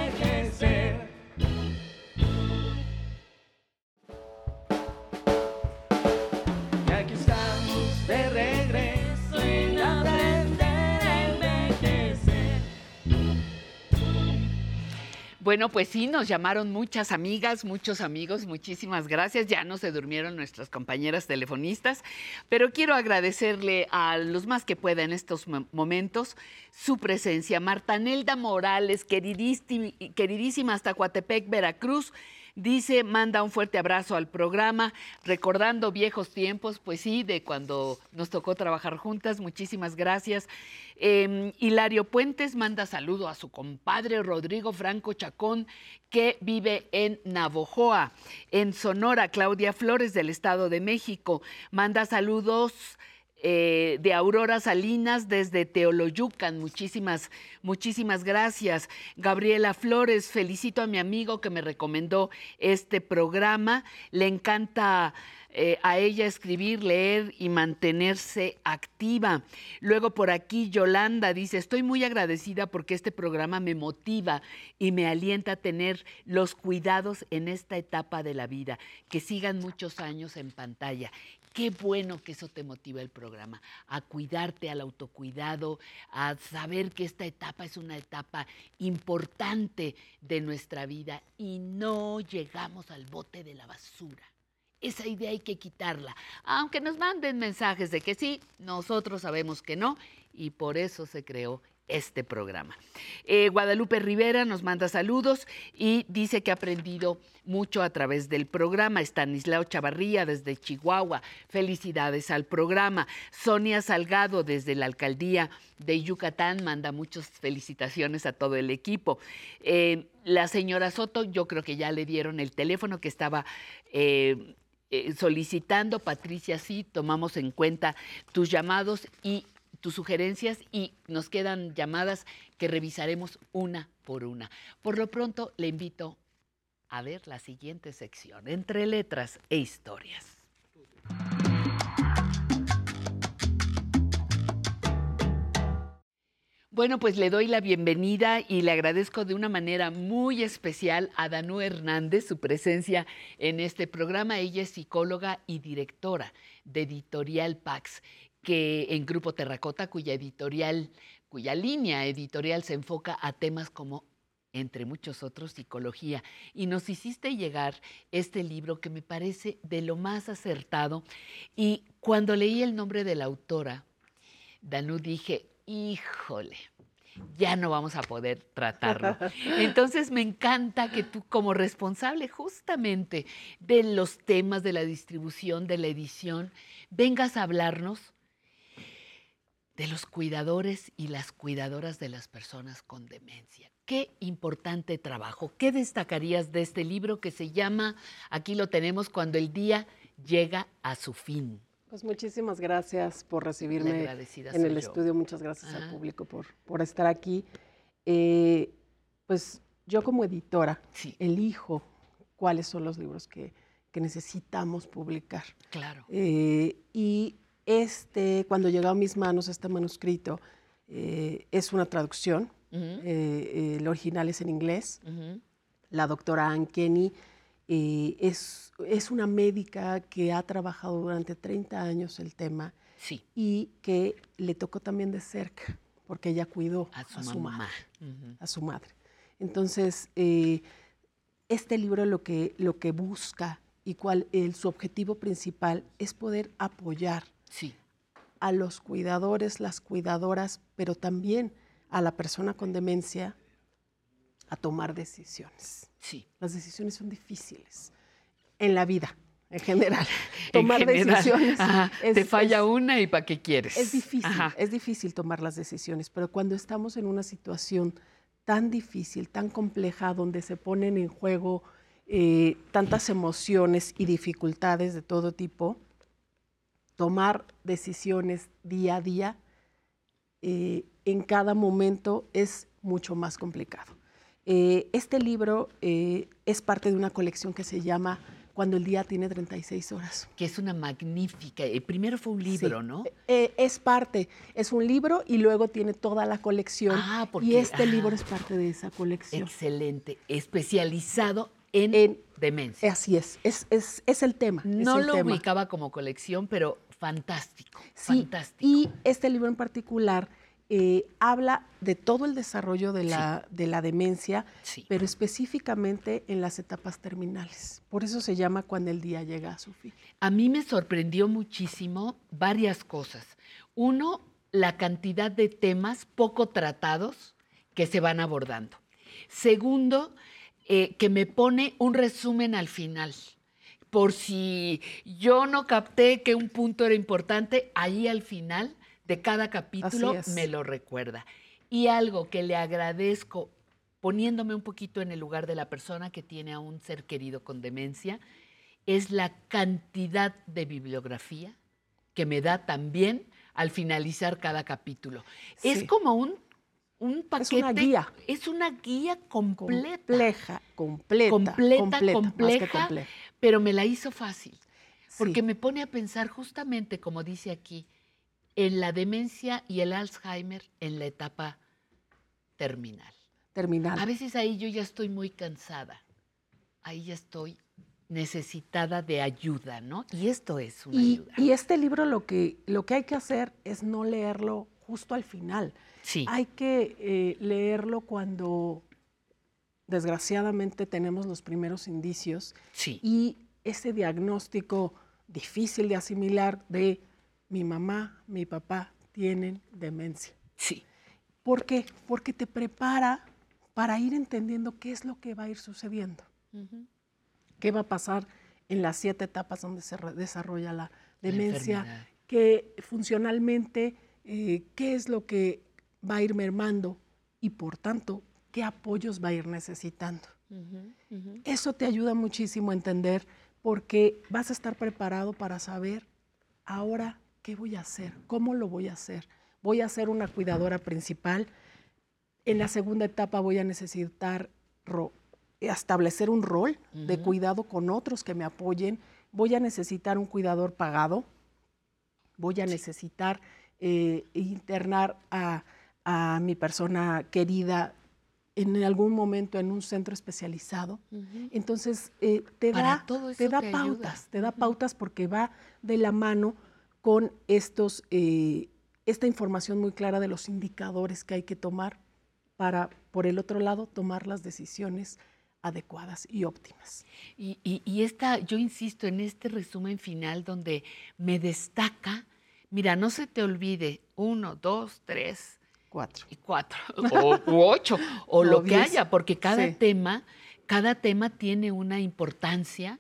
Bueno, pues sí, nos llamaron muchas amigas, muchos amigos, muchísimas gracias. Ya no se durmieron nuestras compañeras telefonistas, pero quiero agradecerle a los más que pueda en estos mo- momentos su presencia. Martanelda Morales, queridísima, queridísima hasta Coatepec, Veracruz. Dice, manda un fuerte abrazo al programa, recordando viejos tiempos, pues sí, de cuando nos tocó trabajar juntas. Muchísimas gracias. Eh, Hilario Puentes manda saludo a su compadre Rodrigo Franco Chacón, que vive en Navojoa. En Sonora, Claudia Flores del Estado de México manda saludos eh, de Aurora Salinas desde Teoloyucan. Muchísimas, muchísimas gracias. Gabriela Flores, felicito a mi amigo que me recomendó este programa. Le encanta eh, a ella escribir, leer y mantenerse activa. Luego por aquí Yolanda dice, estoy muy agradecida porque este programa me motiva y me alienta a tener los cuidados en esta etapa de la vida, que sigan muchos años en pantalla. Qué bueno que eso te motiva el programa, a cuidarte, al autocuidado, a saber que esta etapa es una etapa importante de nuestra vida y no llegamos al bote de la basura. Esa idea hay que quitarla. Aunque nos manden mensajes de que sí, nosotros sabemos que no y por eso se creó este programa. Eh, Guadalupe Rivera nos manda saludos y dice que ha aprendido mucho a través del programa. Estanislao Chavarría desde Chihuahua, felicidades al programa. Sonia Salgado desde la alcaldía de Yucatán manda muchas felicitaciones a todo el equipo. Eh, la señora Soto, yo creo que ya le dieron el teléfono que estaba... eh, solicitando, Patricia, sí, tomamos en cuenta tus llamados y tus sugerencias y nos quedan llamadas que revisaremos una por una. Por lo pronto, le invito a ver la siguiente sección, entre letras e historias. Bueno, pues le doy la bienvenida y le agradezco de una manera muy especial a Danú Hernández su presencia en este programa. Ella es psicóloga y directora de Editorial Pax, que en Grupo Terracota, cuya editorial, cuya línea editorial se enfoca a temas como entre muchos otros, psicología. Y nos hiciste llegar este libro que me parece de lo más acertado. Y cuando leí el nombre de la autora, Danú, dije, híjole, ya no vamos a poder tratarlo. Entonces me encanta que tú como responsable justamente de los temas de la distribución, de la edición, vengas a hablarnos de los cuidadores y las cuidadoras de las personas con demencia. Qué importante trabajo. ¿Qué destacarías de este libro que se llama, aquí lo tenemos, cuando el día llega a su fin? Pues muchísimas gracias por recibirme en el yo. estudio. Muchas gracias Ajá. al público por, por estar aquí. Eh, pues yo como editora elijo cuáles son los libros que, que necesitamos publicar. Claro. Eh, y este, cuando llegó a mis manos este manuscrito, eh, es una traducción. Ujú. Eh, eh, el original es en inglés. Ujú. La doctora Ann Kenny eh, es, es una médica que ha trabajado durante 30 años el tema Sí. y que le tocó también de cerca, porque ella cuidó A su mamá. madre Ujú. a su madre. Entonces, eh, este libro lo que, lo que busca y cuál el, su objetivo principal es poder apoyar Sí. a los cuidadores, las cuidadoras, pero también a la persona con demencia a tomar decisiones. Sí. Las decisiones son difíciles en la vida, en general. En Tomar general, decisiones. ajá, es- te falla es- una y ¿para qué quieres? es difícil, Ajá. es difícil tomar las decisiones, pero cuando estamos en una situación tan difícil, tan compleja, donde se ponen en juego eh, tantas emociones y dificultades de todo tipo, tomar decisiones día a día eh, en cada momento es mucho más complicado. Eh, este libro eh, es parte de una colección que se llama Cuando el día tiene 36 horas. Que es una magnífica. El primero fue un libro, Sí. ¿no? Eh, es parte, es un libro y luego tiene toda la colección. Ah, porque- y este ah. libro es parte de esa colección. Excelente. Especializado en, demencia. Así es, es, es, es el tema. No el lo tema. ubicaba como colección, pero fantástico. Sí, fantástico. y este libro en particular eh, habla de todo el desarrollo de la, de la demencia, pero específicamente en las etapas terminales. Por eso se llama Cuando el día llega a su fin. A mí me sorprendió muchísimo varias cosas. Uno, la cantidad de temas poco tratados que se van abordando. Segundo, eh, que me pone un resumen al final. Por si yo no capté que un punto era importante, ahí al final de cada capítulo me lo recuerda. Y algo que le agradezco, poniéndome un poquito en el lugar de la persona que tiene a un ser querido con demencia, es la cantidad de bibliografía que me da también al finalizar cada capítulo. Es como un, un paquete. una guía. Es una guía completa. Compleja, completa. Completa, completa, compleja. pero me la hizo fácil. Porque me pone a pensar justamente, como dice aquí, en la demencia y el Alzheimer en la etapa terminal. Terminal. A veces ahí yo ya estoy muy cansada. Ahí ya estoy necesitada de ayuda, ¿no? Y esto es una Y, ayuda. y este libro lo que, lo que hay que hacer es no leerlo justo al final. Sí. Hay que eh, leerlo cuando desgraciadamente tenemos los primeros indicios Sí. y ese diagnóstico difícil de asimilar de mi mamá, mi papá tienen demencia. Sí. ¿Por qué? Porque te prepara para ir entendiendo qué es lo que va a ir sucediendo qué va a pasar en las siete etapas donde se desarrolla la demencia, que funcionalmente, eh, qué es lo que va a ir mermando y por tanto, qué apoyos va a ir necesitando. Eso te ayuda muchísimo a entender porque vas a estar preparado para saber ahora qué voy a hacer, cómo lo voy a hacer. Voy a ser una cuidadora principal. En la segunda etapa voy a necesitar establecer un rol de cuidado con otros que me apoyen. Voy a necesitar un cuidador pagado. Voy a necesitar eh, internar a, a mi persona querida en algún momento en un centro especializado. Entonces, eh, te Para da, todo te da te ayuda. pautas, te da pautas porque va de la mano con estos, eh, esta información muy clara de los indicadores que hay que tomar para, por el otro lado, tomar las decisiones adecuadas y óptimas. Y, y- y esta, yo insisto en este resumen final donde me destaca, mira, no se te olvide, uno, dos, tres, cuatro. Y cuatro, o u ocho, o O lo que haya, porque cada Sí. tema, cada tema tiene una importancia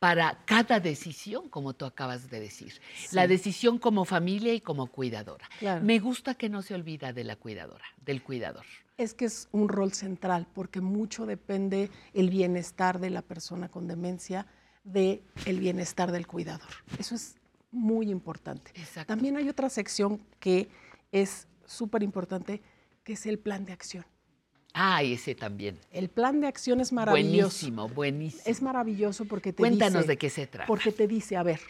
para cada decisión, como tú acabas de decir. La decisión como familia y como cuidadora. Claro. Me gusta que no se olvida de la cuidadora, del cuidador. Es que es un rol central porque mucho depende el bienestar de la persona con demencia de el bienestar del cuidador. Eso es muy importante. También hay otra sección que es súper importante, que es el plan de acción. Ah, ese también. El plan de acción es maravilloso. Buenísimo, buenísimo. Es maravilloso porque te Cuéntanos dice- de qué se trata. Porque te dice, a ver,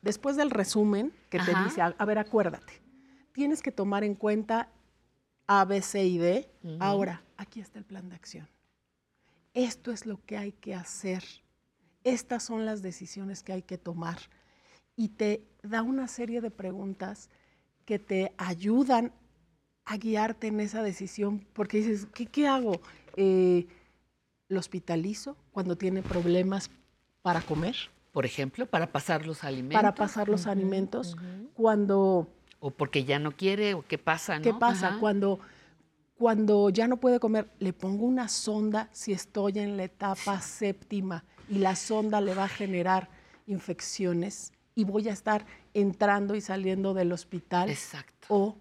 después del resumen que te dice, a, a ver, acuérdate, tienes que tomar en cuenta A, B, C y D. Ahora, aquí está el plan de acción. Esto es lo que hay que hacer. Estas son las decisiones que hay que tomar. Y te da una serie de preguntas que te ayudan a guiarte en esa decisión, porque dices, ¿qué, qué hago? Eh, ¿Lo hospitalizo cuando tiene problemas para comer? Por ejemplo, para pasar los alimentos. Para pasar los alimentos. Cuando O porque ya no quiere, o qué pasa, ¿no? ¿Qué pasa? Ajá. Cuando, cuando ya no puede comer, le pongo una sonda si estoy en la etapa séptima y la sonda le va a generar infecciones y voy a estar entrando y saliendo del hospital. Exacto. O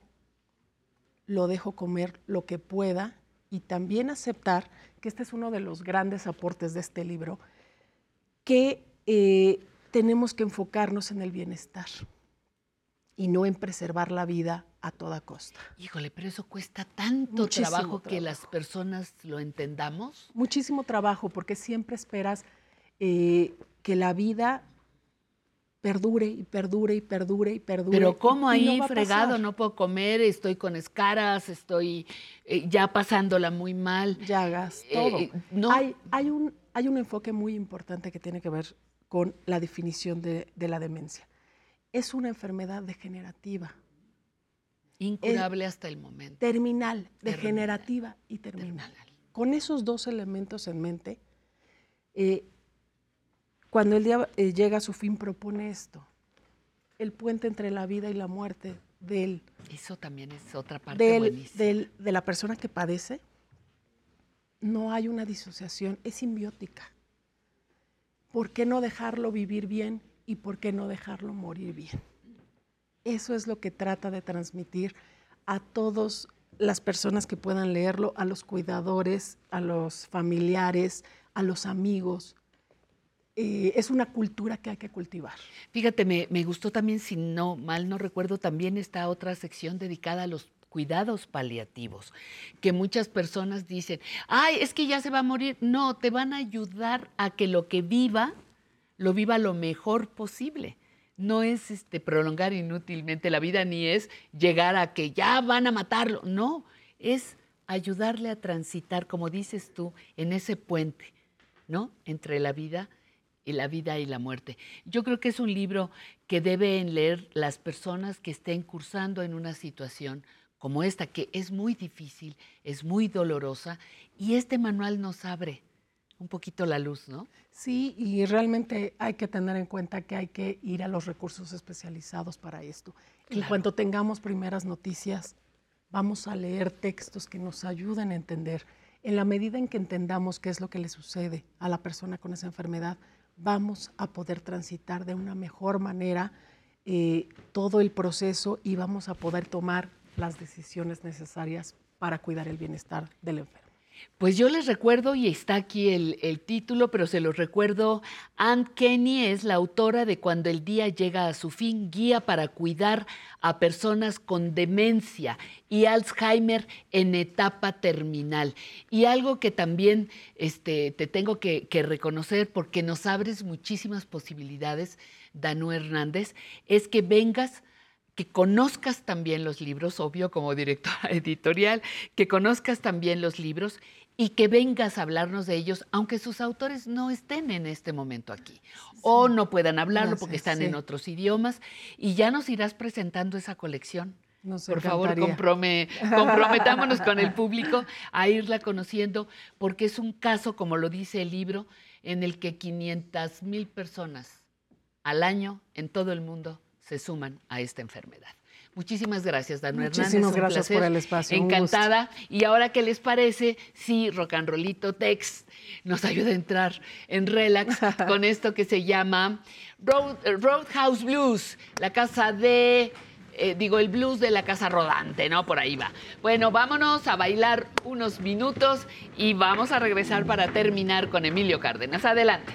lo dejo comer lo que pueda y también aceptar, que este es uno de los grandes aportes de este libro, que eh, tenemos que enfocarnos en el bienestar y no en preservar la vida a toda costa. Híjole, pero eso cuesta tanto Muchísimo trabajo que trabajo. las personas lo entendamos. Muchísimo trabajo porque siempre esperas eh, que la vida perdure y perdure y perdure y perdure. Pero ¿cómo no ahí a fregado? No puedo comer, estoy con escaras, estoy eh, ya pasándola muy mal. Llagas, Eh, todo. eh, no, hay, hay, un, hay un enfoque muy importante que tiene que ver con la definición de, de la demencia. Es una enfermedad degenerativa. incurable hasta el momento. Terminal, degenerativa y terminal. Con esos dos elementos en mente, eh, cuando el día eh, llega a su fin, propone esto: el puente entre la vida y la muerte del, Eso también es otra parte del- del- de la persona que padece. No hay una disociación, es simbiótica. ¿Por qué no dejarlo vivir bien y por qué no dejarlo morir bien? Eso es lo que trata de transmitir a todas las personas que puedan leerlo, a los cuidadores, a los familiares, a los amigos. Eh, es una cultura que hay que cultivar. Fíjate, me, me gustó también, si no mal no recuerdo, también esta otra sección dedicada a los cuidados paliativos, que muchas personas dicen, ay, es que ya se va a morir. No, te van a ayudar a que lo que viva, lo viva lo mejor posible. No es este, prolongar inútilmente la vida, ni es llegar a que ya van a matarlo. No, es ayudarle a transitar, como dices tú, en ese puente, ¿no? Entre la vida y la vida y la muerte. Yo creo que es un libro que deben leer las personas que estén cursando en una situación como esta, que es muy difícil, es muy dolorosa, y este manual nos abre un poquito la luz, ¿no? Sí, y realmente hay que tener en cuenta que hay que ir a los recursos especializados para esto. En Claro. cuanto tengamos primeras noticias, vamos a leer textos que nos ayuden a entender. En la medida en que entendamos qué es lo que le sucede a la persona con esa enfermedad, vamos a poder transitar de una mejor manera eh, todo el proceso y vamos a poder tomar las decisiones necesarias para cuidar el bienestar del enfermo. Pues yo les recuerdo, y está aquí el, el título, pero se los recuerdo, Ann Kenny es la autora de Cuando el día llega a su fin, guía para cuidar a personas con demencia y Alzheimer en etapa terminal. Y algo que también este, te tengo que, que reconocer, porque nos abres muchísimas posibilidades, Danu Hernández, es que vengas que conozcas también los libros, obvio como directora editorial, que conozcas también los libros y que vengas a hablarnos de ellos, aunque sus autores no estén en este momento aquí o no puedan hablarlo porque están sí. en otros idiomas y ya nos irás presentando esa colección. Nos Por favor, comprome- comprometámonos con el público a irla conociendo, porque es un caso, como lo dice el libro, en el que 500 mil personas al año en todo el mundo se suman a esta enfermedad. Muchísimas gracias, Danu Hernández. Muchísimas gracias por el espacio. Encantada. Y ahora, ¿qué les parece si Rock and Rollito Tex nos ayuda a entrar en relax con esto que se llama Road- eh, Roadhouse Blues, la casa de, eh, digo, el blues de la casa rodante, ¿no? Por ahí va. Bueno, vámonos a bailar unos minutos y vamos a regresar para terminar con Emilio Cárdenas. Adelante.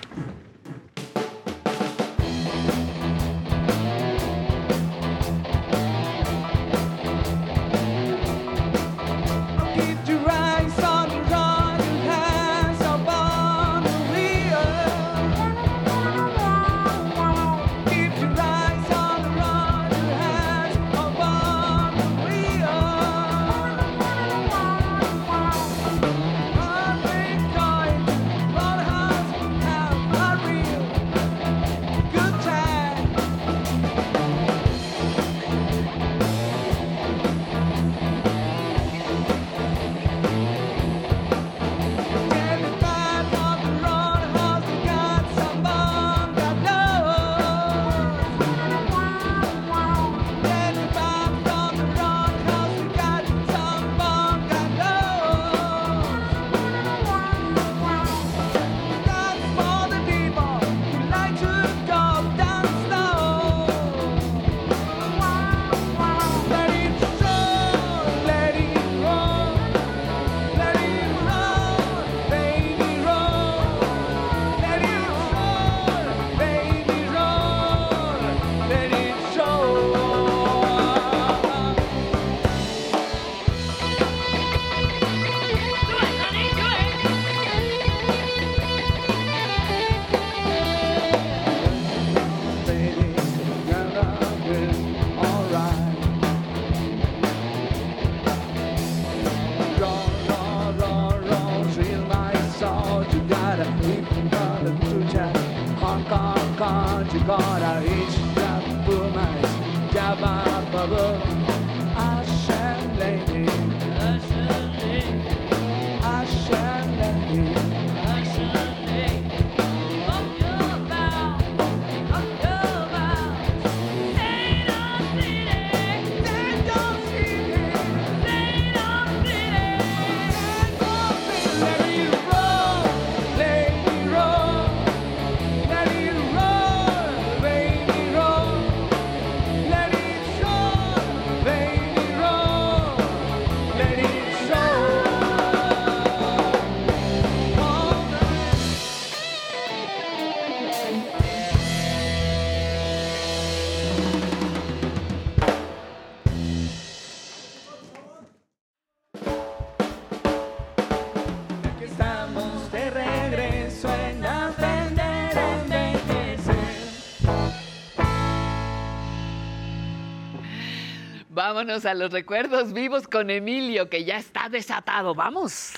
Vámonos a los recuerdos vivos con Emilio, que ya está desatado. Vamos.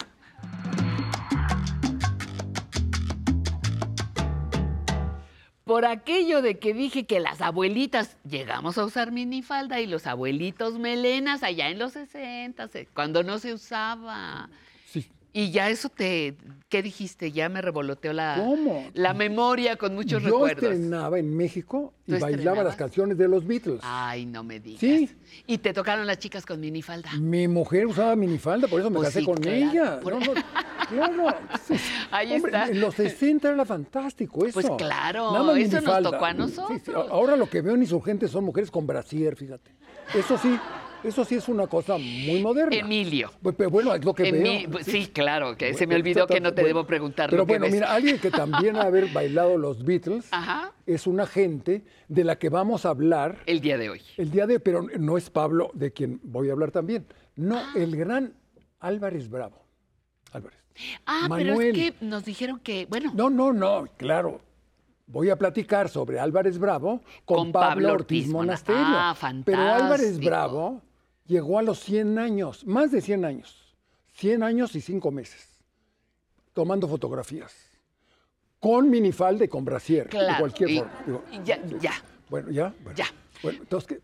Por aquello de que dije que las abuelitas llegamos a usar minifalda y los abuelitos melenas allá en los 60, se- cuando no se usaba. Y ya eso te, ¿qué dijiste? Ya me revoloteó la, ¿Cómo? la memoria con muchos Yo recuerdos. estrenaba en México y ¿Tú bailaba estrenabas? las canciones de los Beatles. Ay, no me digas. Sí. Y te tocaron las chicas con minifalda. Mi mujer usaba minifalda, por eso me Pues casé sí, con claro, ella. por- No, no, claro. Ahí Hombre, está. En los 60 era fantástico eso. Pues claro, Nada más eso nos tocó a Sí, nosotros. sí, Ahora lo que veo en Insurgentes son mujeres con brasier, fíjate. Eso sí, eso sí es una cosa muy moderna. Emilio. Pues, pero bueno, es lo que Emi- veo. sí, claro, que se me olvidó que no te bueno, debo preguntar Pero lo que bueno, ves. mira, alguien que también ha haber bailado los Beatles Ajá. es una gente de la que vamos a hablar el día de hoy. El día de, pero no es Pablo de quien voy a hablar también. No, el gran Álvarez Bravo. Álvarez. Ah, pero Manuel. es que nos dijeron que, bueno. No, no, no, claro. Voy a platicar sobre Álvarez Bravo con, Con Pablo, Pablo Ortiz, Ortiz Mona- Monasterio. Ah, Pero Álvarez fantástico. Bravo llegó a los 100 años, más de 100 años. 100 años y 5 meses, tomando fotografías. Con minifalda y con brasier, de Claro, cualquier y- forma. Digo, ya, ya. Bueno, ya. Ya. Bueno, entonces, ¿qué?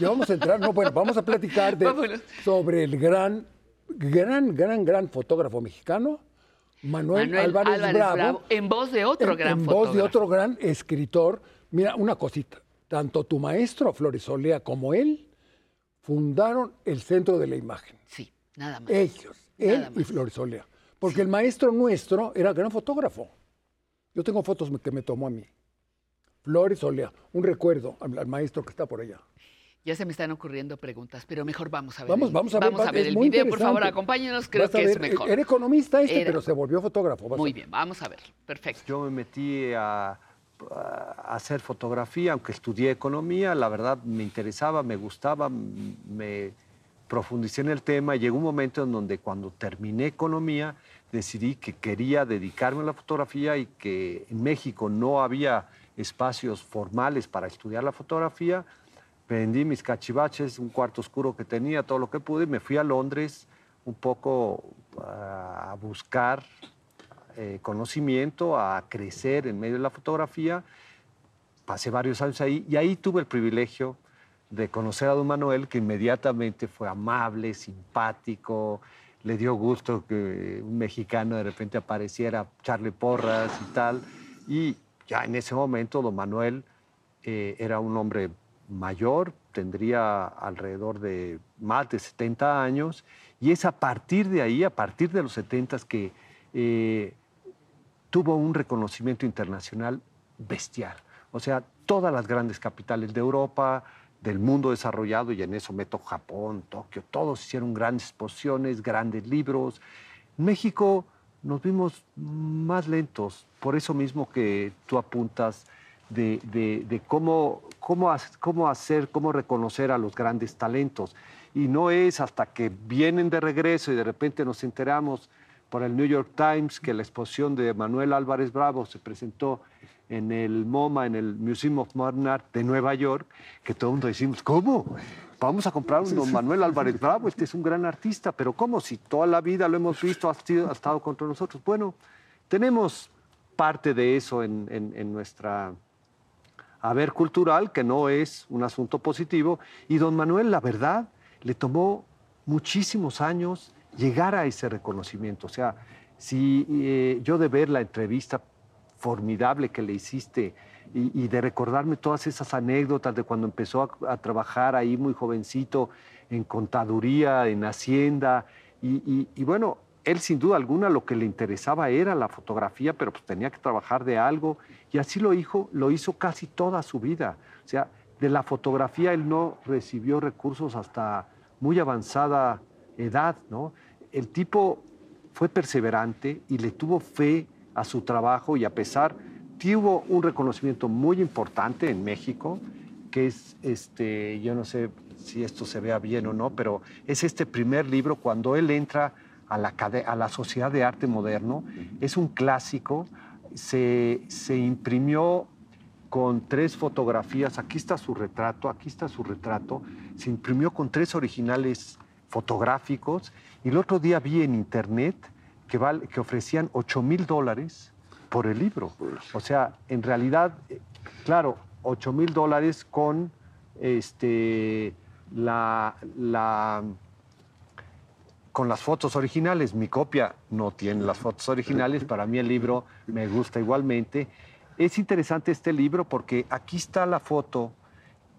ya vamos a entrar. No, bueno, vamos a platicar de- sobre el gran, gran, gran, gran fotógrafo mexicano, Manuel, Manuel Álvarez, Álvarez Bravo. Bravo, en voz de otro en- gran en voz de fotógrafo. otro gran escritor. Mira, una cosita. Tanto tu maestro, Florisolea, como él, fundaron el Centro de la Imagen. Sí, nada más. Ellos, él Nada y Florisolea. Porque el maestro nuestro era gran fotógrafo. Yo tengo fotos que me tomó a mí. Flores Olea, un recuerdo al, al maestro que está por allá. Ya se me están ocurriendo preguntas, pero mejor vamos a ver. Vamos, el- vamos a ver, vamos a ver el video, por favor, acompáñenos, creo que es ver, mejor. Era economista este, Era- pero se volvió fotógrafo. a Muy bien, vamos a ver. Perfecto. Yo me metí a, a hacer fotografía, aunque estudié economía, la verdad me interesaba, me gustaba, me profundicé en el tema llegó un momento en donde cuando terminé economía decidí que quería dedicarme a la fotografía y que en México no había espacios formales para estudiar la fotografía. Vendí mis cachivaches, un cuarto oscuro que tenía, todo lo que pude, y me fui a Londres un poco ah, a buscar eh, conocimiento, a crecer en medio de la fotografía. Pasé varios años ahí y ahí tuve el privilegio de conocer a don Manuel, que inmediatamente fue amable, simpático, le dio gusto que un mexicano de repente apareciera, a echarle porras y tal. Y ya en ese momento don Manuel eh, era un hombre mayor, tendría alrededor de más de 70 años, y es a partir de ahí, a partir de los 70 que eh, tuvo un reconocimiento internacional bestial. O sea, todas las grandes capitales de Europa, del mundo desarrollado, y en eso meto Japón, Tokio, todos hicieron grandes exposiciones, grandes libros. En México nos vimos más lentos, por eso mismo que tú apuntas de, de- cómo, cómo, cómo hacer, cómo reconocer a los grandes talentos. Y no es hasta que vienen de regreso y de repente nos enteramos por el New York Times que la exposición de Manuel Álvarez Bravo se presentó en el MoMA, en el Museum of Modern Art de Nueva York, que todo el mundo decimos, ¿cómo? Vamos a comprar un don Manuel Álvarez Bravo, este es un gran artista, pero ¿cómo? Si toda la vida lo hemos visto, ha, sido- ha estado contra nosotros. Bueno, tenemos parte de eso en, en- en nuestra haber cultural, que no es un asunto positivo. Y don Manuel, la verdad, le tomó muchísimos años llegar a ese reconocimiento. O sea, si eh, yo de ver la entrevista formidable que le hiciste y, de recordarme todas esas anécdotas de cuando empezó a, trabajar ahí muy jovencito en contaduría, en hacienda, y, y- y bueno, él sin duda alguna lo que le interesaba era la fotografía, pero pues tenía que trabajar de algo, y así lo hizo, lo hizo casi toda su vida. O sea, de la fotografía él no recibió recursos hasta muy avanzada edad, ¿no? El tipo fue perseverante y le tuvo fe a su trabajo y a pesar, tuvo un reconocimiento muy importante en México, que es, este, yo no sé si esto se vea bien o no, pero es este primer libro cuando él entra a la, a la Sociedad de Arte Moderno, es un clásico, se, se imprimió con tres fotografías, aquí está su retrato, aquí está su retrato, se imprimió con tres originales fotográficos y el otro día vi en internet que, val- que ofrecían 8 mil dólares por el libro. O sea, en realidad, eh, claro, 8 mil dólares con este, la, la, con las fotos originales. Mi copia no tiene las fotos originales, para mí el libro me gusta igualmente. Es interesante este libro porque aquí está la foto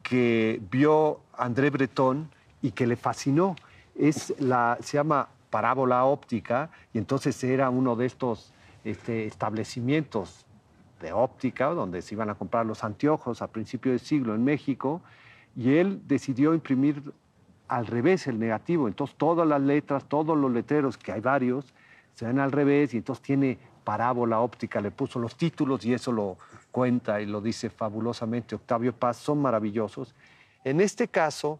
que vio André Breton y que le fascinó. Es la, se llama Parábola Óptica y entonces era uno de estos este, establecimientos de óptica donde se iban a comprar los anteojos a principio del siglo en México y él decidió imprimir al revés el negativo. Entonces todas las letras, todos los letreros, que hay varios, se ven al revés y entonces tiene parábola óptica, le puso los títulos y eso lo cuenta y lo dice fabulosamente Octavio Paz, son maravillosos. En este caso,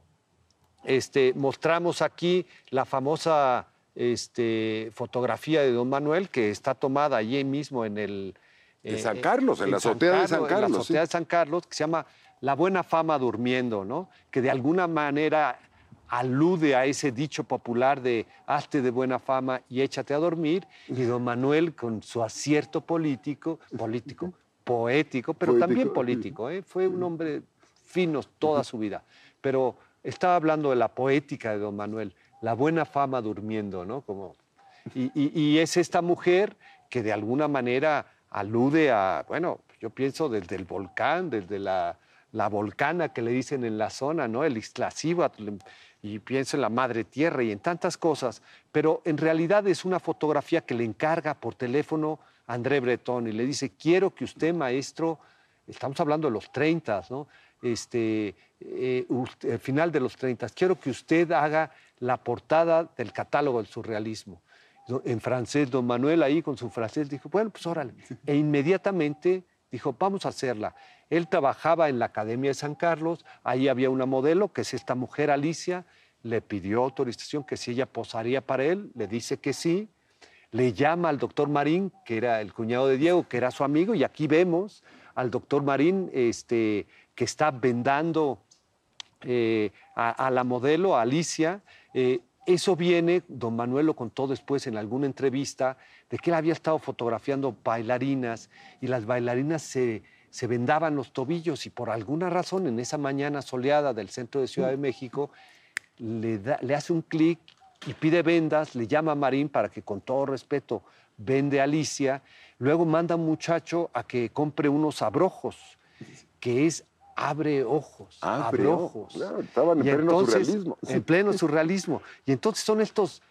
este, mostramos aquí la famosa este, fotografía de don Manuel que está tomada allí mismo en el... En San Carlos, en la azotea de San en la Carlos, azotea sí. de San Carlos, que se llama La buena fama durmiendo, ¿no? Que de alguna manera alude a ese dicho popular de hazte de buena fama y échate a dormir. Y don Manuel, con su acierto político, político, poético, pero Poético, también político, ¿eh? fue un hombre fino toda su vida. Pero estaba hablando de la poética de don Manuel, la buena fama durmiendo, ¿no? Como, y, es esta mujer que de alguna manera alude a, bueno, yo pienso desde el volcán, desde la, la volcana que le dicen en la zona, ¿no? El Iztaccíhuatl, y pienso en la madre tierra y en tantas cosas, pero en realidad es una fotografía que le encarga por teléfono a André Breton y le dice, quiero que usted, maestro, estamos hablando de los 30, ¿no? Este, eh, ust- el final de los 30, quiero que usted haga la portada del catálogo del surrealismo. En francés, don Manuel ahí con su francés dijo, bueno, pues órale. E inmediatamente dijo, vamos a hacerla. Él trabajaba en la Academia de San Carlos, ahí había una modelo, que es esta mujer Alicia, le pidió autorización que si ella posaría para él, le dice que sí, le llama al doctor Marín, que era el cuñado de Diego, que era su amigo, y aquí vemos al doctor Marín este, que está vendando eh, a, a la modelo, a Alicia. Eh, eso viene, don Manuel lo contó después en alguna entrevista, de que él había estado fotografiando bailarinas y las bailarinas se, se vendaban los tobillos y por alguna razón en esa mañana soleada del centro de Ciudad de México le, da- le hace un clic y pide vendas, le llama a Marín para que con todo respeto vende a Alicia, luego manda a un muchacho a que compre unos abrojos, que es abre ojos, Abre ojos, claro, estaban en Y pleno entonces, surrealismo. En pleno surrealismo. Y entonces son estos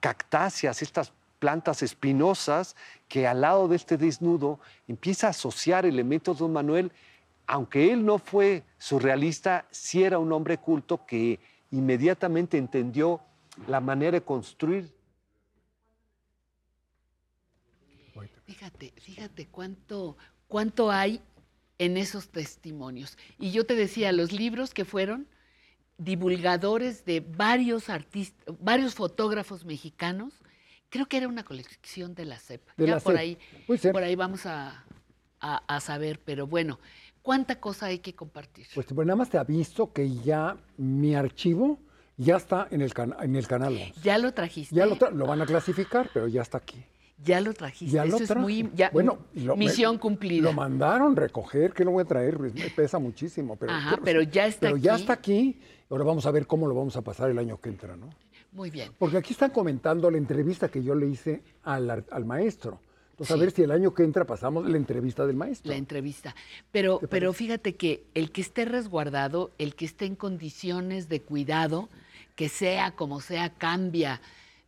cactáceas, estas plantas espinosas que al lado de este desnudo empieza a asociar elementos de don Manuel, aunque él no fue surrealista, sí era un hombre culto que inmediatamente entendió la manera de construir Fíjate, fíjate cuánto, cuánto hay en esos testimonios. Y yo te decía, los libros que fueron divulgadores de varios artistas, varios fotógrafos mexicanos, creo que era una colección de la CEP. De ya la por CEP, ahí, por ahí vamos a, a- a saber, pero bueno, cuánta cosa hay que compartir. Pues bueno, nada más te aviso que ya mi archivo ya está en el, en el canal. 11. Ya lo trajiste. Ya lo, tra- lo van a clasificar, pero ya está aquí. Ya lo trajiste. Ya lo Eso es traje. muy. ya- bueno, lo- me- misión cumplida. Lo mandaron recoger, que lo voy a traer, pues, me pesa muchísimo. Pero, Ajá, pero ya está pero ya aquí. está aquí. Ahora vamos a ver cómo lo vamos a pasar el año que entra, ¿no? Muy bien. Porque aquí están comentando la entrevista que yo le hice al, al maestro. Entonces, Sí. a ver si el año que entra pasamos la entrevista del maestro. La entrevista. Pero, pero fíjate que el que esté resguardado, el que esté en condiciones de cuidado, que sea como sea, cambia,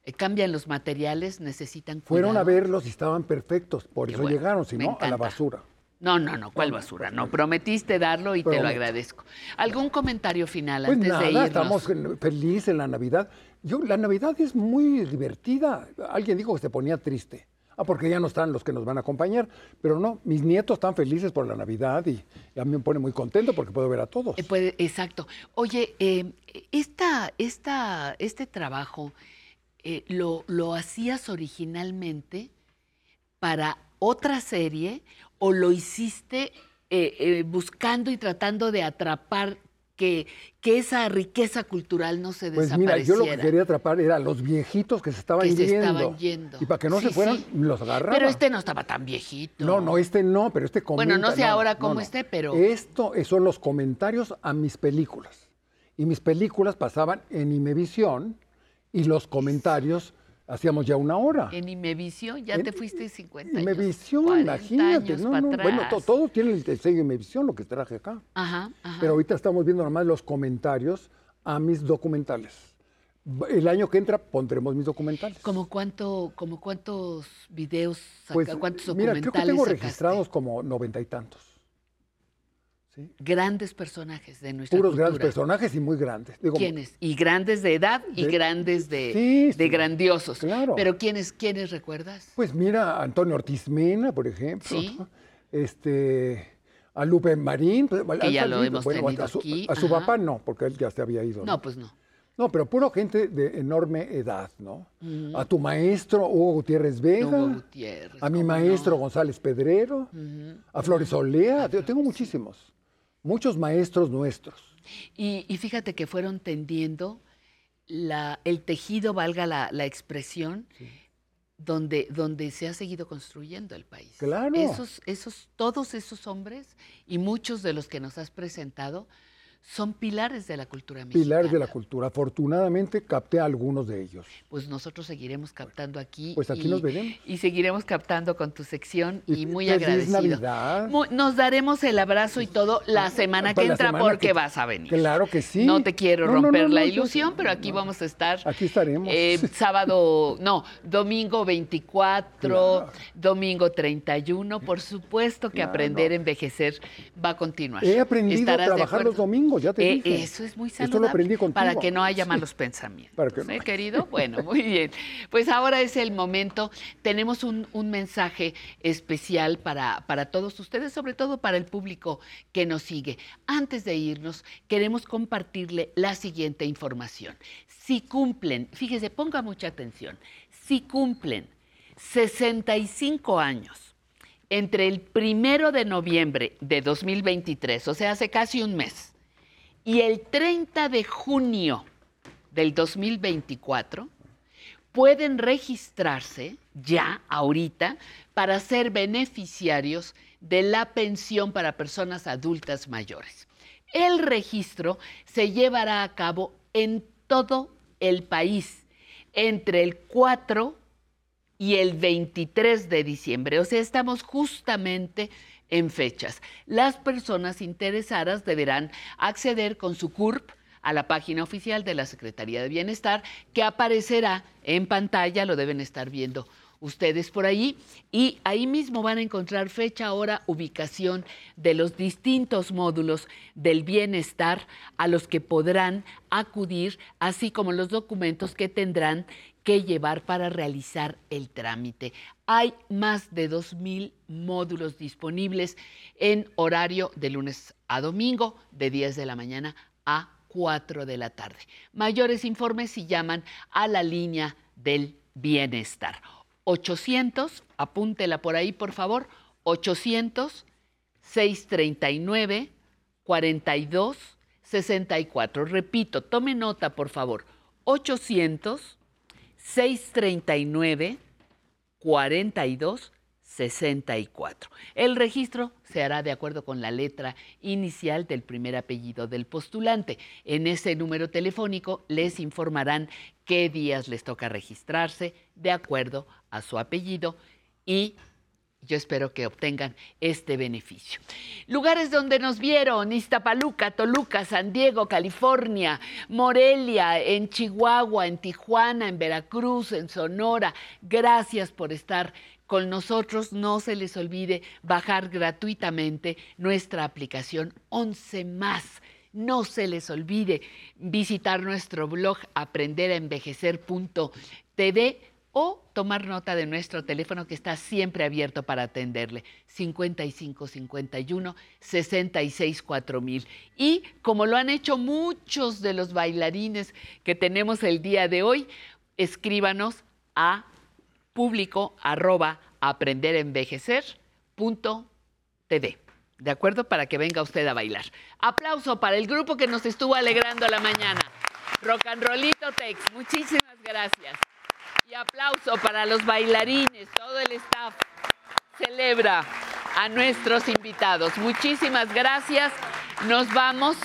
eh, cambian los materiales, necesitan Fueron a verlos y estaban perfectos, por Qué eso bueno, llegaron, si no, a la basura. No, no, no, ¿cuál basura? No, prometiste darlo y te lo agradezco. ¿Algún comentario final Pues antes nada, de irnos? estamos felices en la Navidad. Yo, la Navidad es muy divertida. Alguien dijo que se ponía triste. Ah, porque ya no están los que nos van a acompañar. Pero no, mis nietos están felices por la Navidad y, y a mí me pone muy contento porque puedo ver a todos. Eh, exacto. Oye, eh, esta, esta, este trabajo eh, lo, lo hacías originalmente para otra serie o lo hiciste eh, eh, buscando y tratando de atrapar que, que esa riqueza cultural no se Pues mira, yo lo que quería atrapar era los viejitos que se estaban Que se yendo. estaban yendo. Y para que no Sí, se fueran, sí. los agarraba. Pero este no estaba tan viejito. No, no, este no, pero este comenta. Bueno, no sé ahora cómo no. esté, pero- Esto son los comentarios a mis películas. Y mis películas pasaban en Imevisión y los comentarios hacíamos ya una hora. En Imevisión ya En- te fuiste 50 años. Imevisión, 40 imagínate. años No, no, bueno, atrás. to- todos tienen el, el sello Imevisión, lo que traje acá. Ajá, ajá. Pero ahorita estamos viendo nomás los comentarios a mis documentales. El año que entra pondremos mis documentales. ¿Como cuánto, como cuántos videos, saca- Pues, cuántos mira, documentales creo que tengo sacaste? registrados como noventa y tantos. Grandes personajes de nuestra Puros cultura. grandes personajes y muy grandes. Digo, ¿Quiénes? Y grandes de edad y De- grandes de, Sí, de grandiosos. claro. Pero ¿quiénes, ¿quiénes recuerdas? Pues mira, Antonio Ortiz Mena, por ejemplo. Sí. Este, a Lupe Marín. pues, Que ya lo hemos Bueno, tenido a su, aquí, a su ajá. papá no, porque él ya se había ido. No, pues no. No, pero puro gente de enorme edad, ¿no? A tu maestro Hugo Gutiérrez Vega. Hugo Gutiérrez, a mi maestro González Pedrero. A Flores Olea. Yo tengo muchísimos. Muchos maestros nuestros. Y, y fíjate que fueron tendiendo la, el tejido, valga la, la expresión, donde, donde se ha seguido construyendo el país. Claro. Esos, esos, todos esos hombres y muchos de los que nos has presentado son pilares de la cultura mexicana. Pilares de la cultura. Afortunadamente capté a algunos de ellos. Pues nosotros seguiremos captando aquí. Pues aquí y- nos veremos. Y seguiremos captando con tu sección y, muy feliz agradecido. Navidad. Nos daremos el abrazo y todo la semana que la entra semana porque que- vas a venir. Claro que sí. No te quiero No, romper no, la no, ilusión, pero aquí vamos a estar. Aquí estaremos. eh, sábado, no, domingo 24, domingo 31. Por supuesto que Claro. aprender a envejecer va a continuar. He aprendido a ¿Estarás de trabajar los acuerdo? Domingos, ya te Eh, dije. Eso es muy Esto lo saludable. aprendí contigo. Para que no haya Sí. malos pensamientos. Para que no ¿eh, querido? Bueno, muy bien. Pues ahora es el momento. Tenemos un, un mensaje especial para, para todos ustedes, sobre todo para el público que nos sigue. Antes de irnos, queremos compartirle la siguiente información. Si cumplen, fíjese, ponga mucha atención, si cumplen 65 años entre el primero de noviembre de 2023, o sea, hace casi un mes, y el 30 de junio del 2024, pueden registrarse ya ahorita para ser beneficiarios de la pensión para personas adultas mayores. El registro se llevará a cabo en todo el país entre el 4 y el 23 de diciembre. O sea, estamos justamente en fechas. Las personas interesadas deberán acceder con su CURP a la página oficial de la Secretaría de Bienestar que aparecerá en pantalla, lo deben estar viendo ustedes por ahí y ahí mismo van a encontrar fecha, hora, ubicación de los distintos módulos del bienestar a los que podrán acudir, así como los documentos que tendrán que llevar para realizar el trámite. Hay más de 2.000 módulos disponibles en horario de lunes a domingo, de 10 de la mañana a 4 de la tarde. Mayores informes si llaman a la línea del bienestar. 800, apúntela por ahí por favor, 800 639 42 64. Repito, tome nota por favor, 800 639 42 64. El registro se hará de acuerdo con la letra inicial del primer apellido del postulante. En ese número telefónico les informarán qué días les toca registrarse de acuerdo a su apellido y yo espero que obtengan este beneficio. Lugares donde nos vieron, Iztapaluca, Toluca, San Diego, California, Morelia, en Chihuahua, en Tijuana, en Veracruz, en Sonora. Gracias por estar con nosotros. No se les olvide bajar gratuitamente nuestra aplicación 11 más. No se les olvide visitar nuestro blog aprenderenvejecer.tv o tomar nota de nuestro teléfono que está siempre abierto para atenderle 55 51 66 4000 y como lo han hecho muchos de los bailarines que tenemos el día de hoy escríbanos a público arroba aprenderenvejecer.tv. ¿De acuerdo? Para que venga usted a bailar. Aplauso para el grupo que nos estuvo alegrando la mañana. Rock and Rollito Tex, muchísimas gracias. Y aplauso para los bailarines, todo el staff. Celebra a nuestros invitados. Muchísimas gracias. Nos vamos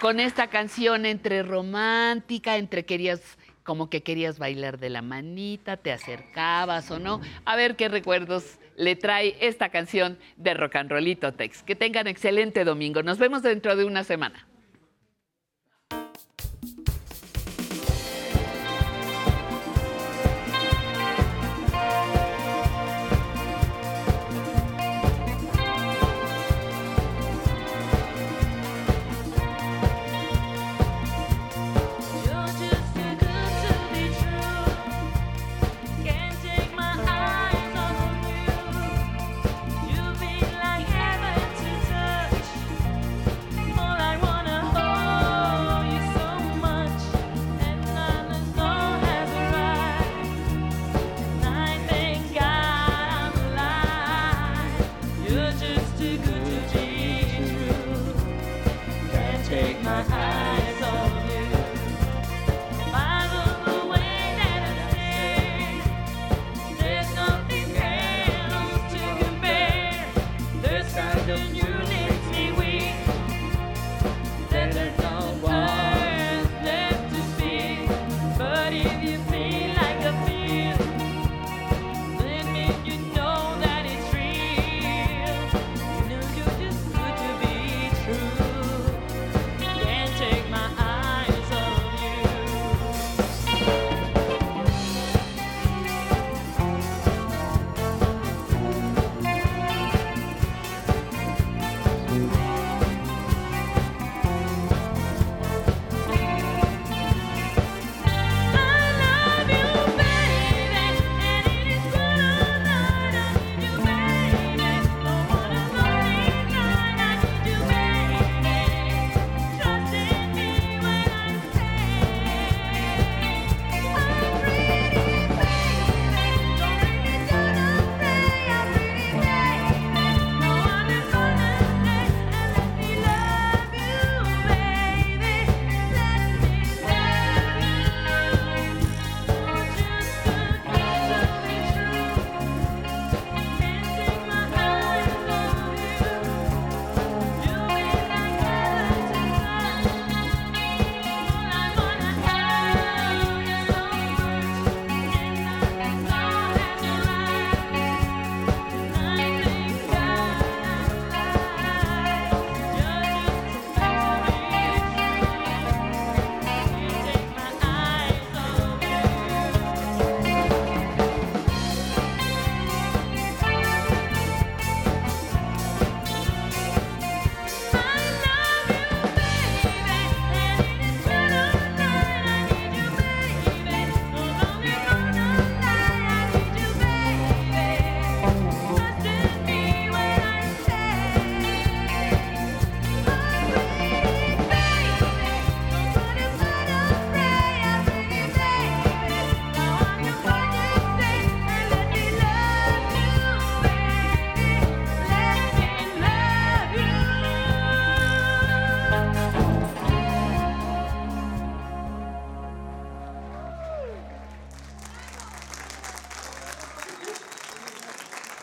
con esta canción entre romántica, entre querías como que querías bailar de la manita, te acercabas o no. A ver qué recuerdos le trae esta canción de Rock and Rollito Tex. Que tengan excelente domingo. Nos vemos dentro de una semana.